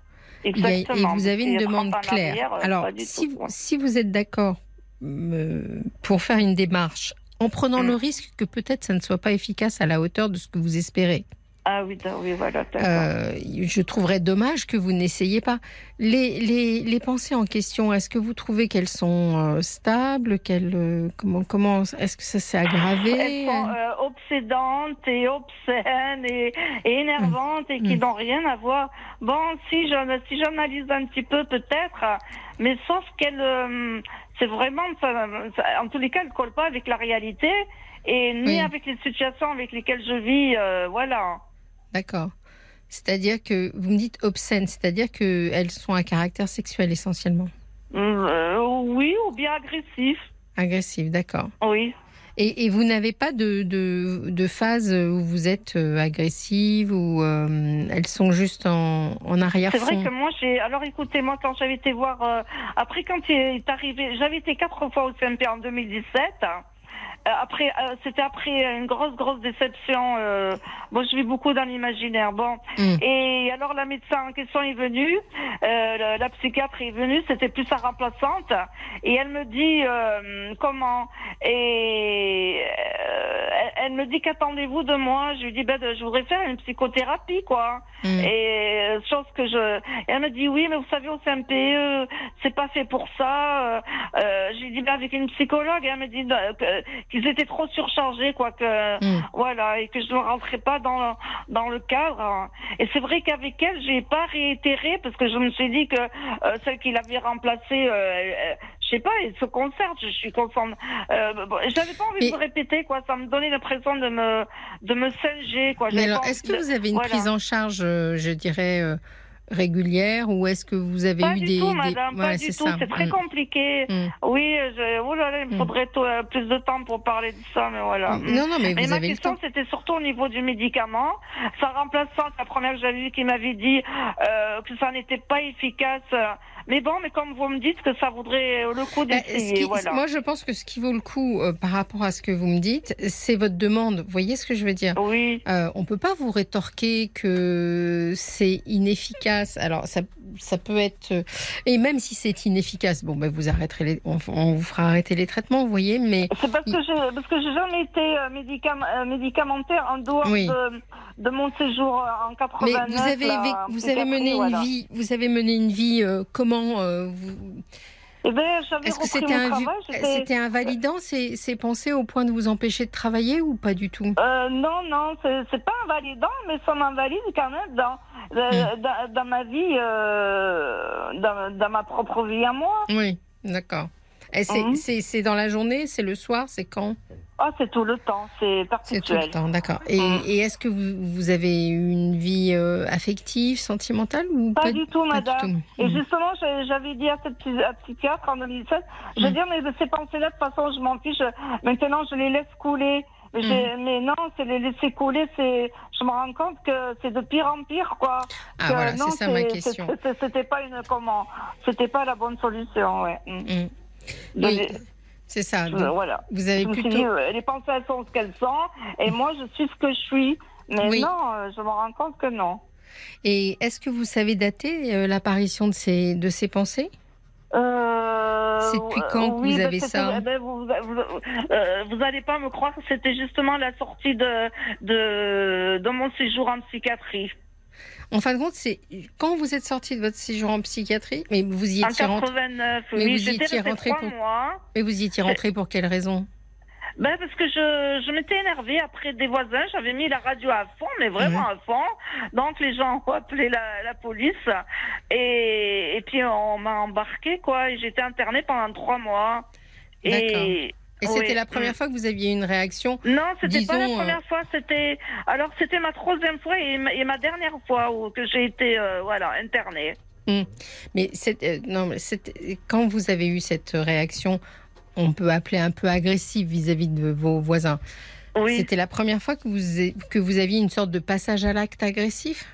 A- et vous avez une demande 30 ans en claire. arrière, euh, Alors, si, tout, vous- si vous êtes d'accord euh, pour faire une démarche, en prenant Mm. le risque que peut-être ça ne soit pas efficace à la hauteur de ce que vous espérez, Ah oui, oui, voilà, euh, je trouverais dommage que vous n'essayiez pas. Les, les, les pensées en question, est-ce que vous trouvez qu'elles sont euh, stables qu'elles, euh, comment, comment, Est-ce que ça s'est aggravé Elles sont euh, obsédantes et obscènes et, et énervantes et qui Mm. n'ont rien à voir. Bon, si je si j'analyse un petit peu peut-être, mais sauf qu'elles, euh, c'est vraiment, ça- ça- en tous les cas, elles ne collent pas avec la réalité et ni Oui. avec les situations avec lesquelles je vis. euh, voilà. D'accord. C'est-à-dire que vous me dites obscènes, c'est-à-dire qu'elles sont à caractère sexuel essentiellement. Euh, oui, ou bien agressif. Agressives, d'accord. Oui. Et, et vous n'avez pas de, de, de phase où vous êtes euh, agressive ou euh, elles sont juste en, en C'est arrière-fond vrai que moi, j'ai. Alors, écoutez, moi, quand j'avais été voir. euh, Après, quand il est arrivé. J'avais été quatre fois au CMP en 2017. Euh, Après, euh, c'était après une grosse, grosse déception. Euh, moi, je vis beaucoup dans l'imaginaire. Bon. Mm. Et alors, la médecin en question est venue. euh, la, la psychiatre est venue. C'était plus sa remplaçante. Et elle me dit euh, comment. Et euh, elle, me dit qu'attendez-vous de moi? Je lui dis ben, je voudrais faire une psychothérapie, quoi. Mm. Et euh, chose que je. Et elle me dit oui, mais vous savez, au CMPE, c'est pas fait pour ça. Euh, euh, J'ai dit ben, avec une psychologue. Et elle me dit euh, qu'ils étaient trop surchargés, quoi. Que Mm. voilà, et que je ne rentrais pas dans dans le cadre. Et c'est vrai qu'avec elle, j'ai pas réitéré parce que je me suis dit que euh, celle qui l'avait remplacée, euh, elle- je sais pas, elle se concerte. Je suis contente. Euh, bon, J'avais pas envie Mais- de répéter, quoi. Ça me donnait l'impression de me de me singer, quoi. Mais alors, est-ce que vous avez une voilà. prise en charge, euh, je dirais, euh, régulière ou est-ce que vous avez Pas eu du des... tout, des- madame, Ouais, pas du tout. C'est très Mm. compliqué. Mm. Oui, je... oh là là, il me Mm. faudrait tout, euh, plus de temps pour parler de ça, mais voilà. Non, non, mais Mais vous ma avez question, c'était surtout au niveau du médicament. Ça remplaçant la première que j'avais vue qui m'avait dit euh, que ça n'était pas efficace. Mais bon, mais comme vous me dites que ça vaudrait le coup ce d'essayer, voilà. Moi, je pense que ce qui vaut le coup euh, par rapport à ce que vous me dites, c'est votre demande. Vous voyez ce que je veux dire? Oui. Euh, On peut pas vous rétorquer que c'est inefficace. Alors, ça, ça peut être... euh, Et même si c'est inefficace, bon, ben, vous arrêterez les... on, on vous fera arrêter les traitements, vous voyez, mais... C'est parce que j'ai parce que j'ai jamais été euh, médicam- euh, médicamentaire en dehors Oui. de, de mon séjour en 89. Mais vous avez, là, vous avez mené une voilà. vie, vous avez mené une vie euh, comment euh, vous- Eh ben, Est-ce que c'était un, j'étais- c'était invalidant ces, ces pensées au point de vous empêcher de travailler ou pas du tout? Euh, non, non, c'est c'est pas invalidant, mais ça m'invalide quand même dans, euh, Hmm. dans, dans ma vie, euh, dans, dans ma propre vie à moi. Oui, d'accord. Et c'est, Mhm. c'est- c'est dans la journée, c'est le soir, c'est quand? Ah, c'est tout le temps, c'est C'est tout le perpétuel. temps, d'accord. Et, Mhm. et est-ce que vous, vous avez une vie euh, affective, sentimentale ou Pas du tout, pas du madame. tout Et Mhm. justement, j'avais dit à cette à psychiatre en 2017, je veux Mm. dire, mais ces pensées-là, de toute façon, je m'en fiche. Maintenant, je les laisse couler. Mais, Mm. non, c'est les laisser couler, c'est, je me rends compte que c'est de pire en pire, quoi. Ah Que voilà, c'est ça ma question. C'était pas une, comment, c'était pas la bonne solution, ouais. Mm. Mhm. C'est ça. Donc, voilà. vous avez plutôt... dit, euh, les pensées, elles sont ce qu'elles sont, et moi, je suis ce que je suis. Mais Oui. non, euh, je me rends compte que non. Et est-ce que vous savez dater euh, l'apparition de ces, de ces pensées? Euh, C'est depuis quand que vous avez ça ben, vous, vous, euh, vous allez pas me croire que c'était justement la sortie de, de, de mon séjour en psychiatrie. En fin de compte, c'est quand vous êtes sorti de votre séjour en psychiatrie, mais vous y étiez rentré, 89, Mais oui, vous y étiez rentré pour- mais vous y étiez rentré pour quelle raison? Ben, parce que je, je m'étais énervée après des voisins. J'avais mis la radio à fond, mais vraiment à fond. Donc, les gens ont appelé la, la police. Et, et puis, on m'a embarqué, quoi. Et j'étais internée pendant trois mois. Et, Et c'était Oui, la première mm. fois que vous aviez une réaction Non, c'était pas la euh, première fois. C'était alors c'était ma troisième fois et ma, et ma dernière fois où que j'ai été euh, voilà internée. Mais euh, non, mais c'est- quand vous avez eu cette réaction, on peut appeler un peu agressive vis-à-vis de vos voisins. Oui, C'était la première fois que vous, a- que vous aviez une sorte de passage à l'acte agressif?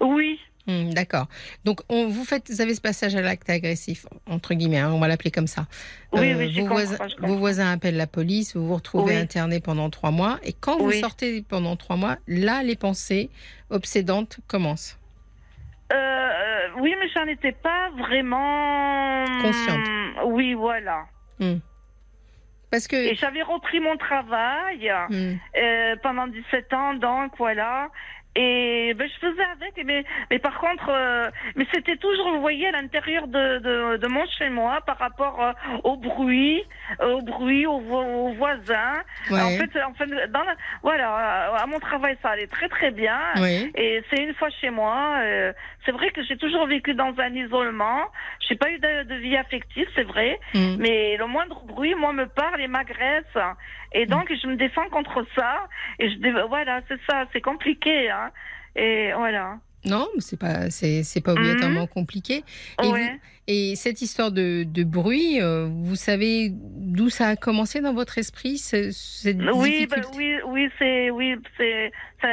Oui, Hmm, D'accord. Donc, on, vous, faites, vous avez ce passage à l'acte agressif, entre guillemets, hein, on va l'appeler comme ça. Oui, Euh, oui, vos, voisins, vos voisins appellent la police, vous vous retrouvez Oui. interné pendant trois mois. Et quand vous sortez pendant trois mois, là, les pensées obsédantes commencent. Euh, euh, oui, mais j'en étais pas vraiment Consciente. Oui, voilà. Parce que. Et j'avais repris mon travail Hmm. euh, pendant 17 ans, donc voilà. Et ben, je faisais avec, mais, mais par contre, euh, mais c'était toujours, vous voyez, à l'intérieur de, de, de mon chez moi par rapport euh, au bruit, euh, au bruit, aux, aux voisins. Ouais. En fait, en fait, dans la, voilà, à mon travail, ça allait très très bien. Oui. Et c'est une fois chez moi. euh, c'est vrai que j'ai toujours vécu dans un isolement. J'ai pas eu de, de vie affective, c'est vrai. Hmm. Mais le moindre bruit, moi, me parle et m'agresse. Et donc, je me défends contre ça. Et je, voilà, c'est ça, c'est compliqué. Hein. Et voilà. Non, mais c'est pas, c'est, pas obligatoirement compliqué. Et, Ouais. vous- et cette histoire de, de bruit, euh, vous savez d'où ça a commencé dans votre esprit ce- cette Oui, difficulté? oui, oui, c'est, oui, c'est, ça,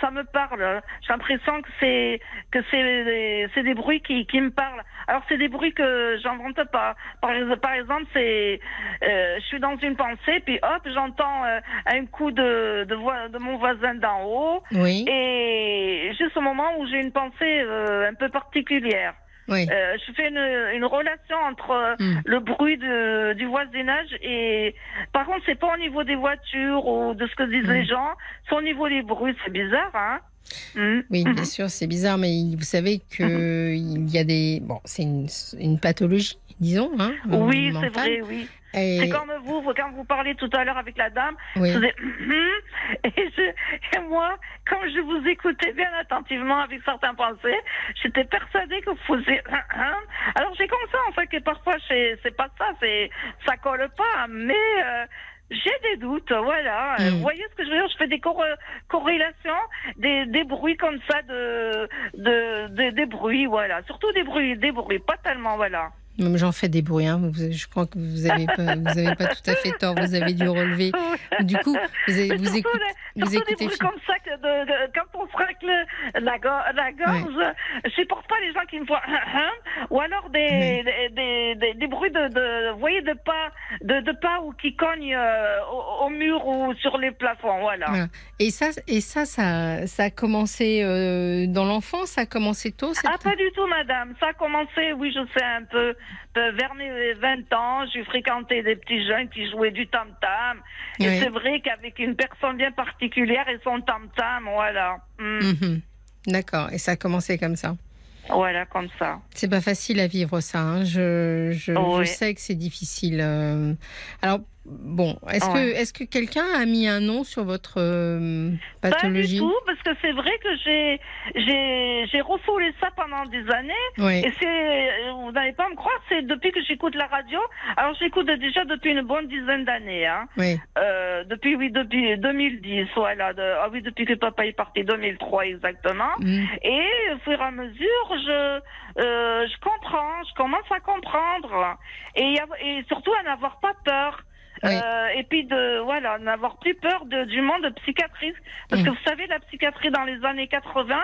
ça me parle. J'ai l'impression que c'est, que c'est, des- c'est des bruits qui, qui me parlent. Alors c'est des bruits que j'invente pas. Par exemple, c'est, euh, je suis dans une pensée, puis hop, j'entends euh, un coup de, de, voix, de mon voisin d'en haut, Oui, et juste au moment où j'ai une pensée euh, un peu particulière. Oui. Euh, je fais une, une relation entre euh, Mm. le bruit de, du voisinage et par contre c'est pas au niveau des voitures ou de ce que disent Mm. les gens, c'est au niveau des bruits, c'est bizarre hein. Mm. Oui, Mhm. bien sûr, c'est bizarre, mais vous savez que il y a des. Bon, c'est une, une pathologie, disons. Hein, Oui, c'est vrai, oui. Et- C'est comme vous, vous, quand vous parlez tout à l'heure avec la dame, oui. vous faisiez et, je- et moi, comme je vous écoutais bien attentivement avec certains pensées, j'étais persuadée que vous faisiez alors j'ai conscience en fait que parfois c'est pas ça, c'est ça colle pas, mais euh, j'ai des doutes, voilà. Mm. Vous voyez ce que je veux dire? Je fais des corre- corrélations, des, des bruits comme ça, de, de, de- des bruits, voilà. Surtout des bruits, des bruits, pas tellement, voilà. J'en fais des bruits. hein. Je crois que vous n'avez pas, vous avez pas tout à fait tort. Vous avez dû relever. Du coup, vous, avez- vous des- vous des écoutez comme ça, que de, de- quand on se racle la, go- la gorge, je supporte pas les gens qui me font ou alors des, des, des, des- des bruits de, de, vous voyez, de pas, de, de pas ou qui cognent euh, au, au mur ou sur les plafonds, voilà. Voilà. Et ça, et ça, ça, ça a commencé euh, dans l'enfance. Ça a commencé tôt. Ah, pas du tout, madame. Ça a commencé, oui, je sais, un peu vers mes 20 ans. J'ai fréquenté des petits jeunes qui jouaient du tam-tam. Et c'est vrai qu'avec une personne bien particulière et son tam-tam, voilà. Mm. Mhm. D'accord. Et ça a commencé comme ça. Voilà, comme ça. C'est pas facile à vivre ça. hein. Je, je, Oui. je sais que c'est difficile. euh. Alors bon, est-ce Ouais. que est-ce que quelqu'un a mis un nom sur votre euh, Pas du pathologie? tout, parce que c'est vrai que j'ai j'ai j'ai refoulé ça pendant des années. Oui. Et c'est, euh, vous n'allez pas me croire, c'est depuis que j'écoute la radio. Alors j'écoute déjà depuis une bonne dizaine d'années. Hein. Oui. Euh, depuis oui, depuis 2010, voilà. De, ah oui, depuis que papa est parti, 2003 exactement. Mm. Et au fur et à mesure, je euh, je comprends, je commence à comprendre et, y a- et surtout à n'avoir pas peur. Oui. Euh, et puis de voilà, n'avoir plus peur de, du monde psychiatrique parce Mm. que vous savez la psychiatrie dans les années 80,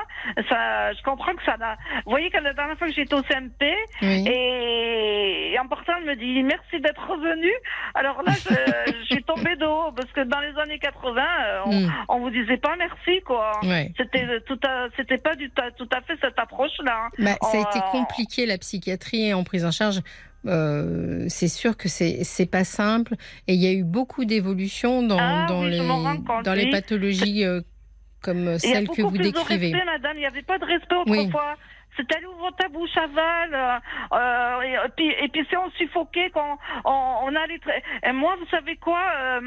ça, je comprends que ça. Vous voyez que la dernière fois que j'étais au CMP Oui. et, et en partant, elle me dit merci d'être revenu. Alors là, je, je suis tombée de haut parce que dans les années 80, euh, on, Mm. on vous disait pas merci quoi. Ouais. C'était tout à, c'était pas du tout à fait cette approche-là. Bah, ça a été Oh. compliqué la psychiatrie en prise en charge. Euh, c'est sûr que c'est c'est pas simple et il y a eu beaucoup d'évolutions dans, Ah dans oui, les dans les pathologies euh, comme celle que vous décrivez. de respect, madame. Il n'y avait pas de respect Oui. C'était elle ouvre ta bouche avale. Euh, euh, et, et puis, et puis si on suffoquait, quand on, on allait très... Et moi, vous savez quoi euh,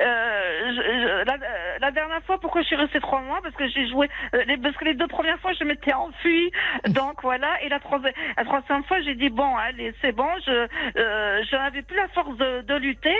euh, je- je- la, la dernière fois, pourquoi je suis restée trois mois? Parce que j'ai joué... euh, les, parce que les deux premières fois, je m'étais enfuie. Donc voilà. Et la, troisième la troisième fois, j'ai dit, bon, allez, c'est bon. Je euh, je n'avais plus la force de, de lutter.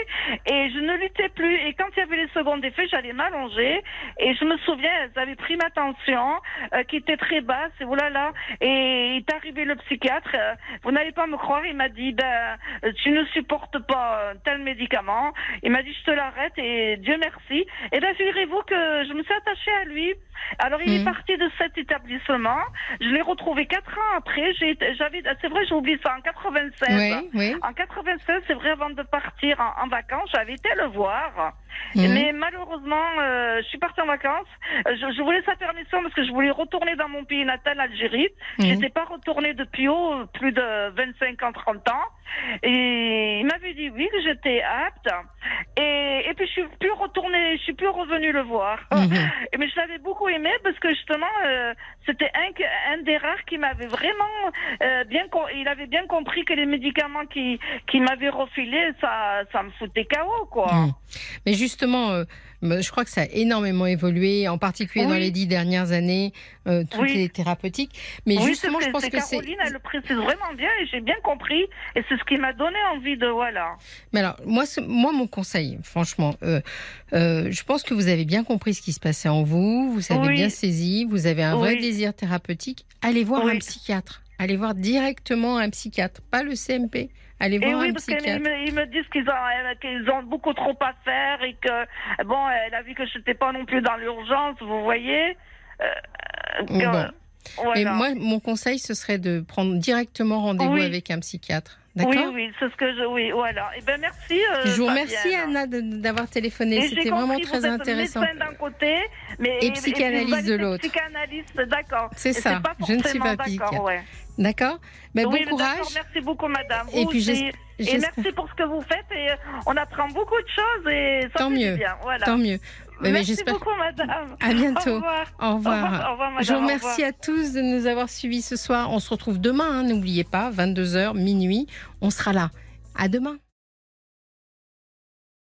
Et je ne luttais plus. Et quand il y avait les secondes effets, j'allais m'allonger. Et je me souviens, elles avaient pris ma tension, euh, qui était très basse, et voilà là. Et il est arrivé le psychiatre. euh, vous n'allez pas me croire, il m'a dit, ben, euh, tu ne supportes pas euh, tel médicament. Il m'a dit, je te l'arrête, et Dieu merci. Et bien, figurez-vous que je me suis attachée à lui. Alors, il est parti de cet établissement. Je l'ai retrouvé quatre ans après. J'avais, c'est vrai, j'ai oublié ça en 96. Oui, oui. En 96, c'est vrai, avant de partir en, en vacances, j'avais été le voir. Mhm. Mais malheureusement, euh, je suis partie en vacances. Je, je voulais sa permission parce que je voulais retourner dans mon pays natal, l'Algérie. Mhm. J'étais pas retournée depuis oh, plus de 25 ans, 30 ans. Et il m'avait dit oui, que j'étais apte. Et, et puis je suis plus retournée, je suis plus revenue le voir. Mhm. Et Mais je l'avais beaucoup aimé parce que justement, euh, c'était un, un des rares qui m'avait vraiment euh, bien, il avait bien compris que les médicaments qui, qui m'avaient refilés, ça, ça me foutait KO, quoi. Mhm. Mais justement, euh, je crois que ça a énormément évolué, en particulier dans les dix dernières années, euh, toutes Oui. les thérapeutiques. Mais oui, justement, je pense que c'est. Caroline, elle le précise vraiment bien et j'ai bien compris. Et c'est ce qui m'a donné envie de, voilà. Mais alors, moi, moi mon conseil, franchement, euh, euh, je pense que vous avez bien compris ce qui se passait en vous, vous avez bien saisi, vous avez un vrai désir thérapeutique. Allez voir un psychiatre. Allez voir directement un psychiatre, pas le CMP. Allez Et voir oui, un parce qu'ils psychiatre. me, ils me disent qu'ils ont, euh, qu'ils ont beaucoup trop à faire et que, bon, elle a vu que je n'étais pas non plus dans l'urgence, vous voyez. Euh, que- Bon. voilà. Et moi, mon conseil, ce serait de prendre directement rendez-vous Oui. avec un psychiatre. oui, D'accord oui, c'est ce que je. Oui, voilà. Et ben merci. euh, Je vous remercie, Anna, d'avoir téléphoné. Et C'était vraiment vous très êtes intéressant. d'un côté, mais Et psychanalyste vous de l'autre. Psychanalyste, d'accord. C'est Et ça, pas je ne suis pas psychiatre. ouais. D'accord Mais oui, Bon courage. Merci beaucoup, madame. Et puis, aussi. Et merci pour ce que vous faites. Et euh, on apprend beaucoup de choses et ça Tant fait du mieux. bien. Voilà. Tant mieux. Mais- merci beaucoup, madame. À bientôt. Au revoir. Au revoir. Au revoir, au revoir, madame. Je vous remercie à tous de nous avoir suivis ce soir. On se retrouve demain, hein, n'oubliez pas, 22h, minuit. On sera là. À demain.